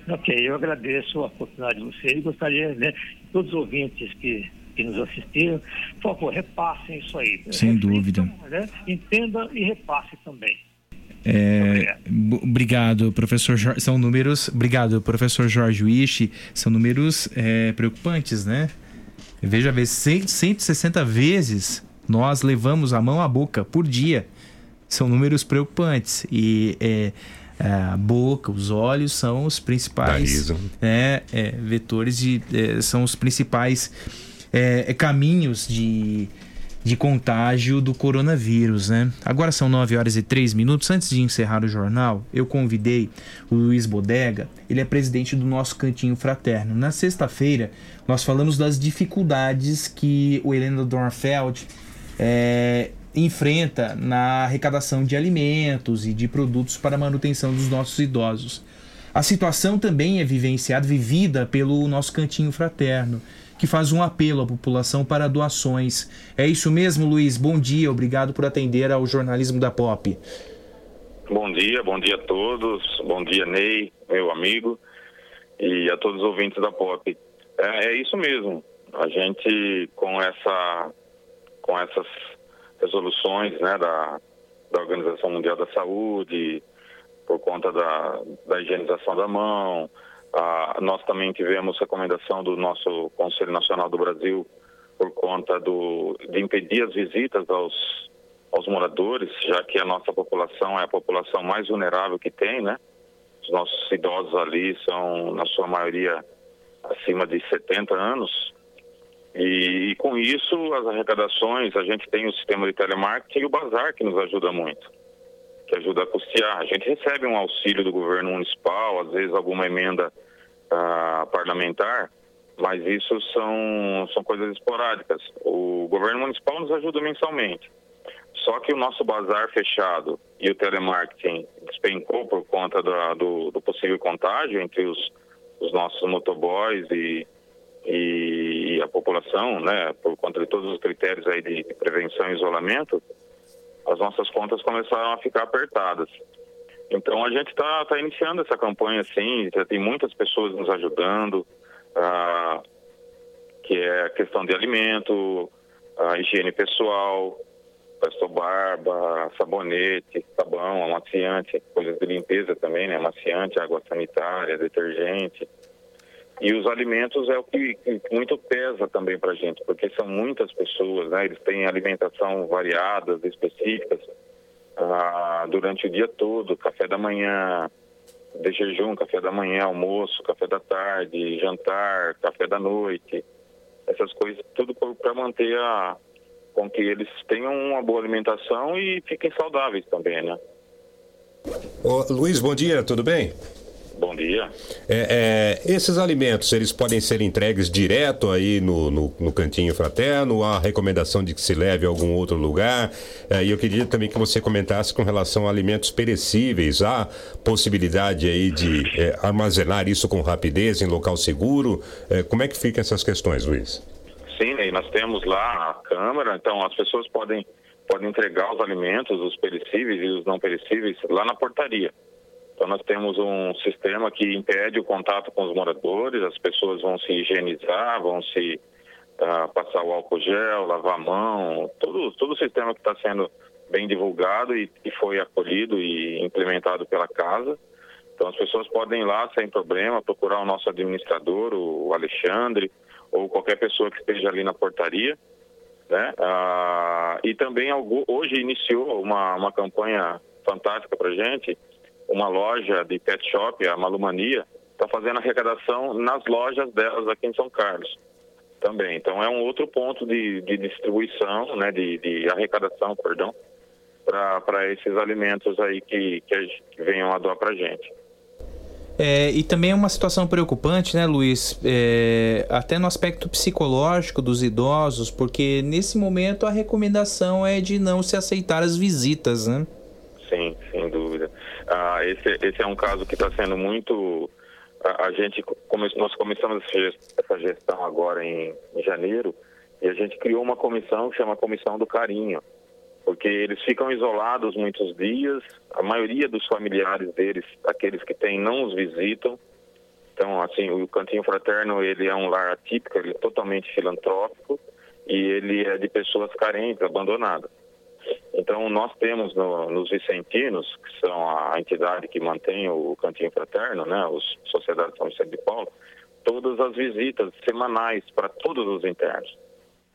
Ok, eu agradeço a oportunidade de você e gostaria, né, todos os ouvintes que, que nos assistiram, por favor, repassem isso aí. Sem Reflitam, dúvida. Né, entenda e repasse também. É, obrigado, professor Jorge. São números. Obrigado, professor Jorge Wish. São números é, preocupantes, né? Veja, 160 vezes nós levamos a mão à boca por dia. São números preocupantes. E é, a boca, os olhos são os principais é, é, vetores de é, são os principais é, é, caminhos de, de contágio do coronavírus, né? Agora são 9 horas e 3 minutos. Antes de encerrar o jornal, eu convidei o Luiz Bodega, ele é presidente do nosso Cantinho Fraterno. Na sexta-feira, nós falamos das dificuldades que o Helena Dornfeld é, enfrenta na arrecadação de alimentos e de produtos para a manutenção dos nossos idosos. A situação também é vivenciada, vivida pelo nosso cantinho fraterno, que faz um apelo à população para doações. É isso mesmo, Luiz? Bom dia, obrigado por atender ao jornalismo da Pop. Bom dia, bom dia a todos. Bom dia, Ney, meu amigo, e a todos os ouvintes da Pop. É, é isso mesmo. A gente, com essa, com essas resoluções, né, da, da Organização Mundial da Saúde, por conta da, da higienização da mão. Ah, nós também tivemos recomendação do nosso Conselho Nacional do Brasil por conta do, de impedir as visitas aos, aos moradores, já que a nossa população é a população mais vulnerável que tem, né? Os nossos idosos ali são, na sua maioria, acima de 70 anos. E, e, com isso, as arrecadações, a gente tem o sistema de telemarketing e o bazar que nos ajuda muito que ajuda a custear. A gente recebe um auxílio do governo municipal, às vezes alguma emenda uh, parlamentar, mas isso são, são coisas esporádicas. O governo municipal nos ajuda mensalmente. Só que o nosso bazar fechado e o telemarketing despencou por conta do, do, do possível contágio entre os, os nossos motoboys e, e a população, né, por conta de todos os critérios aí de, de prevenção e isolamento, as nossas contas começaram a ficar apertadas. Então a gente está tá iniciando essa campanha assim, já tem muitas pessoas nos ajudando, ah, que é a questão de alimento, a higiene pessoal, pastor barba, sabonete, sabão, amaciante, coisas de limpeza também, né? Amaciante, água sanitária, detergente. E os alimentos é o que, que muito pesa também para a gente, porque são muitas pessoas, né? Eles têm alimentação variadas, específicas, ah, durante o dia todo, café da manhã, de jejum, café da manhã, almoço, café da tarde, jantar, café da noite, essas coisas, tudo para manter a, com que eles tenham uma boa alimentação e fiquem saudáveis também, né? Ô, Luiz, bom dia, tudo bem? Bom dia. É, é, esses alimentos, eles podem ser entregues direto aí no, no, no, cantinho fraterno? Há recomendação de que se leve a algum outro lugar? É, e eu queria também que você comentasse com relação a alimentos perecíveis. Há possibilidade aí de é, armazenar isso com rapidez em local seguro? É, como é que ficam essas questões, Luiz? Sim, nós temos lá a câmara, então as pessoas podem, podem entregar os alimentos, os perecíveis e os não perecíveis, lá na portaria. Então, nós temos um sistema que impede o contato com os moradores, as pessoas vão se higienizar, vão se uh, passar o álcool gel, lavar a mão, todo, todo o sistema que está sendo bem divulgado e, e foi acolhido e implementado pela casa. Então, as pessoas podem ir lá sem problema, procurar o nosso administrador, o Alexandre, ou qualquer pessoa que esteja ali na portaria. Né? Ah, e também hoje iniciou uma, uma campanha fantástica para gente, uma loja de pet shop, a Malumania, está fazendo arrecadação nas lojas delas aqui em São Carlos também. Então é um outro ponto de, de distribuição, né, de, de arrecadação, perdão, para esses alimentos aí que, que, que venham a doar para a gente. É, e também é uma situação preocupante, né, Luiz? É, até no aspecto psicológico dos idosos, porque nesse momento a recomendação é de não se aceitar as visitas, né? Sim, sem dúvida. Ah, esse, esse é um caso que está sendo muito. A, a gente nós começamos essa gestão agora em, em janeiro e a gente criou uma comissão que chama Comissão do Carinho, porque eles ficam isolados muitos dias. A maioria dos familiares deles, aqueles que têm, não os visitam. Então, assim, o Cantinho Fraterno ele é um lar atípico, ele é totalmente filantrópico e ele é de pessoas carentes, abandonadas. Então, nós temos no, nos Vicentinos, que são a entidade que mantém o Cantinho Fraterno, né, os Sociedade São Vicente de Paulo, todas as visitas semanais para todos os internos.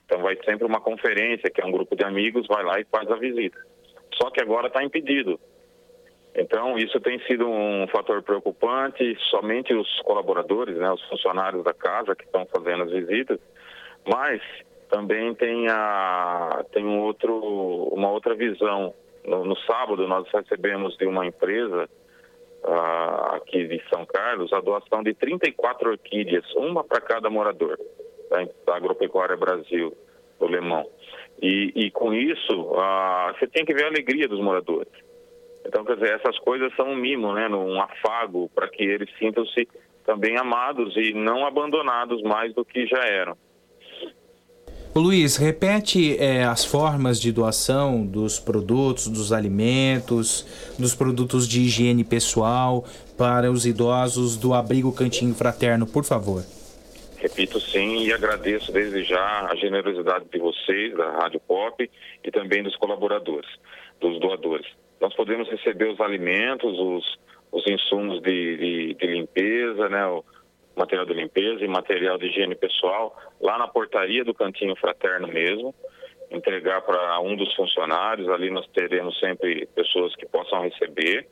Então, vai sempre uma conferência, que é um grupo de amigos, vai lá e faz a visita. Só que agora está impedido. Então, isso tem sido um fator preocupante. Somente os colaboradores, né, os funcionários da casa que estão fazendo as visitas, mas também tem, a, tem um outro, uma outra visão. No, no sábado, nós recebemos de uma empresa uh, aqui de São Carlos a doação de 34 orquídeas, uma para cada morador da, da Agropecuária Brasil. o Lemão. E, e com isso, ah, você tem que ver a alegria dos moradores. Então, quer dizer, essas coisas são um mimo, né, um afago para que eles sintam-se também amados e não abandonados mais do que já eram. Luiz, repete é, as formas de doação dos produtos, dos alimentos, dos produtos de higiene pessoal para os idosos do Abrigo Cantinho Fraterno, por favor. Repito sim e agradeço desde já a generosidade de vocês, da Rádio Pop e também dos colaboradores, dos doadores. Nós podemos receber os alimentos, os, os insumos de, de, de limpeza, né, material de limpeza e material de higiene pessoal lá na portaria do Cantinho Fraterno mesmo, entregar para um dos funcionários. Ali nós teremos sempre pessoas que possam receber.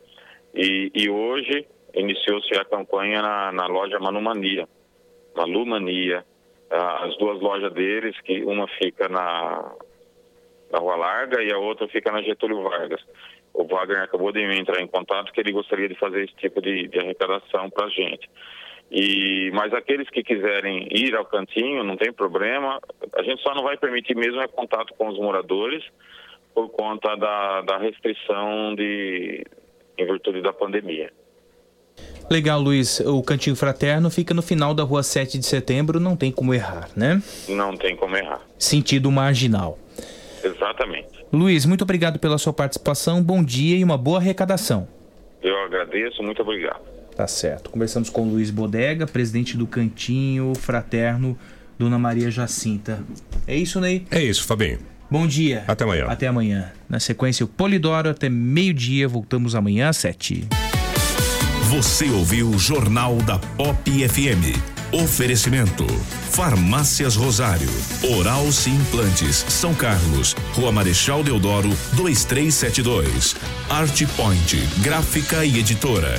E, e hoje iniciou-se a campanha na, na loja Manumania, Malumania, as duas lojas deles, que uma fica na, na Rua Larga e a outra fica na Getúlio Vargas. O Wagner acabou de entrar em contato que ele gostaria de fazer esse tipo de, de arrecadação para a gente. E, mas aqueles que quiserem ir ao cantinho, não tem problema. A gente só não vai permitir mesmo é contato com os moradores por conta da, da restrição de, em virtude da pandemia. Legal, Luiz. O Cantinho Fraterno fica no final da rua 7 de setembro, não tem como errar, né? Não tem como errar. Sentido marginal. Exatamente. Luiz, muito obrigado pela sua participação, bom dia e uma boa arrecadação. Eu agradeço, muito obrigado. Tá certo. Conversamos com o Luiz Bodega, presidente do Cantinho Fraterno Dona Maria Jacinta. É isso, Ney? É isso, Fabinho. Bom dia. Até amanhã. Até amanhã. Na sequência, o Polidoro até meio-dia. Voltamos amanhã às sete. Você ouviu o Jornal da Pop FM. Oferecimento: Farmácias Rosário, Oral Sim Implantes, São Carlos, Rua Marechal Deodoro, 2372. Art Point, Gráfica e Editora.